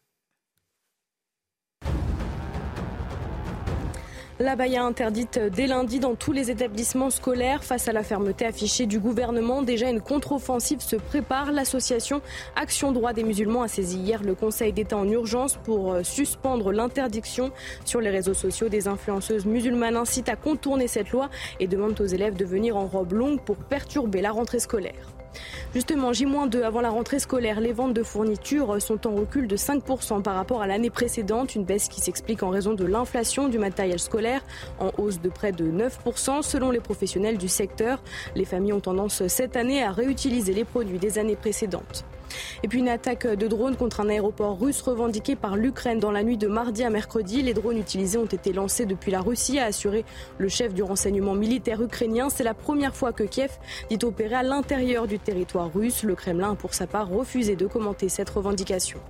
La baya interdite dès lundi dans tous les établissements scolaires. Face à la fermeté affichée du gouvernement, déjà une contre-offensive se prépare. L'association Action Droit des musulmans a saisi hier le Conseil d'État en urgence pour euh, suspendre l'interdiction. Sur les réseaux sociaux, des influenceuses musulmanes incitent à contourner cette loi et demandent aux élèves de venir en robe longue pour perturber la rentrée scolaire. Justement, J-2 avant la rentrée scolaire, les ventes de fournitures sont en recul de 5% par rapport à l'année précédente, une baisse qui s'explique en raison de l'inflation du matériel scolaire, en hausse de près de 9% selon les professionnels du secteur. Les familles ont tendance cette année à réutiliser les produits des années précédentes. Et puis une attaque de drones contre un aéroport russe revendiqué par l'Ukraine dans la nuit de mardi à mercredi. Les drones utilisés ont été lancés depuis la Russie, a assuré le chef du renseignement militaire ukrainien. C'est la première fois que Kiev dit opérer à l'intérieur du territoire russe. Le Kremlin a pour sa part refusé de commenter cette revendication.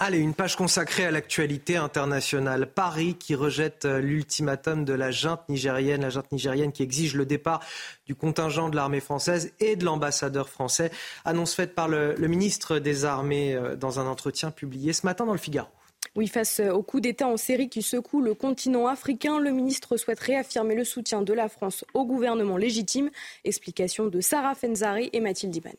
Allez, une page consacrée à l'actualité internationale. Paris qui rejette euh, l'ultimatum de la junte nigérienne, la junte nigérienne qui exige le départ du contingent de l'armée française et de l'ambassadeur français. Annonce faite par le, ministre des Armées euh, dans un entretien publié ce matin dans le Figaro. Oui, face euh, au coup d'État en série qui secoue le continent africain, le ministre souhaite réaffirmer le soutien de la France au gouvernement légitime. Explication de Sarah Fenzari et Mathilde Ibanez.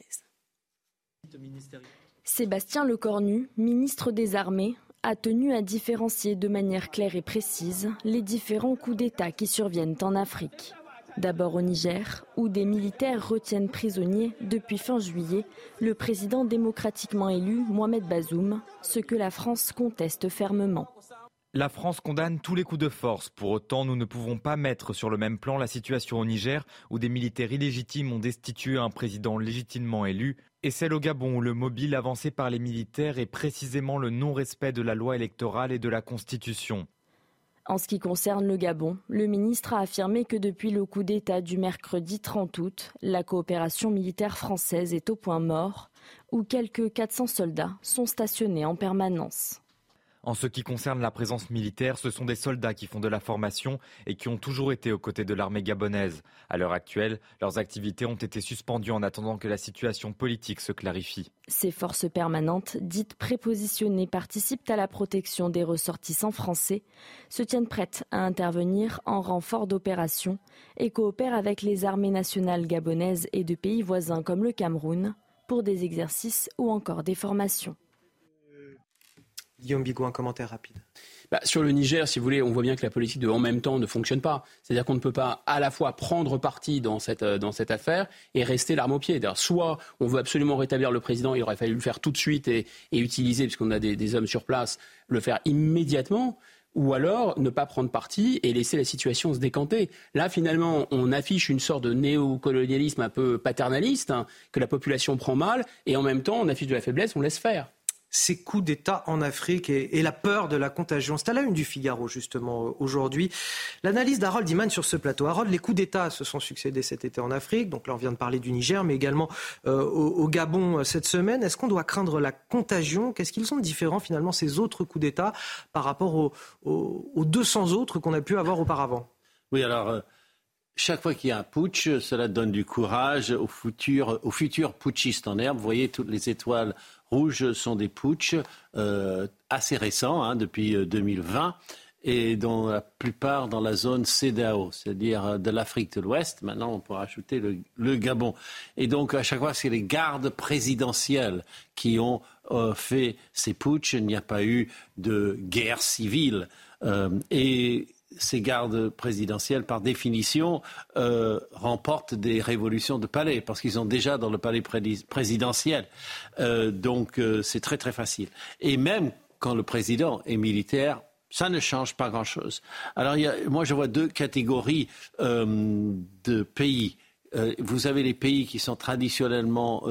Sébastien Lecornu, ministre des Armées, a tenu à différencier de manière claire et précise les différents coups d'État qui surviennent en Afrique. D'abord au Niger, où des militaires retiennent prisonnier depuis fin juillet le président démocratiquement élu Mohamed Bazoum, ce que la France conteste fermement. La France condamne tous les coups de force. Pour autant, nous ne pouvons pas mettre sur le même plan la situation au Niger, où des militaires illégitimes ont destitué un président légitimement élu, et celle au Gabon, où le mobile avancé par les militaires est précisément le non-respect de la loi électorale et de la Constitution. En ce qui concerne le Gabon, le ministre a affirmé que depuis le coup d'État du mercredi 30 août, la coopération militaire française est au point mort, où quelques 400 soldats sont stationnés en permanence. En ce qui concerne la présence militaire, ce sont des soldats qui font de la formation et qui ont toujours été aux côtés de l'armée gabonaise. À l'heure actuelle, leurs activités ont été suspendues en attendant que la situation politique se clarifie. Ces forces permanentes, dites prépositionnées, participent à la protection des ressortissants français, se tiennent prêtes à intervenir en renfort d'opérations et coopèrent avec les armées nationales gabonaises et de pays voisins comme le Cameroun pour des exercices ou encore des formations. Guillaume Bigot, un commentaire rapide. Bah, sur le Niger, si vous voulez, on voit bien que la politique de en même temps ne fonctionne pas. C'est-à-dire qu'on ne peut pas à la fois prendre parti dans cette, euh, affaire et rester l'arme au pied. Soit on veut absolument rétablir le président, il aurait fallu le faire tout de suite et, utiliser, puisqu'on a des, des hommes sur place, le faire immédiatement ou alors ne pas prendre parti et laisser la situation se décanter. Là, finalement, on affiche une sorte de néocolonialisme un peu paternaliste, hein, que la population prend mal, et en même temps, on affiche de la faiblesse, on laisse faire ces coups d'État en Afrique et, la peur de la contagion. C'est à la une du Figaro, justement, aujourd'hui. L'analyse d'Harold Iman sur ce plateau. Harold, les coups d'État se sont succédés cet été en Afrique. Donc là, on vient de parler du Niger, mais également euh, au, Gabon euh, cette semaine. Est-ce qu'on doit craindre la contagion? Qu'est-ce qu'ils sont différents, finalement, ces autres coups d'État par rapport aux, aux, 200 autres qu'on a pu avoir auparavant? Oui, alors... Euh, chaque fois qu'il y a un putsch, cela donne du courage aux futurs, putschistes en herbe. Vous voyez toutes les étoiles rouges sont des putschs euh, assez récents, hein, depuis 2020 euh, et dont la plupart dans la zone CEDAO, c'est-à-dire euh, de l'Afrique de l'Ouest. Maintenant, on pourra ajouter le, Gabon. Et donc, à chaque fois, c'est les gardes présidentielles qui ont fait ces putschs. Il n'y a pas eu de guerre civile. et ces gardes présidentiels, par définition, euh, remportent des révolutions de palais, parce qu'ils sont déjà dans le palais présidentiel. Euh, donc euh, c'est très très facile. Et même quand le président est militaire, ça ne change pas grand-chose. Alors moi je vois deux catégories de pays. vous avez les pays qui sont traditionnellement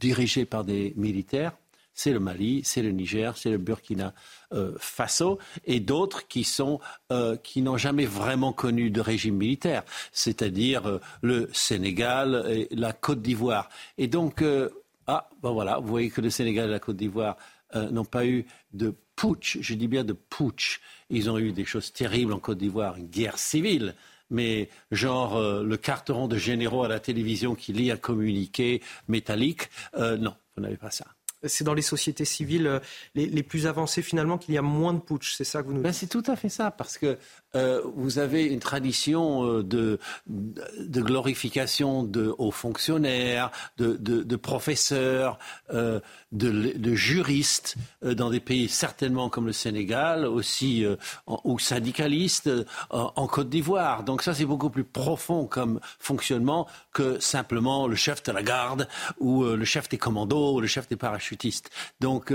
dirigés par des militaires c'est le Mali, c'est le Niger, c'est le Burkina euh, Faso, et d'autres qui sont euh, qui n'ont jamais vraiment connu de régime militaire, c'est-à-dire euh, le Sénégal et la Côte d'Ivoire. Et donc ah ben voilà, vous voyez que le Sénégal et la Côte d'Ivoire n'ont pas eu de putsch, je dis bien de putsch. Ils ont eu des choses terribles en Côte d'Ivoire, une guerre civile mais genre le carteron de généraux à la télévision qui lit un communiqué métallique, non, vous n'avez pas ça c'est dans les sociétés civiles euh, les, plus avancées finalement qu'il y a moins de putsch. C'est ça que vous nous ben, dites. c'est tout à fait ça, parce que euh, vous avez une tradition euh, de, de, glorification de hauts fonctionnaires, de, de professeurs, de, juristes dans des pays certainement comme le Sénégal, aussi ou syndicalistes en Côte d'Ivoire. Donc ça, c'est beaucoup plus profond comme fonctionnement que simplement le chef de la garde ou le chef des commandos ou le chef des parachutistes. Donc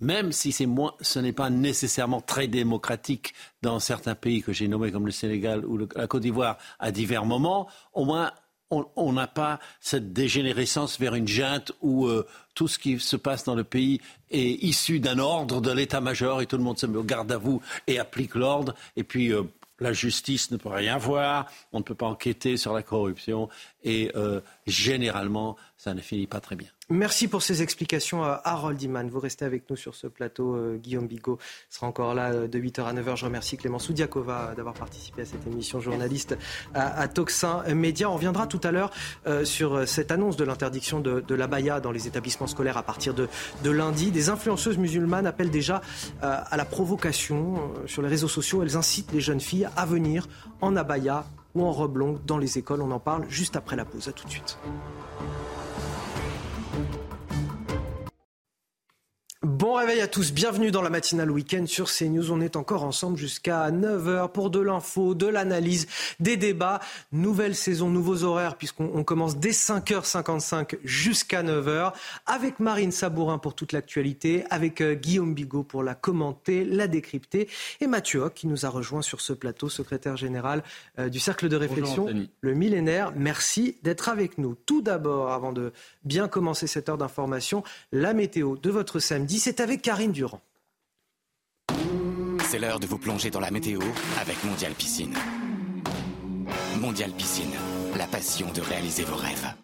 même si ce n'est pas nécessairement très démocratique dans certains pays que j'ai nommés comme le Sénégal ou la Côte d'Ivoire à divers moments, au moins on n'a pas cette dégénérescence vers une junte où euh, tout ce qui se passe dans le pays est issu d'un ordre de l'état-major et tout le monde se met au garde à vous et applique l'ordre. Et puis euh, la justice ne peut rien voir, on ne peut pas enquêter sur la corruption et euh, généralement ça ne finit pas très bien. Merci pour ces explications, à Harold Iman. Vous restez avec nous sur ce plateau. Euh, Guillaume Bigot sera encore là euh, de 8h à 9h. Je remercie Clément Soudiakova d'avoir participé à cette émission, journaliste à, Toxin Média. On reviendra tout à l'heure euh, sur cette annonce de l'interdiction de, la baya dans les établissements scolaires à partir de, lundi. Des influenceuses musulmanes appellent déjà à la provocation sur les réseaux sociaux. Elles incitent les jeunes filles à venir en abaya ou en robe longue dans les écoles. On en parle juste après la pause. À tout de suite. Bon réveil à tous, bienvenue dans la matinale week-end sur CNews. On est encore ensemble jusqu'à 9h pour de l'info, de l'analyse, des débats. Nouvelle saison, nouveaux horaires puisqu'on commence dès 5h55 jusqu'à 9h avec Marine Sabourin pour toute l'actualité, avec euh, Guillaume Bigot pour la commenter, la décrypter et Mathieu Hoc qui nous a rejoint sur ce plateau, secrétaire général euh, du Cercle de réflexion, le millénaire. Merci d'être avec nous. Tout d'abord, avant de bien commencer cette heure d'information, la météo de votre samedi, c'est avec Karine Durand. C'est l'heure de vous plonger dans la météo avec Mondial Piscine. Mondial Piscine, la passion de réaliser vos rêves.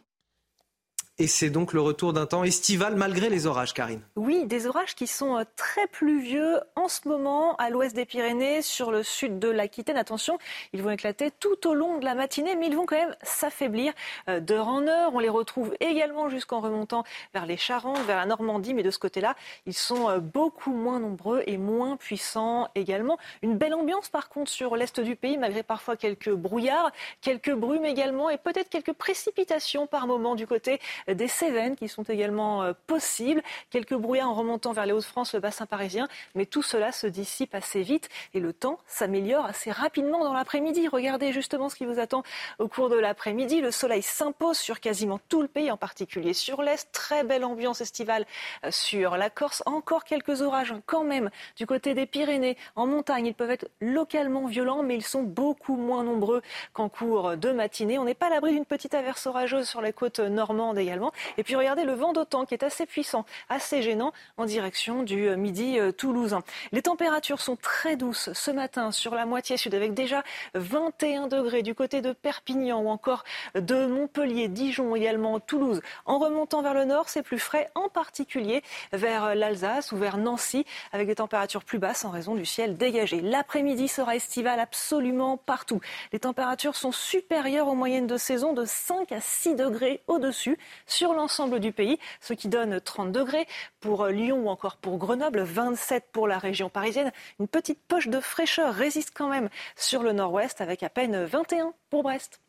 Et c'est donc le retour d'un temps estival malgré les orages, Karine. Oui, des orages qui sont euh, très pluvieux en ce moment à l'ouest des Pyrénées, sur le sud de l'Aquitaine. Attention, ils vont éclater tout au long de la matinée, mais ils vont quand même s'affaiblir euh, d'heure en heure. On les retrouve également jusqu'en remontant vers les Charentes, vers la Normandie, mais de ce côté-là, ils sont euh, beaucoup moins nombreux et moins puissants également. Une belle ambiance par contre sur l'est du pays, malgré parfois quelques brouillards, quelques brumes également et peut-être quelques précipitations par moment du côté des Cévennes qui sont également euh, possibles, quelques brouillards en remontant vers les Hauts-de-France, le bassin parisien, mais tout cela se dissipe assez vite et le temps s'améliore assez rapidement dans l'après-midi. Regardez justement ce qui vous attend au cours de l'après-midi. Le soleil s'impose sur quasiment tout le pays, en particulier sur l'Est. Très belle ambiance estivale euh, sur la Corse. Encore quelques orages quand même du côté des Pyrénées. En montagne, ils peuvent être localement violents, mais ils sont beaucoup moins nombreux qu'en cours de matinée. On n'est pas à l'abri d'une petite averse orageuse sur les côtes normandes également. Et puis regardez le vent d'autant qui est assez puissant, assez gênant en direction du euh, midi euh, toulousain. Les températures sont très douces ce matin sur la moitié sud avec déjà 21 degrés du côté de Perpignan ou encore de Montpellier, Dijon également, Toulouse. En remontant vers le nord, c'est plus frais, en particulier vers l'Alsace ou vers Nancy, avec des températures plus basses en raison du ciel dégagé. L'après-midi sera estival absolument partout. Les températures sont supérieures aux moyennes de saison de 5 à 6 degrés au-dessus sur l'ensemble du pays, ce qui donne 30 degrés pour Lyon ou encore pour Grenoble, 27 pour la région parisienne. Une petite poche de fraîcheur résiste quand même sur le nord-ouest avec à peine 21 pour Brest.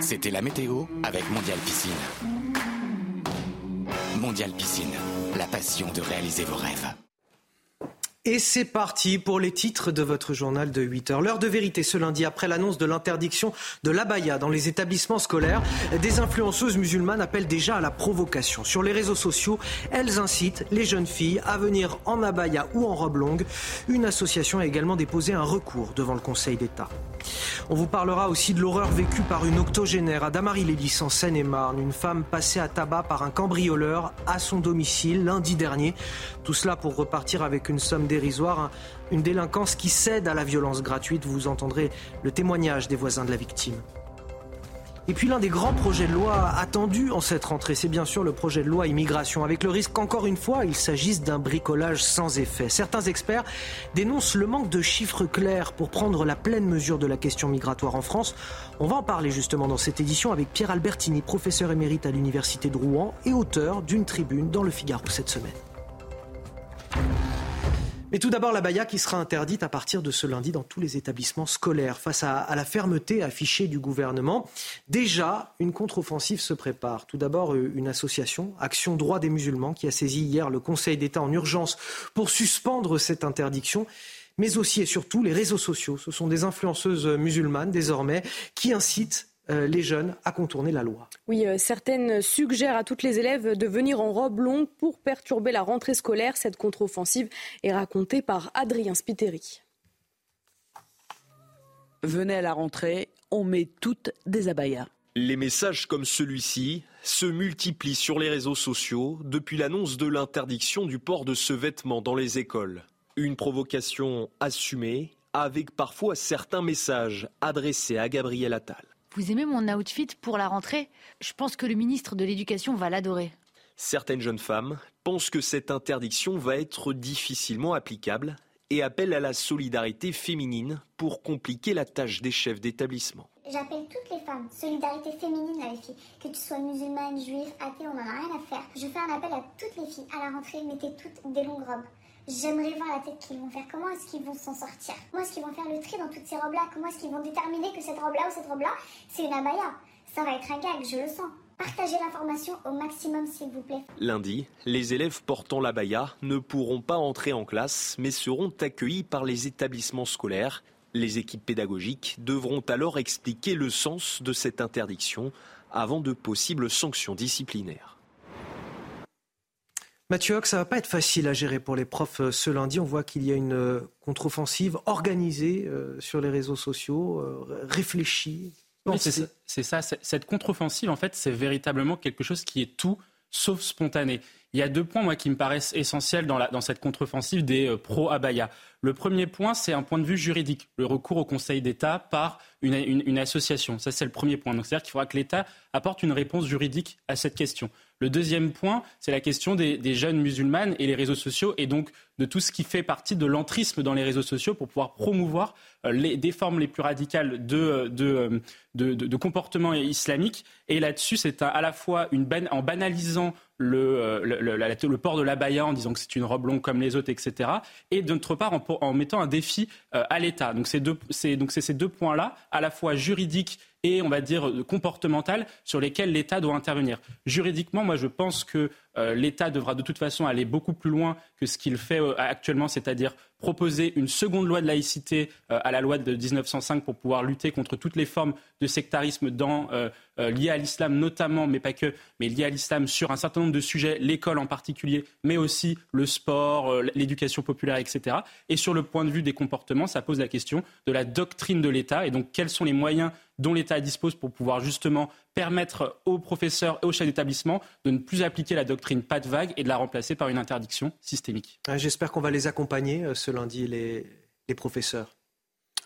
C'était la météo avec Mondial Piscine. Mondial Piscine, la passion de réaliser vos rêves. Et c'est parti pour les titres de votre journal de 8 heures. L'heure de vérité ce lundi après l'annonce de l'interdiction de l'abaya dans les établissements scolaires. Des influenceuses musulmanes appellent déjà à la provocation. Sur les réseaux sociaux, elles incitent les jeunes filles à venir en abaya ou en robe longue. Une association a également déposé un recours devant le Conseil d'État. On vous parlera aussi de l'horreur vécue par une octogénaire à Damary-Lélis en Seine-et-Marne. Une femme passée à tabac par un cambrioleur à son domicile lundi dernier. Tout cela pour repartir avec une somme dérisoire, une délinquance qui cède à la violence gratuite. Vous entendrez le témoignage des voisins de la victime. Et puis l'un des grands projets de loi attendus en cette rentrée, c'est bien sûr le projet de loi immigration, avec le risque qu'encore une fois, il s'agisse d'un bricolage sans effet. Certains experts dénoncent le manque de chiffres clairs pour prendre la pleine mesure de la question migratoire en France. On va en parler justement dans cette édition avec Pierre Albertini, professeur émérite à l'Université de Rouen et auteur d'une tribune dans le Figaro cette semaine. Mais tout d'abord, la baya qui sera interdite à partir de ce lundi dans tous les établissements scolaires. Face à, la fermeté affichée du gouvernement, déjà, une contre-offensive se prépare. Tout d'abord, euh, une association, Action Droit des musulmans, qui a saisi hier le Conseil d'État en urgence pour suspendre cette interdiction mais aussi et surtout les réseaux sociaux. Ce sont des influenceuses musulmanes désormais qui incitent les jeunes à contourner la loi. Oui, euh, certaines suggèrent à toutes les élèves de venir en robe longue pour perturber la rentrée scolaire. Cette contre-offensive est racontée par Adrien Spiteri. Venez à la rentrée, on met toutes des abayas. Les messages comme celui-ci se multiplient sur les réseaux sociaux depuis l'annonce de l'interdiction du port de ce vêtement dans les écoles. Une provocation assumée avec parfois certains messages adressés à Gabriel Attal. Vous aimez mon outfit pour la rentrée? Je pense que le ministre de l'Éducation va l'adorer. Certaines jeunes femmes pensent que cette interdiction va être difficilement applicable et appellent à la solidarité féminine pour compliquer la tâche des chefs d'établissement. J'appelle toutes les femmes, solidarité féminine les filles, que tu sois musulmane, juive, athée, on n'en a rien à faire. Je fais un appel à toutes les filles, à la rentrée, mettez toutes des longues robes. J'aimerais voir la tête qu'ils vont faire. Comment est-ce qu'ils vont s'en sortir? Comment est-ce qu'ils vont faire le tri dans toutes ces robes-là? Comment est-ce qu'ils vont déterminer que cette robe-là ou cette robe-là, c'est une abaya? Ça va être un gag, je le sens. Partagez l'information au maximum, s'il vous plaît. Lundi, les élèves portant la baya ne pourront pas entrer en classe, mais seront accueillis par les établissements scolaires. Les équipes pédagogiques devront alors expliquer le sens de cette interdiction avant de possibles sanctions disciplinaires. Mathieu Hoc, ça va pas être facile à gérer pour les profs euh, ce lundi. On voit qu'il y a une euh, contre-offensive organisée euh, sur les réseaux sociaux, réfléchie. c'est ça. Cette contre-offensive, en fait, c'est véritablement quelque chose qui est tout sauf spontané. Il y a deux points, moi, qui me paraissent essentiels dans, la, dans cette contre-offensive des pro-abaya. Le premier point, c'est un point de vue juridique, le recours au Conseil d'État par une, une, association. Ça, c'est le premier point. Donc, c'est-à-dire qu'il faudra que l'État apporte une réponse juridique à cette question. Le deuxième point, c'est la question des, jeunes musulmanes et les réseaux sociaux, et donc de tout ce qui fait partie de l'entrisme dans les réseaux sociaux pour pouvoir promouvoir euh, les, des formes les plus radicales de, comportement islamique. Et là-dessus, c'est à la fois en banalisant le, euh, le, port de l'abaya en disant que c'est une robe longue comme les autres, etc. Et d'autre part, en, en, mettant un défi euh, à l'État. Donc c'est ces deux points-là, à la fois juridiques et on va dire comportemental sur lesquels l'État doit intervenir. Juridiquement, moi je pense que euh, l'État devra de toute façon aller beaucoup plus loin que ce qu'il fait euh, actuellement, c'est-à-dire proposer une seconde loi de laïcité euh, à la loi de 1905 pour pouvoir lutter contre toutes les formes de sectarisme liées à l'islam notamment, mais pas que, mais liées à l'islam sur un certain nombre de sujets, l'école en particulier, mais aussi le sport, l'éducation populaire, etc. Et sur le point de vue des comportements, ça pose la question de la doctrine de l'État et donc quels sont les moyens dont l'État dispose pour pouvoir justement permettre aux professeurs et aux chefs d'établissement de ne plus appliquer la doctrine pas de vague et de la remplacer par une interdiction systémique. J'espère qu'on va les accompagner euh, ce lundi, les, les professeurs.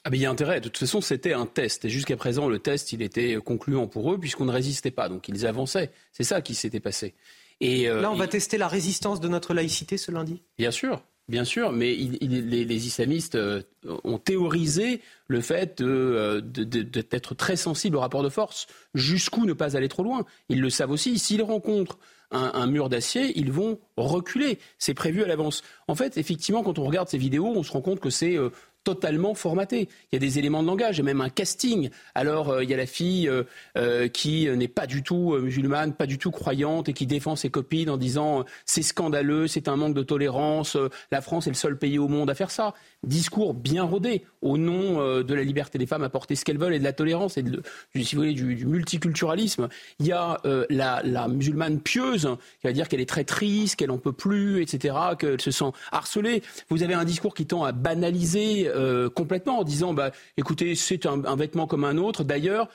Ah mais il y a intérêt. De toute façon, c'était un test. Et jusqu'à présent, le test, il était concluant pour eux puisqu'on ne résistait pas. Donc ils avançaient. C'est ça qui s'était passé. Et euh, Là, on va tester la résistance de notre laïcité ce lundi? Bien sûr. Bien sûr, mais les, islamistes euh, ont théorisé le fait euh, d'être très sensibles au rapport de force. Jusqu'où ne pas aller trop loin Ils le savent aussi. S'ils rencontrent un, mur d'acier, ils vont reculer. C'est prévu à l'avance. En fait, effectivement, quand on regarde ces vidéos, on se rend compte que c'est euh, totalement formaté. Il y a des éléments de langage, et même un casting. Alors, euh, il y a la fille euh, euh, qui n'est pas du tout musulmane, pas du tout croyante, et qui défend ses copines en disant c'est scandaleux, c'est un manque de tolérance, la France est le seul pays au monde à faire ça. Discours bien rodé au nom de la liberté des femmes à porter ce qu'elles veulent et de la tolérance et du, multiculturalisme. Il y a la, la, musulmane pieuse qui va dire qu'elle est très triste, qu'elle n'en peut plus, etc., qu'elle se sent harcelée. Vous avez un discours qui tend à banaliser euh, complètement en disant bah, écoutez, c'est un, vêtement comme un autre. D'ailleurs,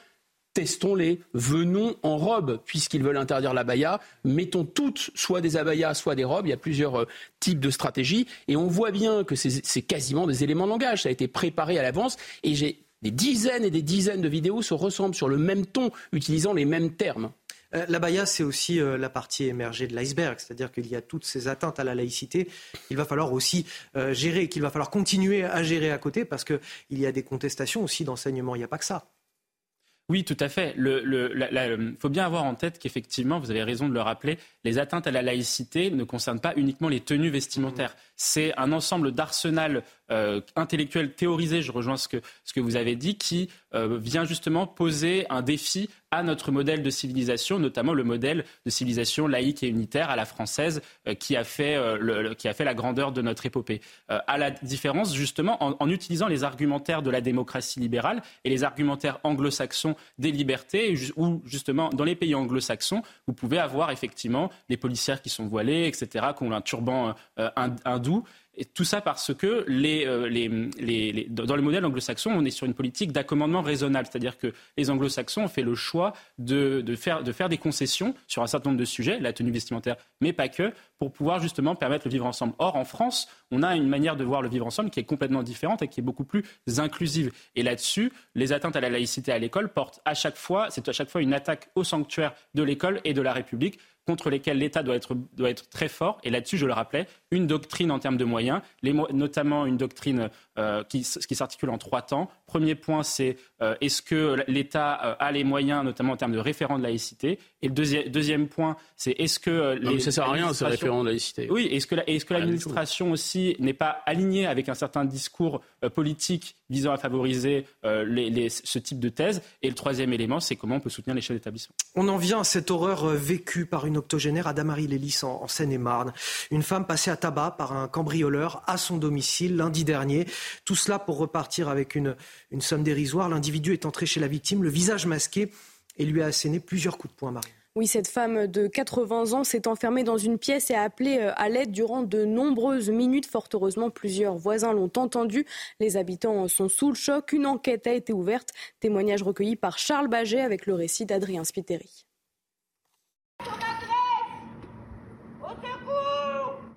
testons-les, venons en robe, puisqu'ils veulent interdire l'abaya, mettons toutes soit des abayas, soit des robes, il y a plusieurs euh, types de stratégies, et on voit bien que c'est quasiment des éléments de langage, ça a été préparé à l'avance, et j'ai des dizaines et des dizaines de vidéos se ressemblent sur le même ton, utilisant les mêmes termes. Euh, la baya, c'est aussi euh, la partie émergée de l'iceberg, c'est-à-dire qu'il y a toutes ces atteintes à la laïcité. Il va falloir aussi euh, gérer, qu'il va falloir continuer à gérer à côté, parce qu'il y a des contestations aussi d'enseignement. Il n'y a pas que ça. Oui, tout à fait. Il faut bien avoir en tête qu'effectivement, vous avez raison de le rappeler, les atteintes à la laïcité ne concernent pas uniquement les tenues vestimentaires. C'est un ensemble d'arsenal euh, intellectuel théorisé, je rejoins ce que, ce que vous avez dit, qui euh, vient justement poser un défi à notre modèle de civilisation, notamment le modèle de civilisation laïque et unitaire à la française euh, qui, a fait, le, qui a fait la grandeur de notre épopée. à la différence, justement, en, en, utilisant les argumentaires de la démocratie libérale et les argumentaires anglo-saxons des libertés, où justement, dans les pays anglo-saxons, vous pouvez avoir effectivement des policières qui sont voilées, etc., qui ont un turban hindou. Et tout ça parce que les, euh, les, les, dans le modèle anglo-saxon, on est sur une politique d'accommodement raisonnable. C'est-à-dire que les anglo-saxons ont fait le choix de, de, faire, de faire des concessions sur un certain nombre de sujets, la tenue vestimentaire, mais pas que, pour pouvoir justement permettre le vivre ensemble. Or, en France, on a une manière de voir le vivre ensemble qui est complètement différente et qui est beaucoup plus inclusive. Et là-dessus, les atteintes à la laïcité à l'école portent à chaque fois, c'est à chaque fois une attaque au sanctuaire de l'école et de la République contre lesquels l'État doit être, très fort. Et là-dessus, je le rappelais, une doctrine en termes de moyens, notamment une doctrine euh, qui, s'articule en trois temps. Premier point, c'est euh, est-ce que l'État euh, a les moyens, notamment en termes de référent de laïcité? Et le deuxième, point, c'est est-ce que... les, non, ça sert à rien, ce référent de laïcité. Oui, est-ce que, est -ce que l'administration aussi n'est pas alignée avec un certain discours politique visant à favoriser les, ce type de thèse? Et le troisième élément, c'est comment on peut soutenir les chefs d'établissement. On en vient à cette horreur vécue par une octogénaire, Adamarie Lélis, en, en Seine-et-Marne. Une femme passée à tabac par un cambrioleur à son domicile lundi dernier. Tout cela pour repartir avec une, une somme dérisoire. L'individu est entré chez la victime, le visage masqué, et lui a asséné plusieurs coups de poing, Marie. Oui, cette femme de 80 ans s'est enfermée dans une pièce et a appelé euh, à l'aide durant de nombreuses minutes. Fort heureusement, plusieurs voisins l'ont entendu. Les habitants sont sous le choc. Une enquête a été ouverte. Témoignage recueilli par Charles Baget avec le récit d'Adrien Spiteri.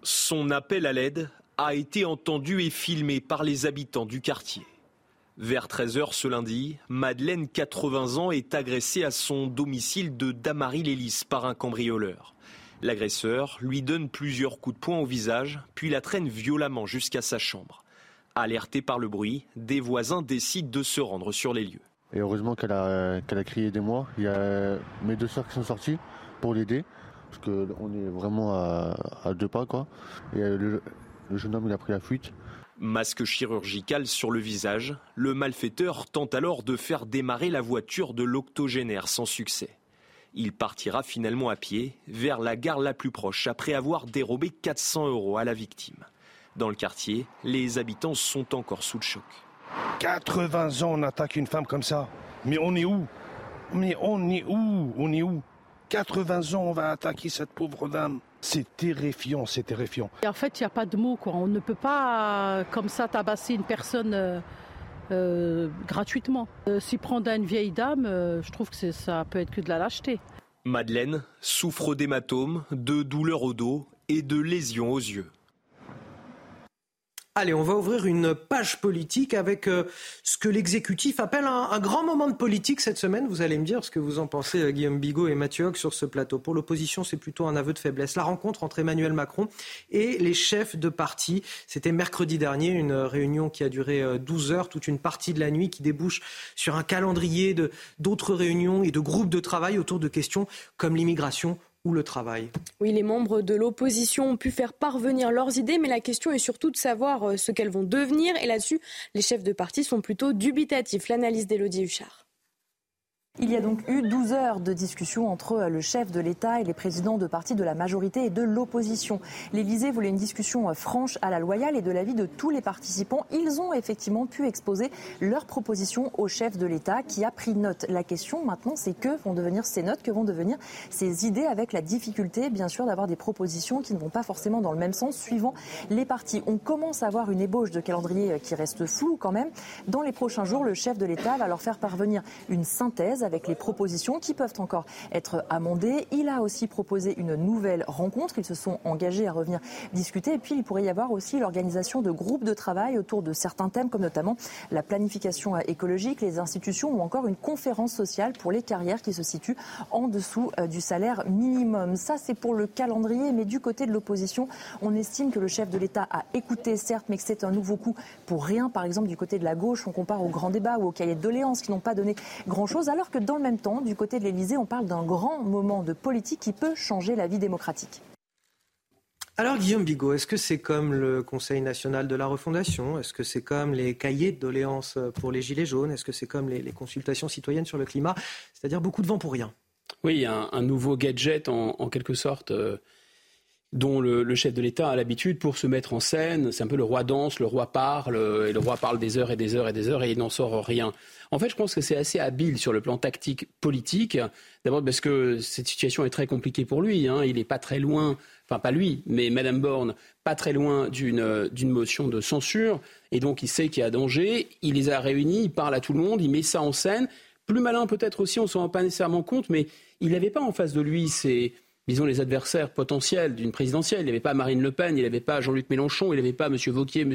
Son appel à l'aide a été entendu et filmé par les habitants du quartier. Vers 13h ce lundi, Madeleine, 80 ans, est agressée à son domicile de Damary-Lélis par un cambrioleur. L'agresseur lui donne plusieurs coups de poing au visage, puis la traîne violemment jusqu'à sa chambre. Alerté par le bruit, des voisins décident de se rendre sur les lieux. Et heureusement qu'elle a, crié des mois. Il y a mes deux soeurs qui sont sorties pour l'aider, parce qu'on est vraiment à, deux pas. Quoi. Et le, le jeune homme il a pris la fuite. Masque chirurgical sur le visage, le malfaiteur tente alors de faire démarrer la voiture de l'octogénaire sans succès. Il partira finalement à pied vers la gare la plus proche après avoir dérobé 400 euros à la victime. Dans le quartier, les habitants sont encore sous le choc. 80 ans, on attaque une femme comme ça. Mais on est où? Mais on est où? On est où? 80 ans, on va attaquer cette pauvre dame. C'est terrifiant, c'est terrifiant. en fait, il n'y a pas de mots. Quoi. On ne peut pas, comme ça, tabasser une personne euh, euh, gratuitement. Euh, s'y prendre à une vieille dame, je trouve que ça peut être que de la lâcheté. Madeleine souffre d'hématomes, de douleurs au dos et de lésions aux yeux. Allez, on va ouvrir une page politique avec euh, ce que l'exécutif appelle un, grand moment de politique cette semaine. Vous allez me dire ce que vous en pensez, euh, Guillaume Bigot et Mathieu Hoc, sur ce plateau. Pour l'opposition, c'est plutôt un aveu de faiblesse. La rencontre entre Emmanuel Macron et les chefs de parti, c'était mercredi dernier, une réunion qui a duré 12 euh, heures, toute une partie de la nuit, qui débouche sur un calendrier d'autres réunions et de groupes de travail autour de questions comme l'immigration ou le travail? Oui, les membres de l'opposition ont pu faire parvenir leurs idées, mais la question est surtout de savoir euh, ce qu'elles vont devenir. Et là-dessus, les chefs de parti sont plutôt dubitatifs. L'analyse d'Élodie Huchard. Il y a donc eu 12 heures de discussion entre euh, le chef de l'État et les présidents de partis de la majorité et de l'opposition. L'Élysée voulait une discussion euh, franche à la loyale et de l'avis de tous les participants. Ils ont effectivement pu exposer leurs propositions au chef de l'État qui a pris note. La question maintenant, c'est que vont devenir ces notes, que vont devenir ces idées avec la difficulté, bien sûr, d'avoir des propositions qui ne vont pas forcément dans le même sens suivant les partis. On commence à avoir une ébauche de calendrier euh, qui reste floue quand même. Dans les prochains jours, le chef de l'État va leur faire parvenir une synthèse avec les propositions qui peuvent encore être amendées. Il a aussi proposé une nouvelle rencontre. Ils se sont engagés à revenir discuter. Et puis, il pourrait y avoir aussi l'organisation de groupes de travail autour de certains thèmes, comme notamment la planification écologique, les institutions ou encore une conférence sociale pour les carrières qui se situent en dessous euh, du salaire minimum. Ça, c'est pour le calendrier. Mais du côté de l'opposition, on estime que le chef de l'État a écouté, certes, mais que c'est un nouveau coup pour rien. Par exemple, du côté de la gauche, on compare au grand débat ou au cahier de doléances qui n'ont pas donné grand-chose, alors que dans le même temps, du côté de l'Elysée, on parle d'un grand moment de politique qui peut changer la vie démocratique. Alors Guillaume Bigot, est-ce que c'est comme le Conseil national de la refondation? Est-ce que c'est comme les cahiers de doléances pour les Gilets jaunes? Est-ce que c'est comme les, consultations citoyennes sur le climat? C'est-à-dire beaucoup de vent pour rien Oui, un, un nouveau gadget en, quelque sorte. Euh, dont le, chef de l'État a l'habitude pour se mettre en scène. C'est un peu le roi danse, le roi parle, et le roi parle des heures et des heures et des heures et il n'en sort rien. En fait, je pense que c'est assez habile sur le plan tactique politique. D'abord parce que cette situation est très compliquée pour lui. Hein. Il n'est pas très loin, enfin pas lui, mais Madame Borne, pas très loin d'une motion de censure. Et donc il sait qu'il y a danger. Il les a réunis, il parle à tout le monde, il met ça en scène. Plus malin peut-être aussi, on ne s'en rend pas nécessairement compte, mais il n'avait pas en face de lui ces disons, les adversaires potentiels d'une présidentielle. Il n'y avait pas Marine Le Pen, il n'y avait pas Jean-Luc Mélenchon, il n'y avait pas M. Vauquier, M.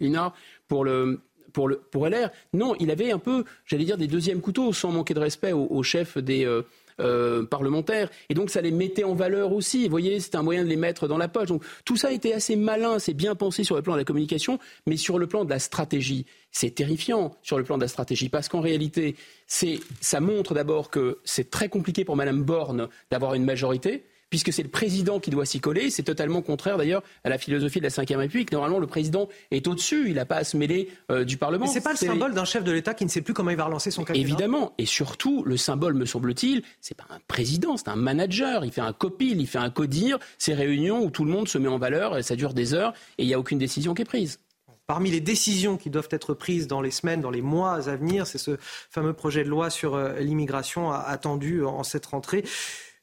Linard pour le, pour, LR. Non, il avait un peu, j'allais dire, des deuxièmes couteaux, sans manquer de respect au, chef des, euh, euh, parlementaires. Et donc ça les mettait en valeur aussi. Vous voyez, c'était un moyen de les mettre dans la poche. Donc tout ça était assez malin, c'est bien pensé sur le plan de la communication, mais sur le plan de la stratégie, c'est terrifiant sur le plan de la stratégie parce qu'en réalité, ça montre d'abord que c'est très compliqué pour Mme Borne d'avoir une majorité puisque c'est le président qui doit s'y coller. C'est totalement contraire d'ailleurs à la philosophie de la Ve République. Normalement, le président est au-dessus, il n'a pas à se mêler euh, du Parlement. Mais c'est pas le symbole d'un chef de l'État qui ne sait plus comment il va relancer son quinquennat. Évidemment, et surtout, le symbole, me semble-t-il, c'est pas un président, c'est un manager. Il fait un copil, il fait un codir, ces réunions où tout le monde se met en valeur, ça dure des heures et il n'y a aucune décision qui est prise. Parmi les décisions qui doivent être prises dans les semaines, dans les mois à venir, c'est ce fameux projet de loi sur euh, l'immigration attendu en cette rentrée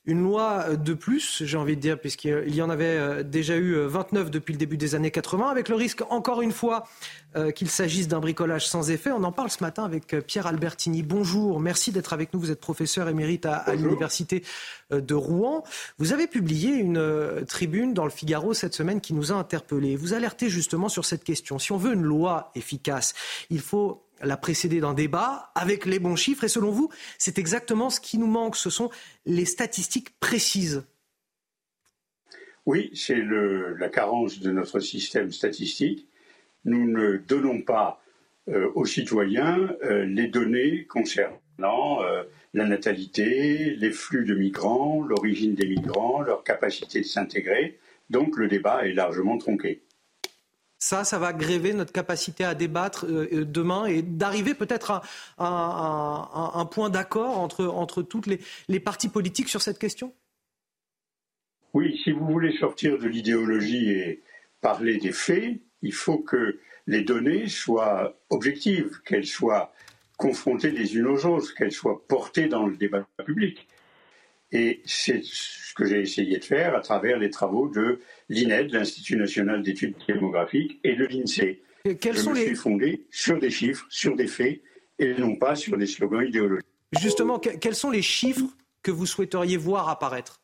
une loi de plus, j'ai envie de dire, puisqu'il y en avait euh, déjà eu 29 euh, depuis le début des années 80, avec le risque, encore une fois, euh, qu'il s'agisse d'un bricolage sans effet. On en parle ce matin avec Pierre Albertini. Bonjour, merci d'être avec nous. Vous êtes professeur émérite à, à l'Université de Rouen. Vous avez publié une tribune dans le Figaro cette semaine qui nous a interpellés. Vous alertez justement sur cette question. Si on veut une loi efficace, il faut la précéder d'un débat avec les bons chiffres. Et selon vous, c'est exactement ce qui nous manque. Ce sont les statistiques précises. Oui, c'est la carence de notre système statistique. Nous ne donnons pas euh, aux citoyens euh, les données concernant euh, la natalité, les flux de migrants, l'origine des migrants, leur capacité de s'intégrer. Donc le débat est largement tronqué. Ça, ça va gréver notre capacité à débattre euh, euh, demain et d'arriver peut-être à, un point d'accord entre, entre toutes les, les partis politiques sur cette question? Oui, si vous voulez sortir de l'idéologie et parler des faits, il faut que les données soient objectives, qu'elles soient confrontées les unes aux autres, qu'elles soient portées dans le débat public. Et c'est ce que j'ai essayé de faire à travers les travaux de l'INED, l'Institut national d'études démographiques, et de l'INSEE. Quels Je sont me les... suis fondé sur des chiffres, sur des faits, et non pas sur des slogans idéologiques. Justement, quels sont les chiffres que vous souhaiteriez voir apparaître?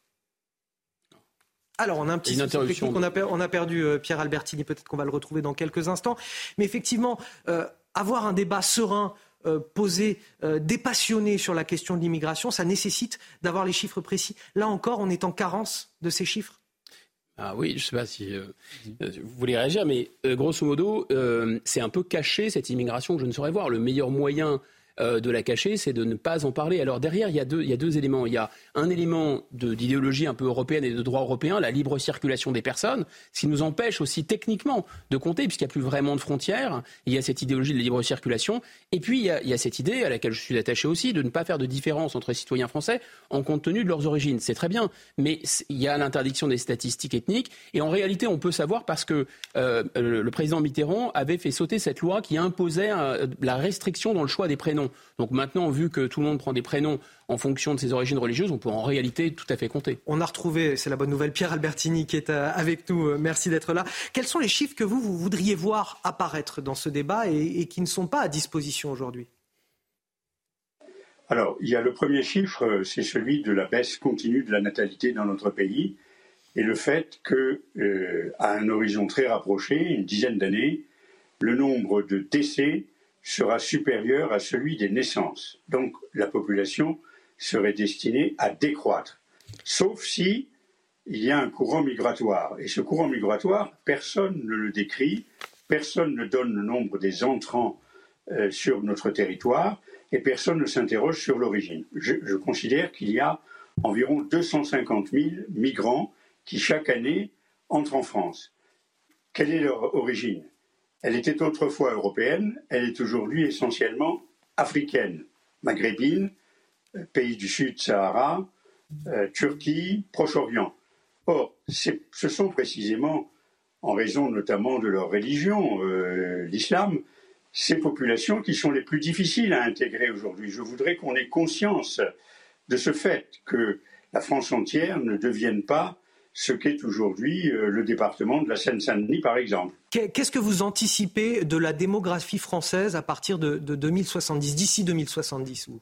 Alors, on a un petit Une technique. On a, per- on a perdu euh, Pierre Albertini. Peut-être qu'on va le retrouver dans quelques instants. Mais effectivement, euh, avoir un débat serein, euh, posé, euh, dépassionné sur la question de l'immigration, ça nécessite d'avoir les chiffres précis. Là encore, on est en carence de ces chiffres. Ah oui, je ne sais pas si euh, euh, vous voulez réagir, mais euh, grosso modo, euh, c'est un peu caché cette immigration que je ne saurais voir. Le meilleur moyen euh, de la cacher, c'est de ne pas en parler. Alors derrière, il y a deux, éléments. Il y a un élément d'idéologie un peu européenne et de droit européen, la libre circulation des personnes, ce qui nous empêche aussi techniquement de compter, puisqu'il n'y a plus vraiment de frontières. Il y a cette idéologie de la libre circulation. Et puis, il y, a, cette idée à laquelle je suis attaché aussi, de ne pas faire de différence entre les citoyens français en compte tenu de leurs origines. C'est très bien. Mais il y a l'interdiction des statistiques ethniques. Et en réalité, on peut savoir parce que euh, le, le président Mitterrand avait fait sauter cette loi qui imposait euh, la restriction dans le choix des prénoms. Donc maintenant, vu que tout le monde prend des prénoms en fonction de ses origines religieuses, on peut en réalité tout à fait compter. On a retrouvé, c'est la bonne nouvelle, Pierre Albertini qui est euh, avec nous. Euh, Merci d'être là. Quels sont les chiffres que vous, vous voudriez voir apparaître dans ce débat et, et qui ne sont pas à disposition aujourd'hui? Alors, il y a le premier chiffre, euh, c'est celui de la baisse continue de la natalité dans notre pays et le fait que, euh, à un horizon très rapproché, une dizaine d'années, le nombre de décès sera supérieur à celui des naissances. Donc, la population serait destinée à décroître, sauf si il y a un courant migratoire. Et ce courant migratoire, personne ne le décrit, personne ne donne le nombre des entrants euh, sur notre territoire et personne ne s'interroge sur l'origine. Je, je considère qu'il y a environ 250 000 migrants qui chaque année entrent en France. Quelle est leur origine? Elle était autrefois européenne, elle est aujourd'hui essentiellement africaine, maghrébine, euh, pays du Sud Sahara, euh, Turquie, Proche-Orient. Or, ce sont précisément, en raison notamment de leur religion, euh, l'islam, ces populations qui sont les plus difficiles à intégrer aujourd'hui. Je voudrais qu'on ait conscience de ce fait que la France entière ne devienne pas ce qu'est aujourd'hui euh, le département de la Seine-Saint-Denis, par exemple. Qu'est- Qu'est-ce que vous anticipez de la démographie française à partir de, de 2070, d'ici 2070 vous?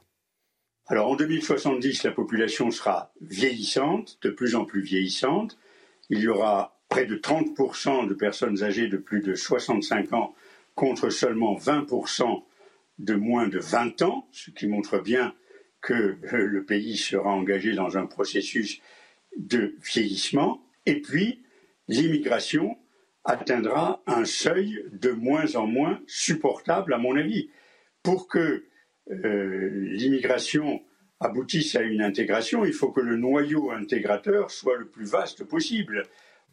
Alors en 2070, la population sera vieillissante, de plus en plus vieillissante. Il y aura près de 30% de personnes âgées de plus de 65 ans contre seulement 20% de moins de 20 ans, ce qui montre bien que euh, le pays sera engagé dans un processus de vieillissement, et puis l'immigration atteindra un seuil de moins en moins supportable, à mon avis. Pour que euh, l'immigration aboutisse à une intégration, il faut que le noyau intégrateur soit le plus vaste possible.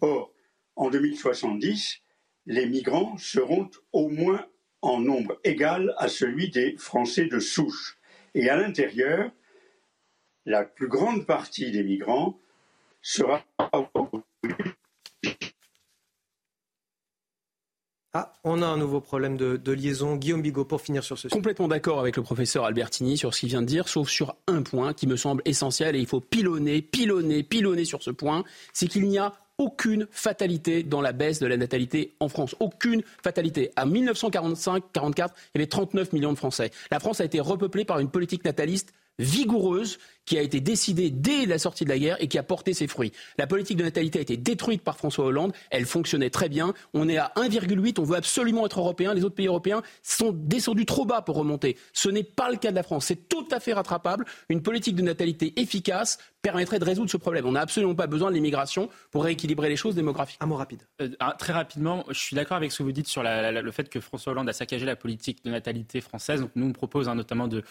Or, en 2070, les migrants seront au moins en nombre égal à celui des Français de souche. Et à l'intérieur, la plus grande partie des migrants sera ah, on a un nouveau problème de, liaison. Guillaume Bigot, pour finir sur ce sujet. Complètement d'accord avec le professeur Albertini sur ce qu'il vient de dire, sauf sur un point qui me semble essentiel et il faut pilonner, pilonner, pilonner sur ce point, c'est qu'il n'y a aucune fatalité dans la baisse de la natalité en France. Aucune fatalité. À 1945-44, il y avait 39 millions de Français. La France a été repeuplée par une politique nataliste vigoureuse qui a été décidée dès la sortie de la guerre et qui a porté ses fruits. La politique de natalité a été détruite par François Hollande, elle fonctionnait très bien. On est à 1,8, on veut absolument être européen, les autres pays européens sont descendus trop bas pour remonter. Ce n'est pas le cas de la France, c'est tout à fait rattrapable. Une politique de natalité efficace permettrait de résoudre ce problème. On n'a absolument pas besoin de l'immigration pour rééquilibrer les choses démographiques. Un mot rapide. Euh, ah, très rapidement, je suis d'accord avec ce que vous dites sur le fait que François Hollande a saccagé la politique de natalité française. Donc nous, on propose hein, notamment de,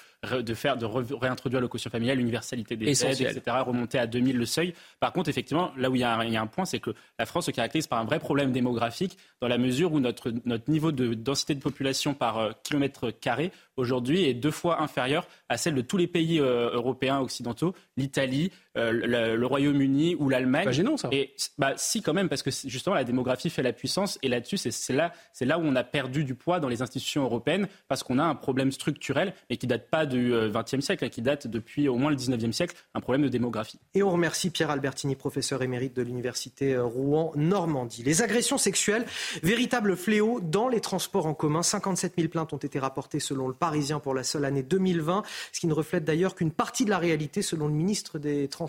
de, faire, de réintroduire le quotient familial, l'universalité des aides, etc., remonter à 2000 le seuil. Par contre, effectivement, là où il y a un, il y a un point, c'est que la France se caractérise par un vrai problème démographique dans la mesure où notre, notre niveau de densité de population par euh, kilomètre carré aujourd'hui est deux fois inférieure à celle de tous les pays euh, européens occidentaux, l'Italie, euh, le, Royaume-Uni ou l'Allemagne. Pas gênant ça. Et bah si quand même parce que justement la démographie fait la puissance et là-dessus c'est là c'est là où on a perdu du poids dans les institutions européennes parce qu'on a un problème structurel mais qui date pas du XXe siècle, hein, qui date depuis au moins le XIXe siècle, un problème de démographie. Et on remercie Pierre Albertini, professeur émérite de l'université Rouen-Normandie. Les agressions sexuelles, véritable fléau dans les transports en commun. 57 000 plaintes ont été rapportées selon le parisien pour la seule année 2020, ce qui ne reflète d'ailleurs qu'une partie de la réalité selon le ministre des Transports,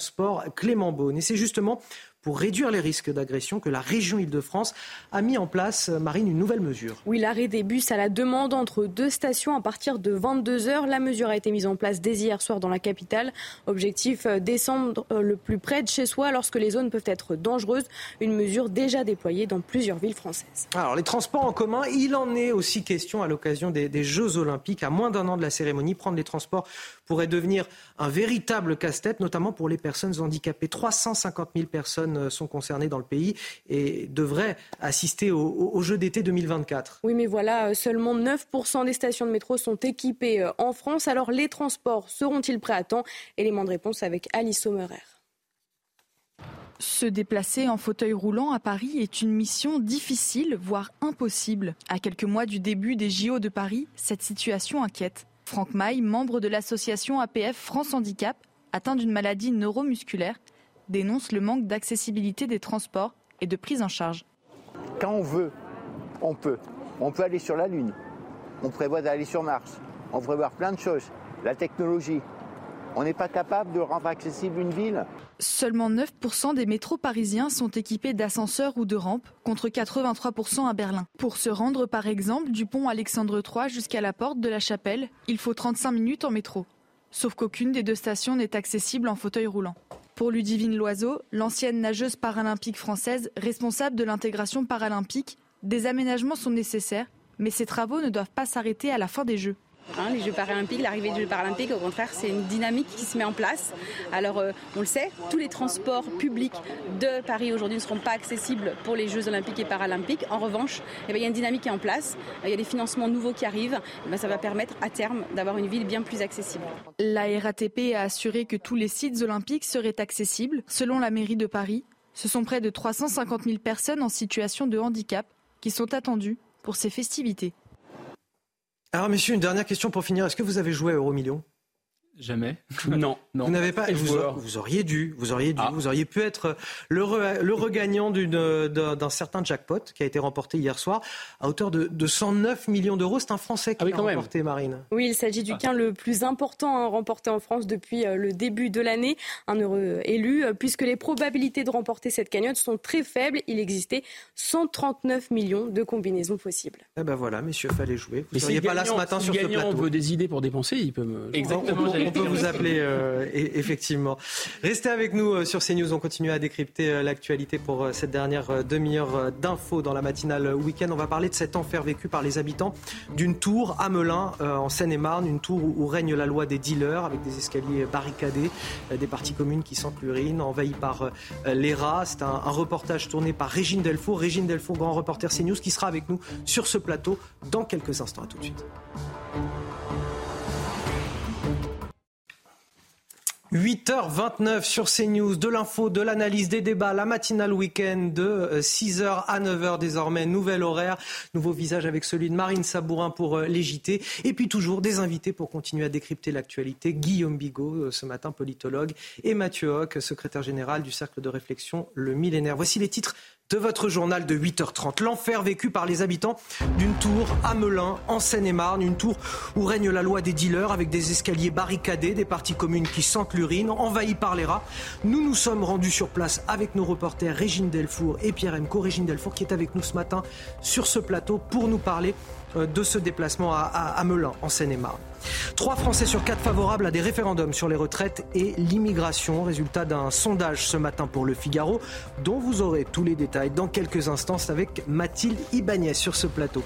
Clément Beaune. Et c'est justement pour réduire les risques d'agression que la région Île-de-France a mis en place, euh, Marine, une nouvelle mesure. Oui, l'arrêt des bus à la demande entre deux stations à partir de 22 heures. La mesure a été mise en place dès hier soir dans la capitale. Objectif, euh, descendre euh, le plus près de chez soi lorsque les zones peuvent être dangereuses. Une mesure déjà déployée dans plusieurs villes françaises. Alors, les transports en commun, il en est aussi question à l'occasion des, des Jeux Olympiques. À moins d'un an de la cérémonie, prendre les transports pourrait devenir un véritable casse-tête, notamment pour les personnes handicapées. 350 000 personnes euh, sont concernées dans le pays et devraient assister au, Jeux d'été 2024. Oui, mais voilà, euh, seulement 9% des stations de métro sont équipées euh, en France. Alors les transports seront-ils prêts à temps? Élément de réponse avec Alice Sommerer. Se déplacer en fauteuil roulant à Paris est une mission difficile, voire impossible. À quelques mois du début des JO de Paris, cette situation inquiète. Franck Maille, membre de l'association APF France Handicap, atteint d'une maladie neuromusculaire, dénonce le manque d'accessibilité des transports et de prise en charge. Quand on veut, on peut. On peut aller sur la Lune. On prévoit d'aller sur Mars. On prévoit plein de choses. La technologie. On n'est pas capable de rendre accessible une ville. Seulement 9% des métros parisiens sont équipés d'ascenseurs ou de rampes, contre 83% à Berlin. Pour se rendre par exemple du pont Alexandre III jusqu'à la porte de la chapelle, il faut 35 minutes en métro. Sauf qu'aucune des deux stations n'est accessible en fauteuil roulant. Pour Ludivine Loiseau, l'ancienne nageuse paralympique française responsable de l'intégration paralympique, des aménagements sont nécessaires, mais ces travaux ne doivent pas s'arrêter à la fin des Jeux. Hein, les Jeux paralympiques, l'arrivée des Jeux paralympiques, au contraire, c'est une dynamique qui se met en place. Alors, euh, on le sait, tous les transports publics de Paris aujourd'hui ne seront pas accessibles pour les Jeux olympiques et paralympiques. En revanche, eh ben, il y a une dynamique qui est en place. Il y a des financements nouveaux qui arrivent. Eh ben, ça va permettre à terme d'avoir une ville bien plus accessible. La RATP a assuré que tous les sites olympiques seraient accessibles. Selon la mairie de Paris, ce sont près de 350 000 personnes en situation de handicap qui sont attendues pour ces festivités. Alors, monsieur, une dernière question pour finir. Est-ce que vous avez joué à Euromillion? Jamais. (laughs) Non, non. Vous n'avez pas. Vous, vous, auriez dû. Vous auriez dû. Ah. Vous auriez pu être le, le regagnant d'un certain jackpot qui a été remporté hier soir à hauteur de, de 109 millions d'euros. C'est un Français qui ah l'a remporté, Marine. Oui, il s'agit du gain le plus important remporté en France depuis euh, le début de l'année. Un heureux élu, euh, puisque les probabilités de remporter cette cagnotte sont très faibles. Il existait 139 millions de combinaisons possibles. Eh ben voilà, messieurs, fallait jouer. Vous ne seriez pas là ce matin si sur gagnant ce plateau. veut des idées pour dépenser, il peut me. Exactement on peut vous appeler euh, effectivement. Restez avec nous euh, sur CNews. On continue à décrypter euh, l'actualité pour cette dernière demi-heure d'infos dans la matinale week-end. On va parler de cet enfer vécu par les habitants d'une tour à Melun en Seine-et-Marne, une tour où, règne la loi des dealers avec des escaliers barricadés, des parties communes qui sentent l'urine, envahies par les rats. C'est un, un, reportage tourné par Régine Delfour. Régine Delfour, grand reporter CNews, qui sera avec nous sur ce plateau dans quelques instants. À tout de suite. 8h29 sur CNews, de l'info, de l'analyse, des débats, la matinale week-end de 6h euh, à 9h désormais, nouvel horaire, nouveau visage avec celui de Marine Sabourin pour euh, les et puis toujours des invités pour continuer à décrypter l'actualité, Guillaume Bigot, euh, ce matin politologue, et Mathieu Hoc, secrétaire général du Cercle de réflexion Le Millénaire. Voici les titres de votre journal de 8h30. L'enfer vécu par les habitants d'une tour à Melun, en Seine-et-Marne, une tour où règne la loi des dealers avec des escaliers barricadés, des parties communes qui sentent l'urine, envahies par les rats. Nous nous sommes rendus sur place avec nos reporters Régine Delfour et Pierre Emco. Régine Delfour qui est avec nous ce matin sur ce plateau pour nous parler de ce déplacement à, à Melun, en Seine-et-Marne. Trois Français sur quatre favorables à des référendums sur les retraites et l'immigration. Résultat d'un sondage ce matin pour Le Figaro, dont vous aurez tous les détails dans quelques instants avec Mathilde Ibanez sur ce plateau.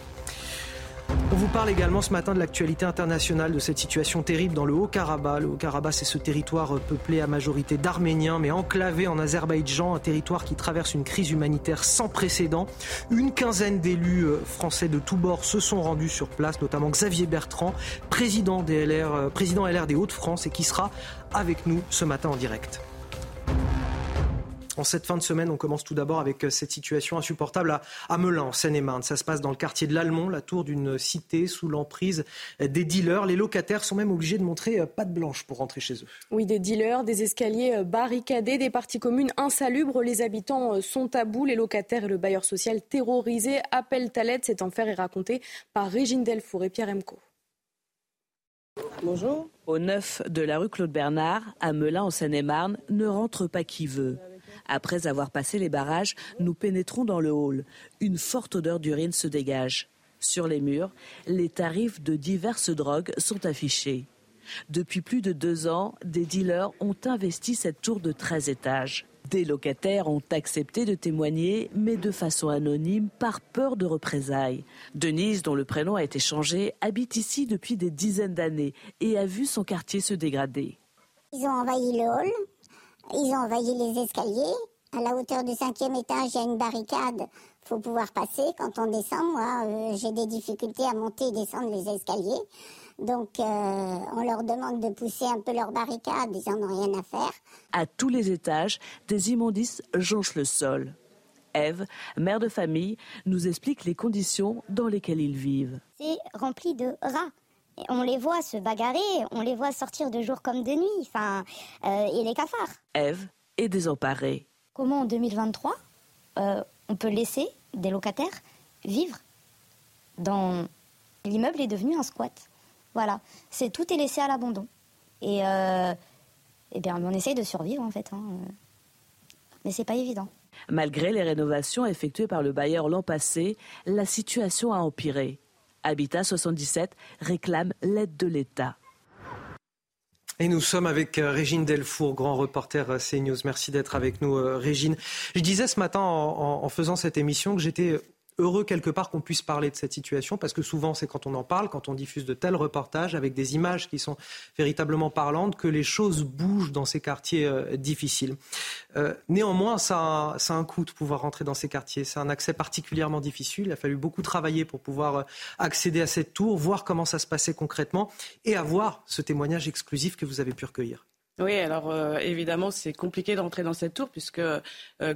On vous parle également ce matin de l'actualité internationale, de cette situation terrible dans le Haut-Karabakh. Le Haut-Karabakh, c'est ce territoire peuplé à majorité d'Arméniens, mais enclavé en Azerbaïdjan, un territoire qui traverse une crise humanitaire sans précédent. Une quinzaine d'élus euh, français de tous bords se sont rendus sur place, notamment Xavier Bertrand, président, euh, président LR des Hauts-de-France, et qui sera avec nous ce matin en direct. En cette fin de semaine, on commence tout d'abord avec euh, cette situation insupportable à, Melun, en Seine-et-Marne. Ça se passe dans le quartier de l'Almont, la tour d'une cité sous l'emprise des dealers. Les locataires sont même obligés de montrer euh, patte blanche pour rentrer chez eux. Oui, des dealers, des escaliers euh, barricadés, des parties communes insalubres. Les habitants sont à bout. Les locataires et le bailleur social terrorisés appellent à l'aide. Cet enfer est raconté par Régine Delfour et Pierre Emco. Bonjour. Au 9 de la rue Claude Bernard, à Melun en Seine-et-Marne, ne rentre pas qui veut. Après avoir passé les barrages, nous pénétrons dans le hall. Une forte odeur d'urine se dégage. Sur les murs, les tarifs de diverses drogues sont affichés. Depuis plus de deux ans, des dealers ont investi cette tour de 13 étages. Des locataires ont accepté de témoigner, mais de façon anonyme, par peur de représailles. Denise, dont le prénom a été changé, habite ici depuis des dizaines d'années et a vu son quartier se dégrader. Ils ont envahi le hall, ils ont envahi les escaliers. À la hauteur du cinquième étage, il y a une barricade. faut pouvoir passer. Quand on descend, moi, euh, j'ai des difficultés à monter et descendre les escaliers. Donc, euh, on leur demande de pousser un peu leur barricade. Ils n'en ont rien à faire. À tous les étages, des immondices jonchent le sol. Eve, mère de famille, nous explique les conditions dans lesquelles ils vivent. C'est rempli de rats on les voit se bagarrer, on les voit sortir de jour comme de nuit, enfin, euh, et les cafards. Eve est désemparée. Comment en 2023, euh, on peut laisser des locataires vivre dans l'immeuble est devenu un squat. Voilà, c'est tout est laissé à l'abandon. Et, euh, eh bien, on essaye de survivre en fait, hein. mais c'est pas évident. Malgré les rénovations effectuées par le bailleur l'an passé, la situation a empiré. Habitat 77 réclame l'aide de l'État. Et nous sommes avec euh, Régine Delfour, grand reporter euh, CNews. Merci d'être avec nous, euh, Régine. Je disais ce matin en faisant cette émission que j'étais heureux quelque part qu'on puisse parler de cette situation, parce que souvent c'est quand on en parle, quand on diffuse de tels reportages avec des images qui sont véritablement parlantes, que les choses bougent dans ces quartiers euh, difficiles. Euh, néanmoins, ça a, ça a, un coût de pouvoir rentrer dans ces quartiers. C'est un accès particulièrement difficile. Il a fallu beaucoup travailler pour pouvoir euh, accéder à cette tour, voir comment ça se passait concrètement et avoir ce témoignage exclusif que vous avez pu recueillir. Oui, alors euh, évidemment, c'est compliqué d'entrer dans cette tour puisque, euh,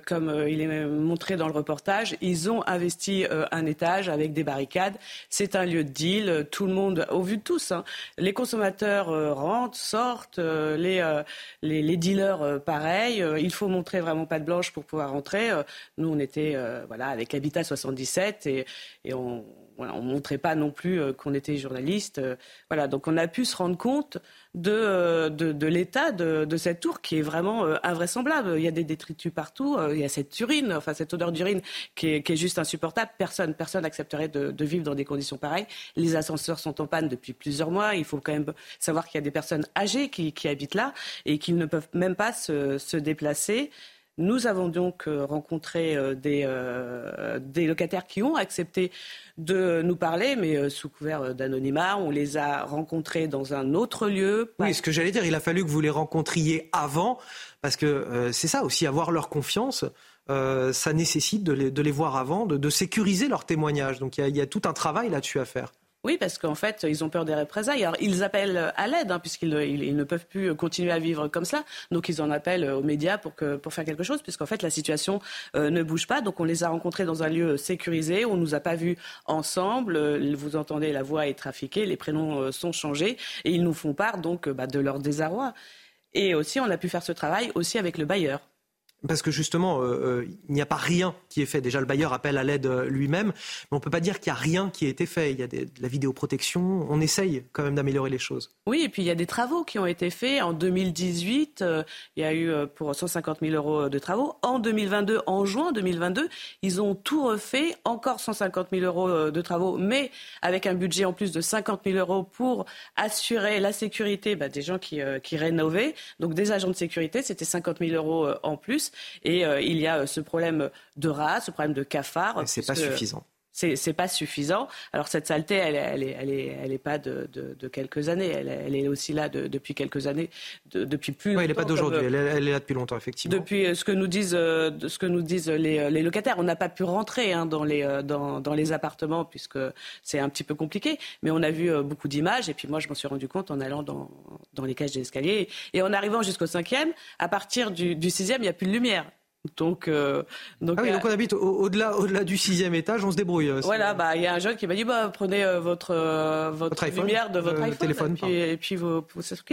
comme euh, il est montré dans le reportage, ils ont investi un étage avec des barricades. C'est un lieu de deal. Tout le monde, au vu de tous, hein, les consommateurs rentrent, sortent, les, les, les, dealers, pareil. il faut montrer vraiment pas de blanche pour pouvoir rentrer. nous, on était voilà avec Habitat 77 et, et on on ne montrait pas non plus qu'on était journaliste. voilà, donc on a pu se rendre compte de, de, l'état de, cette tour qui est vraiment invraisemblable. Il y a des détritus partout, il y a cette urine, enfin cette odeur d'urine qui est, qui juste insupportable. Personne, personne n'accepterait de, vivre dans des conditions pareilles. Les ascenseurs sont en panne depuis plusieurs mois. Il faut quand même savoir qu'il y a des personnes âgées qui, qui habitent là et qu'ils ne peuvent même pas se, se déplacer. Nous avons donc euh, rencontré euh, des, euh, des, locataires qui ont accepté de nous parler, mais sous couvert d'anonymat. On les a rencontrés dans un autre lieu. Oui, ce que j'allais dire, il a fallu que vous les rencontriez avant, parce que c'est ça aussi, avoir leur confiance. ça nécessite de les, voir avant, de, sécuriser leur témoignage. Donc il y a tout un travail là-dessus à faire. Oui, parce qu'en fait, ils ont peur des représailles. Alors, ils appellent à l'aide, hein, puisqu'ils ils, ne peuvent plus continuer à vivre comme ça. Donc, ils en appellent aux médias pour, que, pour faire quelque chose, puisqu'en fait, la situation euh, ne bouge pas. Donc, on les a rencontrés dans un lieu sécurisé. On ne nous a pas vus ensemble. Euh, vous entendez, la voix est trafiquée, les prénoms euh, sont changés. Et ils nous font part donc bah, de leur désarroi. Et aussi, on a pu faire ce travail aussi avec le bailleur. Parce que justement, euh, euh, il n'y a pas rien qui est fait. Déjà, le bailleur appelle à l'aide euh, lui-même, mais on ne peut pas dire qu'il n'y a rien qui a été fait. Il y a de la vidéoprotection. On essaye quand même d'améliorer les choses. Oui, et puis il y a des travaux qui ont été faits. En 2018, il y a eu pour 150 000 euros de travaux. En 2022, en juin 2022, ils ont tout refait. Encore 150 000 euros de travaux, mais avec un budget en plus de 50 000 euros pour assurer la sécurité bah, des gens qui, qui rénovaient. Donc des agents de sécurité, c'était 50 000 euros en plus. Et euh, il y a euh, ce problème de rats, ce problème de cafards. C'est pas suffisant c'est pas suffisant. Alors cette saleté, elle, elle, est, elle, est, elle est pas de, de, quelques années. Elle, elle, est aussi là depuis quelques années, depuis plus. Oui, elle n'est pas d'aujourd'hui. Elle, est là depuis longtemps, effectivement. Depuis euh, ce que nous disent, ce que nous disent les, les locataires, on n'a pas pu rentrer hein, dans les dans, dans, les appartements puisque c'est un petit peu compliqué. Mais on a vu beaucoup d'images et puis moi je m'en suis rendu compte en allant dans, dans les cages d'escalier et en arrivant jusqu'au cinquième. À partir du, du sixième, il n'y a plus de lumière. Donc, euh, donc, ah oui, donc on habite au-delà, au-delà du sixième étage, on se débrouille. Euh, voilà, bah il y a un jeune qui m'a dit bah prenez euh, votre votre, lumière de votre iPhone téléphone, et puis, et puis vous,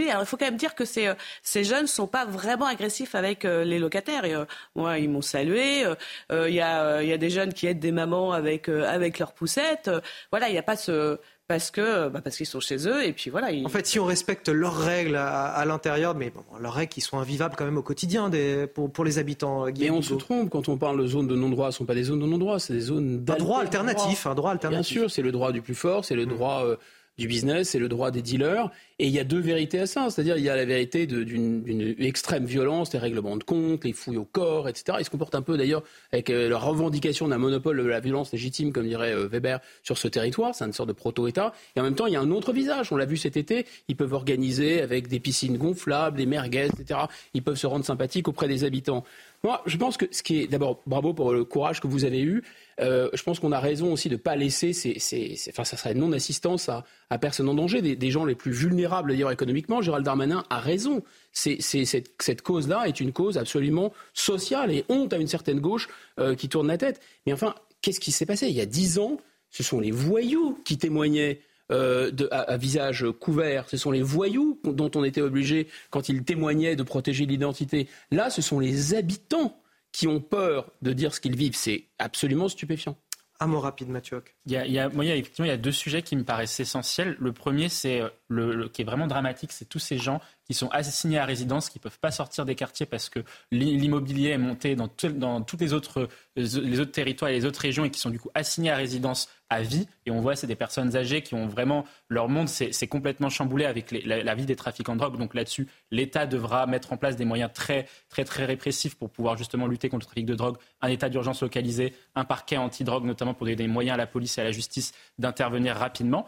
Alors il faut quand même dire que ces ces jeunes sont pas vraiment agressifs avec les locataires. Et, moi, ils m'ont salué. Il y a il y a des jeunes qui aident des mamans avec avec leurs poussettes. voilà, il n'y a pas ce parce que bah parce qu'ils sont chez eux et puis voilà. En fait, si on respecte leurs règles à, l'intérieur, mais bon, leurs règles qui sont invivables quand même au quotidien des, pour, pour les habitants. Euh, mais on se trompe quand on parle de zones de non-droit. Ce ne sont pas des zones de non-droit, c'est des zones d'un droit alternatif, un droit alternatif. Bien sûr, c'est le droit du plus fort, c'est le mmh. droit euh, du business, c'est le droit des dealers. Et il y a deux vérités à ça. C'est-à-dire, il y a la vérité d'une extrême violence, les règlements de compte, les fouilles au corps, etc. Ils se comportent un peu, d'ailleurs, avec euh, la revendication d'un monopole de la violence légitime, comme dirait euh, Weber, sur ce territoire. C'est une sorte de proto-État. Et en même temps, il y a un autre visage. On l'a vu cet été. Ils peuvent organiser avec des piscines gonflables, des merguez, etc. Ils peuvent se rendre sympathiques auprès des habitants. Moi, je pense que ce qui est, d'abord, bravo pour le courage que vous avez eu. Euh, je pense qu'on a raison aussi de ne pas laisser, enfin, ça serait non-assistance à, personne en danger, des, gens les plus vulnérables d'ailleurs économiquement. Gérald Darmanin a raison. cette, cause-là est une cause absolument sociale et honte à une certaine gauche euh, qui tourne la tête. Mais enfin, qu'est-ce qui s'est passé? Il y a dix ans, ce sont les voyous qui témoignaient euh, à, visage couvert. Ce sont les voyous dont on était obligé, quand ils témoignaient, de protéger l'identité. Là, ce sont les habitants qui ont peur de dire ce qu'ils vivent. C'est absolument stupéfiant. Un mot rapide, Mathieu. Il y a, il y a, moi, il y a, effectivement, il y a deux sujets qui me paraissent essentiels. Le premier, c'est euh, le, qui est vraiment dramatique, c'est tous ces gens qui sont assignés à résidence, qui ne peuvent pas sortir des quartiers parce que l'immobilier est monté dans, tous les autres, les autres territoires et les autres régions et qui sont du coup assignés à résidence à vie. Et on voit, c'est des personnes âgées qui ont vraiment leur monde, c'est complètement chamboulé avec la, vie des trafiquants de drogue. Donc là-dessus, l'État devra mettre en place des moyens très, très, très répressifs pour pouvoir justement lutter contre le trafic de drogue, un état d'urgence localisé, un parquet anti-drogue notamment pour donner des moyens à la police et à la justice d'intervenir rapidement.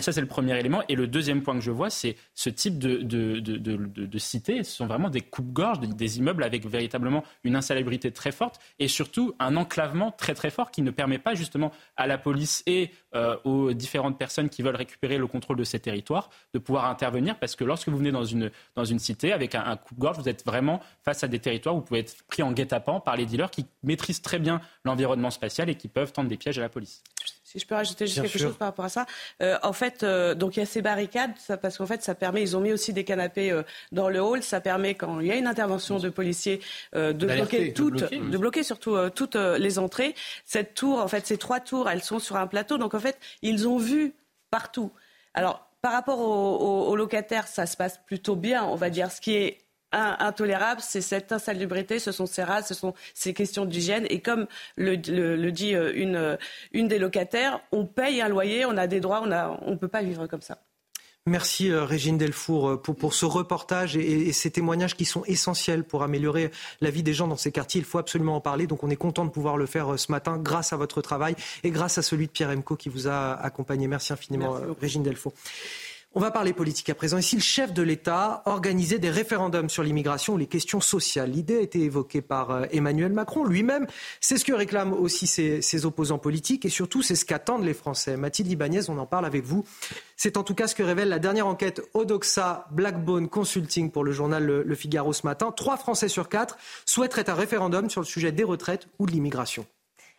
Ça, c'est le premier élément. Et le deuxième point que je vois, c'est ce type de, de, de, de, cités. Ce sont vraiment des coupes-gorges, des, immeubles avec véritablement une insalubrité très forte et surtout un enclavement très très fort qui ne permet pas justement à la police et euh, aux différentes personnes qui veulent récupérer le contrôle de ces territoires de pouvoir intervenir parce que lorsque vous venez dans une, dans une cité avec un, un coupe-gorge, vous êtes vraiment face à des territoires où vous pouvez être pris en guet-apens par les dealers qui maîtrisent très bien l'environnement spatial et qui peuvent tendre des pièges à la police. Si je peux rajouter juste quelque chose par rapport à ça. Euh, en fait, euh, donc il y a ces barricades, ça, parce qu'en fait, ça permet, ils ont mis aussi des canapés euh, dans le hall, ça permet, quand il y a une intervention de policiers, de bloquer toutes, de bloquer surtout toutes les entrées. Cette tour, en fait, ces trois tours, elles sont sur un plateau, donc en fait, ils ont vu partout. Alors, par rapport aux, locataires, ça se passe plutôt bien, on va dire. Ce qui est intolérable, c'est cette insalubrité, ce sont ces races, ce sont ces questions d'hygiène. Et comme le, dit euh, une, une des locataires, on paye un loyer, on a des droits, on ne peut pas vivre comme ça. Merci euh, Régine Delfour euh, pour, pour ce reportage et, ces témoignages qui sont essentiels pour améliorer la vie des gens dans ces quartiers. Il faut absolument en parler. Donc on est content de pouvoir le faire ce matin grâce à votre travail et grâce à celui de Pierre Emco qui vous a accompagné. Merci infiniment Régine Delfour. On va parler politique à présent. Ici, le chef de l'État organisait des référendums sur l'immigration ou les questions sociales? L'idée a été évoquée par euh, Emmanuel Macron lui-même. C'est ce que réclament aussi ses, opposants politiques et surtout, c'est ce qu'attendent les Français. Mathilde Ibanez, on en parle avec vous. C'est en tout cas ce que révèle la dernière enquête Odoxa Blackbone Consulting pour le journal le Figaro ce matin. Trois Français sur quatre souhaiteraient un référendum sur le sujet des retraites ou de l'immigration.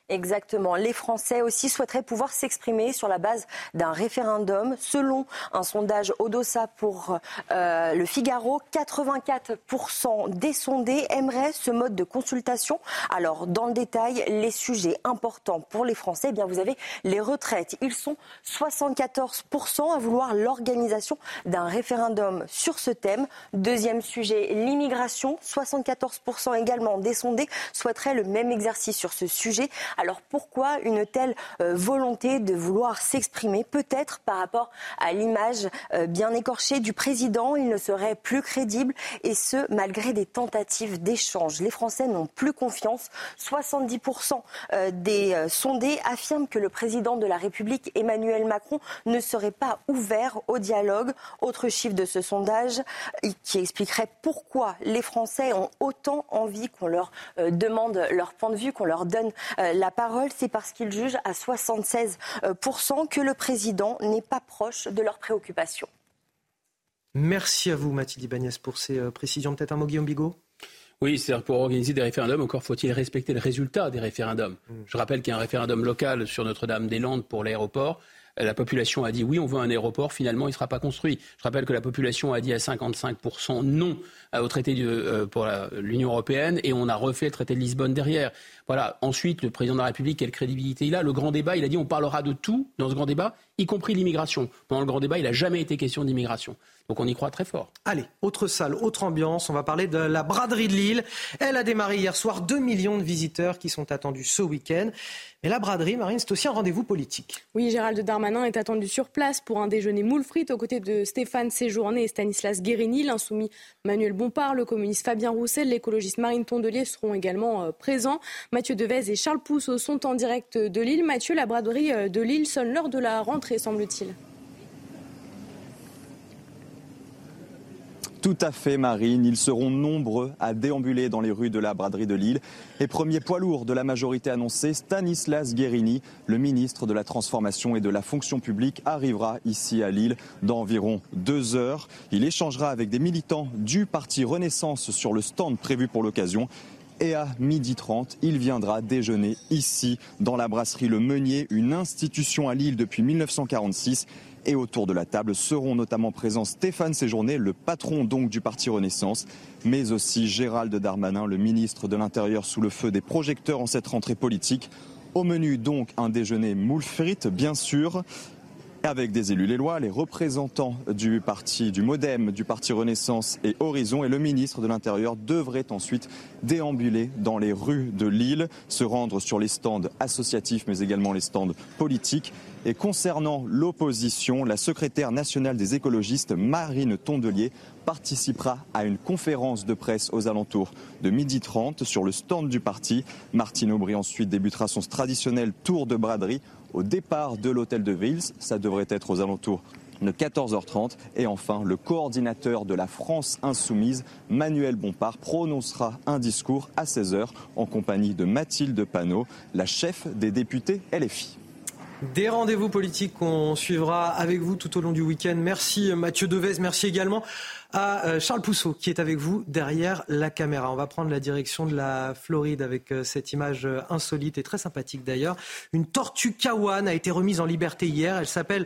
Exactement. Les Français aussi souhaiteraient pouvoir s'exprimer sur la base d'un référendum. Selon un sondage Odossa pour euh, le Figaro, 84% des sondés aimeraient ce mode de consultation. Alors, dans le détail, les sujets importants pour les Français, eh bien, vous avez les retraites. Ils sont 74% à vouloir l'organisation d'un référendum sur ce thème. Deuxième sujet, l'immigration. 74% également des sondés souhaiteraient le même exercice sur ce sujet. Alors pourquoi une telle euh, volonté de vouloir s'exprimer Peut-être par rapport à l'image euh, bien écorchée du président, il ne serait plus crédible et ce, malgré des tentatives d'échange. Les Français n'ont plus confiance. 70% euh, des sondés affirment que le président de la République, Emmanuel Macron, ne serait pas ouvert au dialogue. Autre chiffre de ce sondage qui expliquerait pourquoi les Français ont autant envie qu'on leur demande leur point de vue, qu'on leur donne la la parole, c'est parce qu'ils jugent à 76% que le président n'est pas proche de leurs préoccupations. Merci à vous, Mathilde Ibanez, pour ces euh, précisions. Peut-être un mot, Guillaume Bigot? Oui, c'est-à-dire pour organiser des référendums, encore faut-il respecter le résultat des référendums. Mm. Je rappelle qu'il y a un référendum local sur Notre-Dame-des-Landes pour l'aéroport la population a dit oui, on veut un aéroport, finalement, il ne sera pas construit. Je rappelle que la population a dit à 55% non au traité euh, pour l'Union européenne et on a refait le traité de Lisbonne derrière. Voilà. Ensuite, le président de la République, quelle crédibilité il a Le grand débat, il a dit on parlera de tout dans ce grand débat, y compris l'immigration. Pendant le grand débat, il n'a jamais été question d'immigration. Donc on y croit très fort. Allez, autre salle, autre ambiance. On va parler de la braderie de Lille. Elle a démarré hier soir. 2 millions de visiteurs qui sont attendus ce week-end. Mais la braderie, Marine, c'est aussi un rendez-vous politique. Oui, Gérald Darmanin est attendu sur place pour un déjeuner moule frites aux côtés de Stéphane Séjourné et Stanislas Guérini. L'insoumis Manuel Bompard, le communiste Fabien Roussel, l'écologiste Marine Tondelier seront également euh, présents. Mathieu Devez et Charles Pousseau sont en direct de Lille. Mathieu, la braderie euh, de Lille sonne l'heure de la rentrée, semble-t-il. Tout à fait, Marine. Ils seront nombreux à déambuler dans les rues de la braderie de Lille. Et premier poids lourd de la majorité annoncée, Stanislas Guérini, le ministre de la Transformation et de la Fonction publique, arrivera ici à Lille dans environ deux heures. Il échangera avec des militants du parti Renaissance sur le stand prévu pour l'occasion et à midi 30, il viendra déjeuner ici dans la brasserie Le Meunier, une institution à Lille depuis 1946 et autour de la table seront notamment présents Stéphane Séjourné, le patron donc du Parti Renaissance, mais aussi Gérald Darmanin, le ministre de l'Intérieur sous le feu des projecteurs en cette rentrée politique. Au menu donc un déjeuner moule bien sûr, avec des élus lois, les représentants du parti, du MoDem, du parti Renaissance et Horizon et le ministre de l'Intérieur devraient ensuite déambuler dans les rues de Lille, se rendre sur les stands associatifs mais également les stands politiques. Et concernant l'opposition, la secrétaire nationale des écologistes, Marine Tondelier, participera à une conférence de presse aux alentours de 12h30 sur le stand du parti. Martine Aubry ensuite débutera son traditionnel tour de braderie au départ de l'hôtel de Vils. Ça devrait être aux alentours de 14h30. Et enfin, le coordinateur de la France insoumise, Manuel Bompard, prononcera un discours à 16h en compagnie de Mathilde Panot, la chef des députés LFI. Des rendez-vous politiques qu'on suivra avec vous tout au long du week-end. Merci Mathieu Devez, merci également à euh, Charles Pousseau qui est avec vous derrière la caméra. On va prendre la direction de la Floride avec euh, cette image euh, insolite et très sympathique d'ailleurs. Une tortue kawan a été remise en liberté hier. Elle s'appelle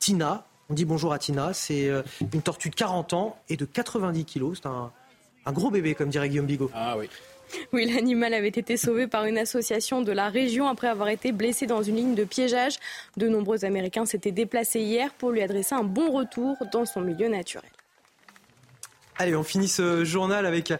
Tina. On dit bonjour à Tina. C'est une tortue de 40 ans et de 90 kilos. C'est un, un gros bébé, comme dirait Guillaume Bigot. Ah oui. Oui, l'animal avait été sauvé par une association de la région après avoir été blessé dans une ligne de piégeage. De nombreux Américains s'étaient déplacés hier pour lui adresser un bon retour dans son milieu naturel. Allez, on finit ce journal avec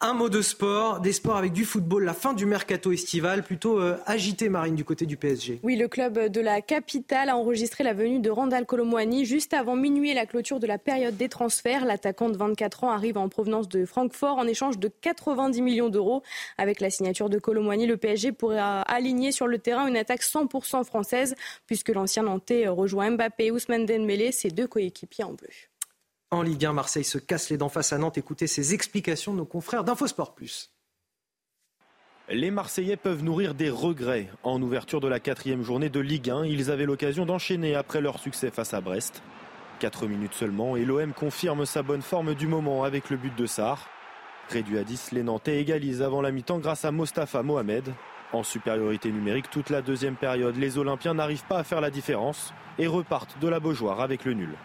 un mot de sport, des sports avec du football, la fin du mercato estival, plutôt euh, agité, Marine, du côté du PSG. Oui, le club de la capitale a enregistré la venue de Randall Colomwani juste avant minuit et la clôture de la période des transferts. L'attaquant de 24 ans arrive en provenance de Francfort en échange de 90 millions d'euros. Avec la signature de Colomwani, le PSG pourrait aligner sur le terrain une attaque 100% française, puisque l'ancien Nantais rejoint Mbappé et Ousmane Dembélé, ses deux coéquipiers en bleu. En Ligue 1, Marseille se casse les dents face à Nantes. Écoutez ces explications de nos confrères d'Infosport. Les Marseillais peuvent nourrir des regrets. En ouverture de la quatrième journée de Ligue 1, ils avaient l'occasion d'enchaîner après leur succès face à Brest. Quatre minutes seulement et l'OM confirme sa bonne forme du moment avec le but de Sarr. Réduit à 10, les Nantais égalisent avant la mi-temps grâce à Mostafa Mohamed. En supériorité numérique toute la deuxième période, les Olympiens n'arrivent pas à faire la différence et repartent de la Beaujoire avec le nul.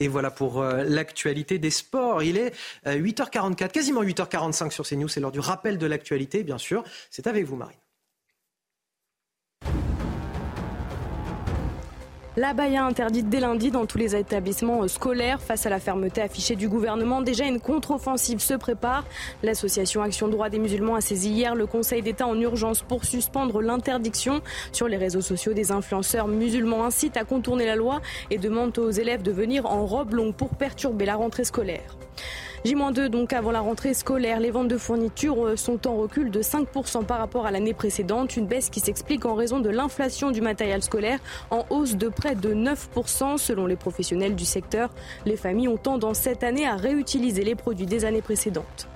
Et voilà pour euh, l'actualité des sports. Il est 8h44, euh, quasiment 8h45 sur CNews. C'est l'heure du rappel de l'actualité, bien sûr. C'est avec vous, Marine. La baya interdite dès lundi dans tous les établissements scolaires. Face à la fermeté affichée du gouvernement, déjà une contre-offensive se prépare. L'association Action Droit des musulmans a saisi hier le Conseil d'État en urgence pour suspendre l'interdiction. Sur les réseaux sociaux, des influenceurs musulmans incitent à contourner la loi et demandent aux élèves de venir en robe longue pour perturber la rentrée scolaire. J-2 donc avant la rentrée scolaire. Les ventes de fournitures euh, sont en recul de 5% par rapport à l'année précédente. Une baisse qui s'explique en raison de l'inflation du matériel scolaire en hausse de près de 9% selon les professionnels du secteur. Les familles ont tendance cette année à réutiliser les produits des années précédentes.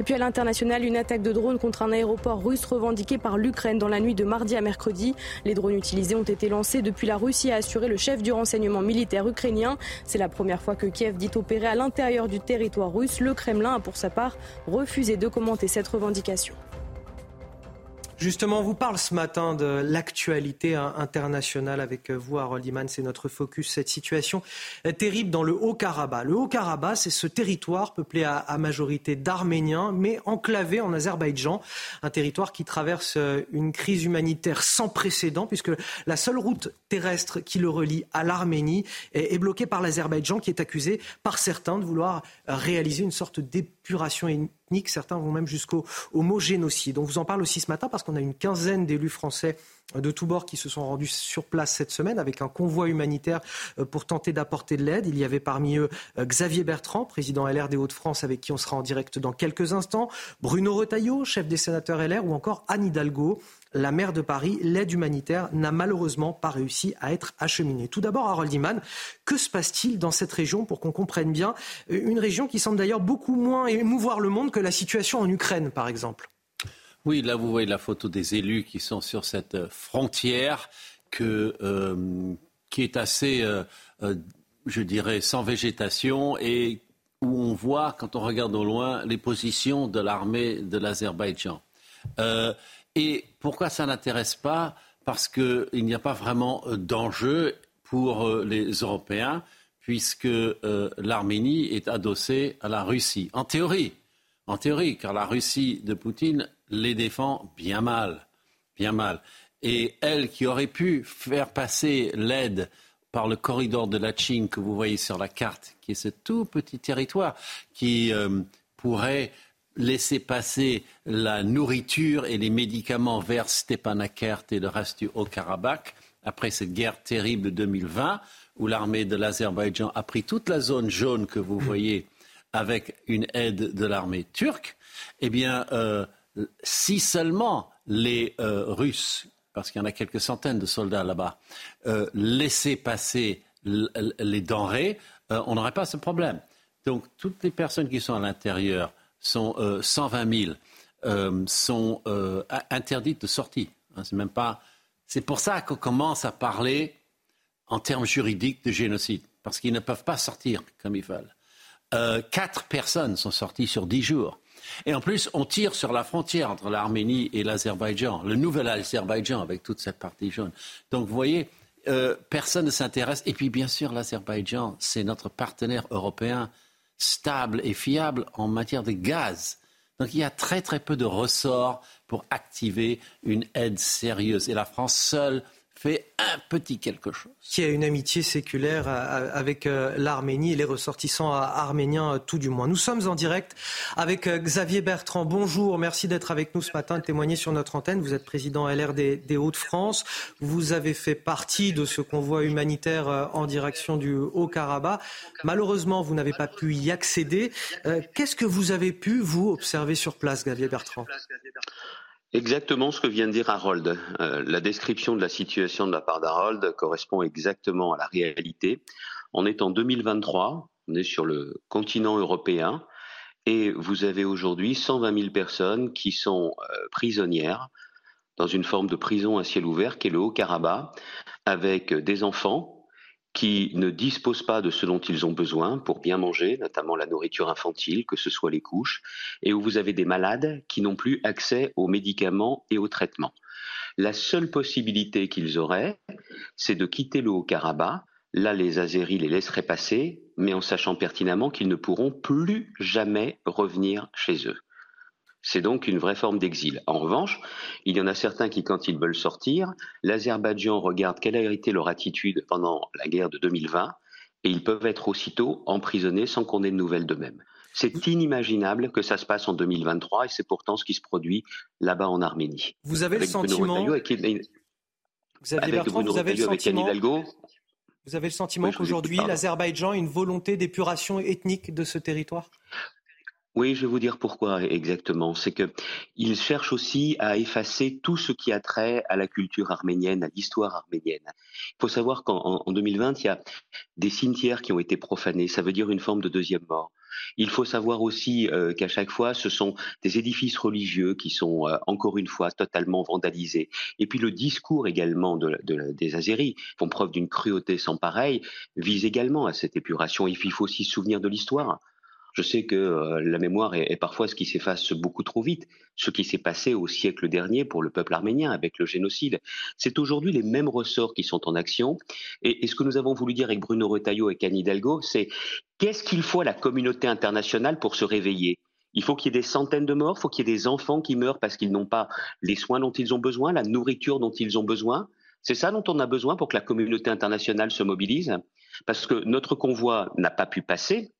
Et puis à l'international, une attaque de drone contre un aéroport russe revendiqué par l'Ukraine dans la nuit de mardi à mercredi. Les drones utilisés ont été lancés depuis la Russie, a assuré le chef du renseignement militaire ukrainien. C'est la première fois que Kiev dit opérer à l'intérieur du territoire russe. Le Kremlin a pour sa part refusé de commenter cette revendication. Justement, on vous parle ce matin de l'actualité internationale avec vous, Harold Iman. C'est notre focus. Cette situation terrible dans le Haut-Karabakh. Le Haut-Karabakh, c'est ce territoire peuplé à, à majorité d'Arméniens, mais enclavé en Azerbaïdjan. Un territoire qui traverse une crise humanitaire sans précédent, puisque la seule route terrestre qui le relie à l'Arménie est, bloquée par l'Azerbaïdjan, qui est accusé par certains de vouloir réaliser une sorte d'épuration Certains vont même jusqu'au mot génocide. On vous en parle aussi ce matin parce qu'on a une quinzaine d'élus français de tous bords qui se sont rendus sur place cette semaine avec un convoi humanitaire euh, pour tenter d'apporter de l'aide. Il y avait parmi eux euh, Xavier Bertrand, président LR des Hauts-de-France, avec qui on sera en direct dans quelques instants, Bruno Retailleau, chef des sénateurs LR, ou encore Anne Hidalgo, la maire de Paris, l'aide humanitaire n'a malheureusement pas réussi à être acheminée. Tout d'abord, Harold Iman, que se passe-t-il dans cette région pour qu'on comprenne bien Une région qui semble d'ailleurs beaucoup moins émouvoir le monde que la situation en Ukraine, par exemple? Oui, là, vous voyez la photo des élus qui sont sur cette frontière que, euh, qui est assez, euh, euh, je dirais, sans végétation et où on voit, quand on regarde au loin, les positions de l'armée de l'Azerbaïdjan. Et pourquoi ça n'intéresse pas Parce qu'il n'y a pas vraiment euh, d'enjeu pour euh, les Européens, puisque euh, l'Arménie est adossée à la Russie. En théorie, en théorie, car la Russie de Poutine les défend bien mal, bien mal. Et elle qui aurait pu faire passer l'aide par le corridor de la Chine que vous voyez sur la carte, qui est ce tout petit territoire qui pourrait laisser passer la nourriture et les médicaments vers Stepanakert et le reste du Haut-Karabakh après cette guerre terrible de 2020 où l'armée de l'Azerbaïdjan a pris toute la zone jaune que vous voyez avec une aide de l'armée turque, eh bien, euh, si seulement les euh, Russes, parce qu'il y en a quelques centaines de soldats là-bas, euh, laissaient passer les denrées, on n'aurait pas ce problème. Donc, toutes les personnes qui sont à l'intérieur sont 120 euh, 000 euh, sont euh, interdites de sortie. Hein, c'est même pas. C'est pour ça qu'on commence à parler en termes juridiques de génocide, parce qu'ils ne peuvent pas sortir comme ils veulent. quatre personnes sont sorties sur dix jours. Et en plus, on tire sur la frontière entre l'Arménie et l'Azerbaïdjan, le nouvel Azerbaïdjan avec toute cette partie jaune. Donc vous voyez, personne ne s'intéresse. Et puis bien sûr, l'Azerbaïdjan, c'est notre partenaire européen stable et fiable en matière de gaz. Donc il y a très très peu de ressorts pour activer une aide sérieuse. Et la France seule fait un petit quelque chose. Qui a une amitié séculaire avec euh, l'Arménie et les ressortissants arméniens euh, tout du moins. Nous sommes en direct avec euh, Xavier Bertrand. Bonjour, merci d'être avec nous ce matin, de témoigner sur notre antenne. Vous êtes président LR des, Hauts-de-France. Vous avez fait partie de ce convoi humanitaire en direction du Haut-Karabakh. Malheureusement, vous n'avez pas pu y accéder. Qu'est-ce que vous avez pu, vous, observer sur place, Xavier Bertrand? Exactement ce que vient de dire Harold. Euh, la description de la situation de la part d'Harold correspond exactement à la réalité. On est en 2023, on est sur le continent européen, et vous avez aujourd'hui 120 000 personnes qui sont euh, prisonnières dans une forme de prison à ciel ouvert qui est le Haut-Karabakh, avec des enfants qui ne disposent pas de ce dont ils ont besoin pour bien manger, notamment la nourriture infantile, que ce soit les couches, et où vous avez des malades qui n'ont plus accès aux médicaments et aux traitements. La seule possibilité qu'ils auraient, c'est de quitter le Haut-Karabakh. Là, les Azéris les laisseraient passer, mais en sachant pertinemment qu'ils ne pourront plus jamais revenir chez eux. C'est donc une vraie forme d'exil. En revanche, il y en a certains qui, quand ils veulent sortir, l'Azerbaïdjan regarde quelle a été leur attitude pendant la guerre de 2020 et ils peuvent être aussitôt emprisonnés sans qu'on ait de nouvelles d'eux-mêmes. C'est inimaginable que ça se passe en 2023 et c'est pourtant ce qui se produit là-bas en Arménie. Vous avez le sentiment. vous avez le sentiment. Vous avez le sentiment qu'aujourd'hui, l'Azerbaïdjan a une volonté d'épuration ethnique de ce territoire? Oui, je vais vous dire pourquoi exactement. C'est que il cherche aussi à effacer tout ce qui a trait à la culture arménienne, à l'histoire arménienne. Il faut savoir qu'en 2020, il y a des cimetières qui ont été profanés. Ça veut dire une forme de deuxième mort. Il faut savoir aussi euh, qu'à chaque fois, ce sont des édifices religieux qui sont euh, encore une fois totalement vandalisés. Et puis le discours également de, des Azéris font preuve d'une cruauté sans pareil, vise également à cette épuration. Il faut aussi se souvenir de l'histoire. Je sais que euh, la mémoire est, parfois ce qui s'efface beaucoup trop vite. Ce qui s'est passé au siècle dernier pour le peuple arménien avec le génocide, c'est aujourd'hui les mêmes ressorts qui sont en action. Et, ce que nous avons voulu dire avec Bruno Retailleau et Canny Hidalgo, c'est qu'est-ce qu'il faut à la communauté internationale pour se réveiller? Il faut qu'il y ait des centaines de morts, il faut qu'il y ait des enfants qui meurent parce qu'ils n'ont pas les soins dont ils ont besoin, la nourriture dont ils ont besoin. C'est ça dont on a besoin pour que la communauté internationale se mobilise. Parce que notre convoi n'a pas pu passer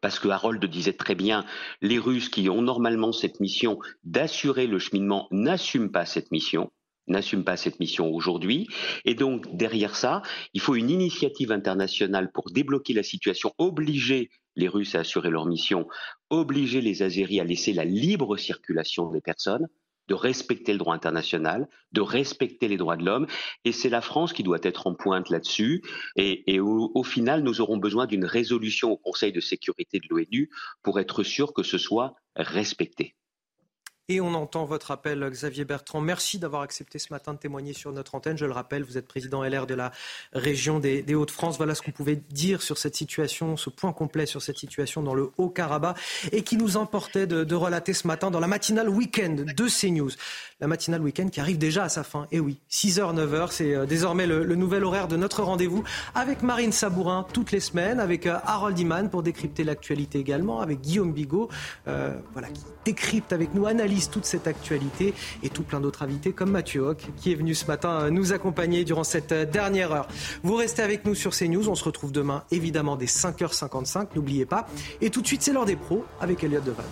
parce que Harold disait très bien, les Russes qui ont normalement cette mission d'assurer le cheminement n'assument pas cette mission n'assument pas cette mission aujourd'hui. Et donc, derrière ça, il faut une initiative internationale pour débloquer la situation, obliger les Russes à assurer leur mission, obliger les Azéris à laisser la libre circulation des personnes, de respecter le droit international, de respecter les droits de l'homme. Et c'est la France qui doit être en pointe là-dessus. Et, au, au, final, nous aurons besoin d'une résolution au Conseil de sécurité de l'ONU pour être sûr que ce soit respecté. Et on entend votre appel, Xavier Bertrand. Merci d'avoir accepté ce matin de témoigner sur notre antenne. Je le rappelle, vous êtes président LR de la région des, Hauts-de-France. Voilà ce qu'on pouvait dire sur cette situation, ce point complet sur cette situation dans le Haut-Karabakh et qui nous emportait de, relater ce matin dans la matinale week-end de CNews. La matinale week-end qui arrive déjà à sa fin. Et oui, 6h, 9h, c'est euh, désormais le, nouvel horaire de notre rendez-vous avec Marine Sabourin toutes les semaines, avec euh, Harold Iman pour décrypter l'actualité également, avec Guillaume Bigot, euh, voilà, qui décrypte avec nous, analyse toute cette actualité et tout plein d'autres invités comme Mathieu Hoc qui est venu ce matin nous accompagner durant cette dernière heure. Vous restez avec nous sur CNews. On se retrouve demain évidemment dès 5h55, n'oubliez pas. Et tout de suite, c'est l'heure des pros avec Elliot Deval.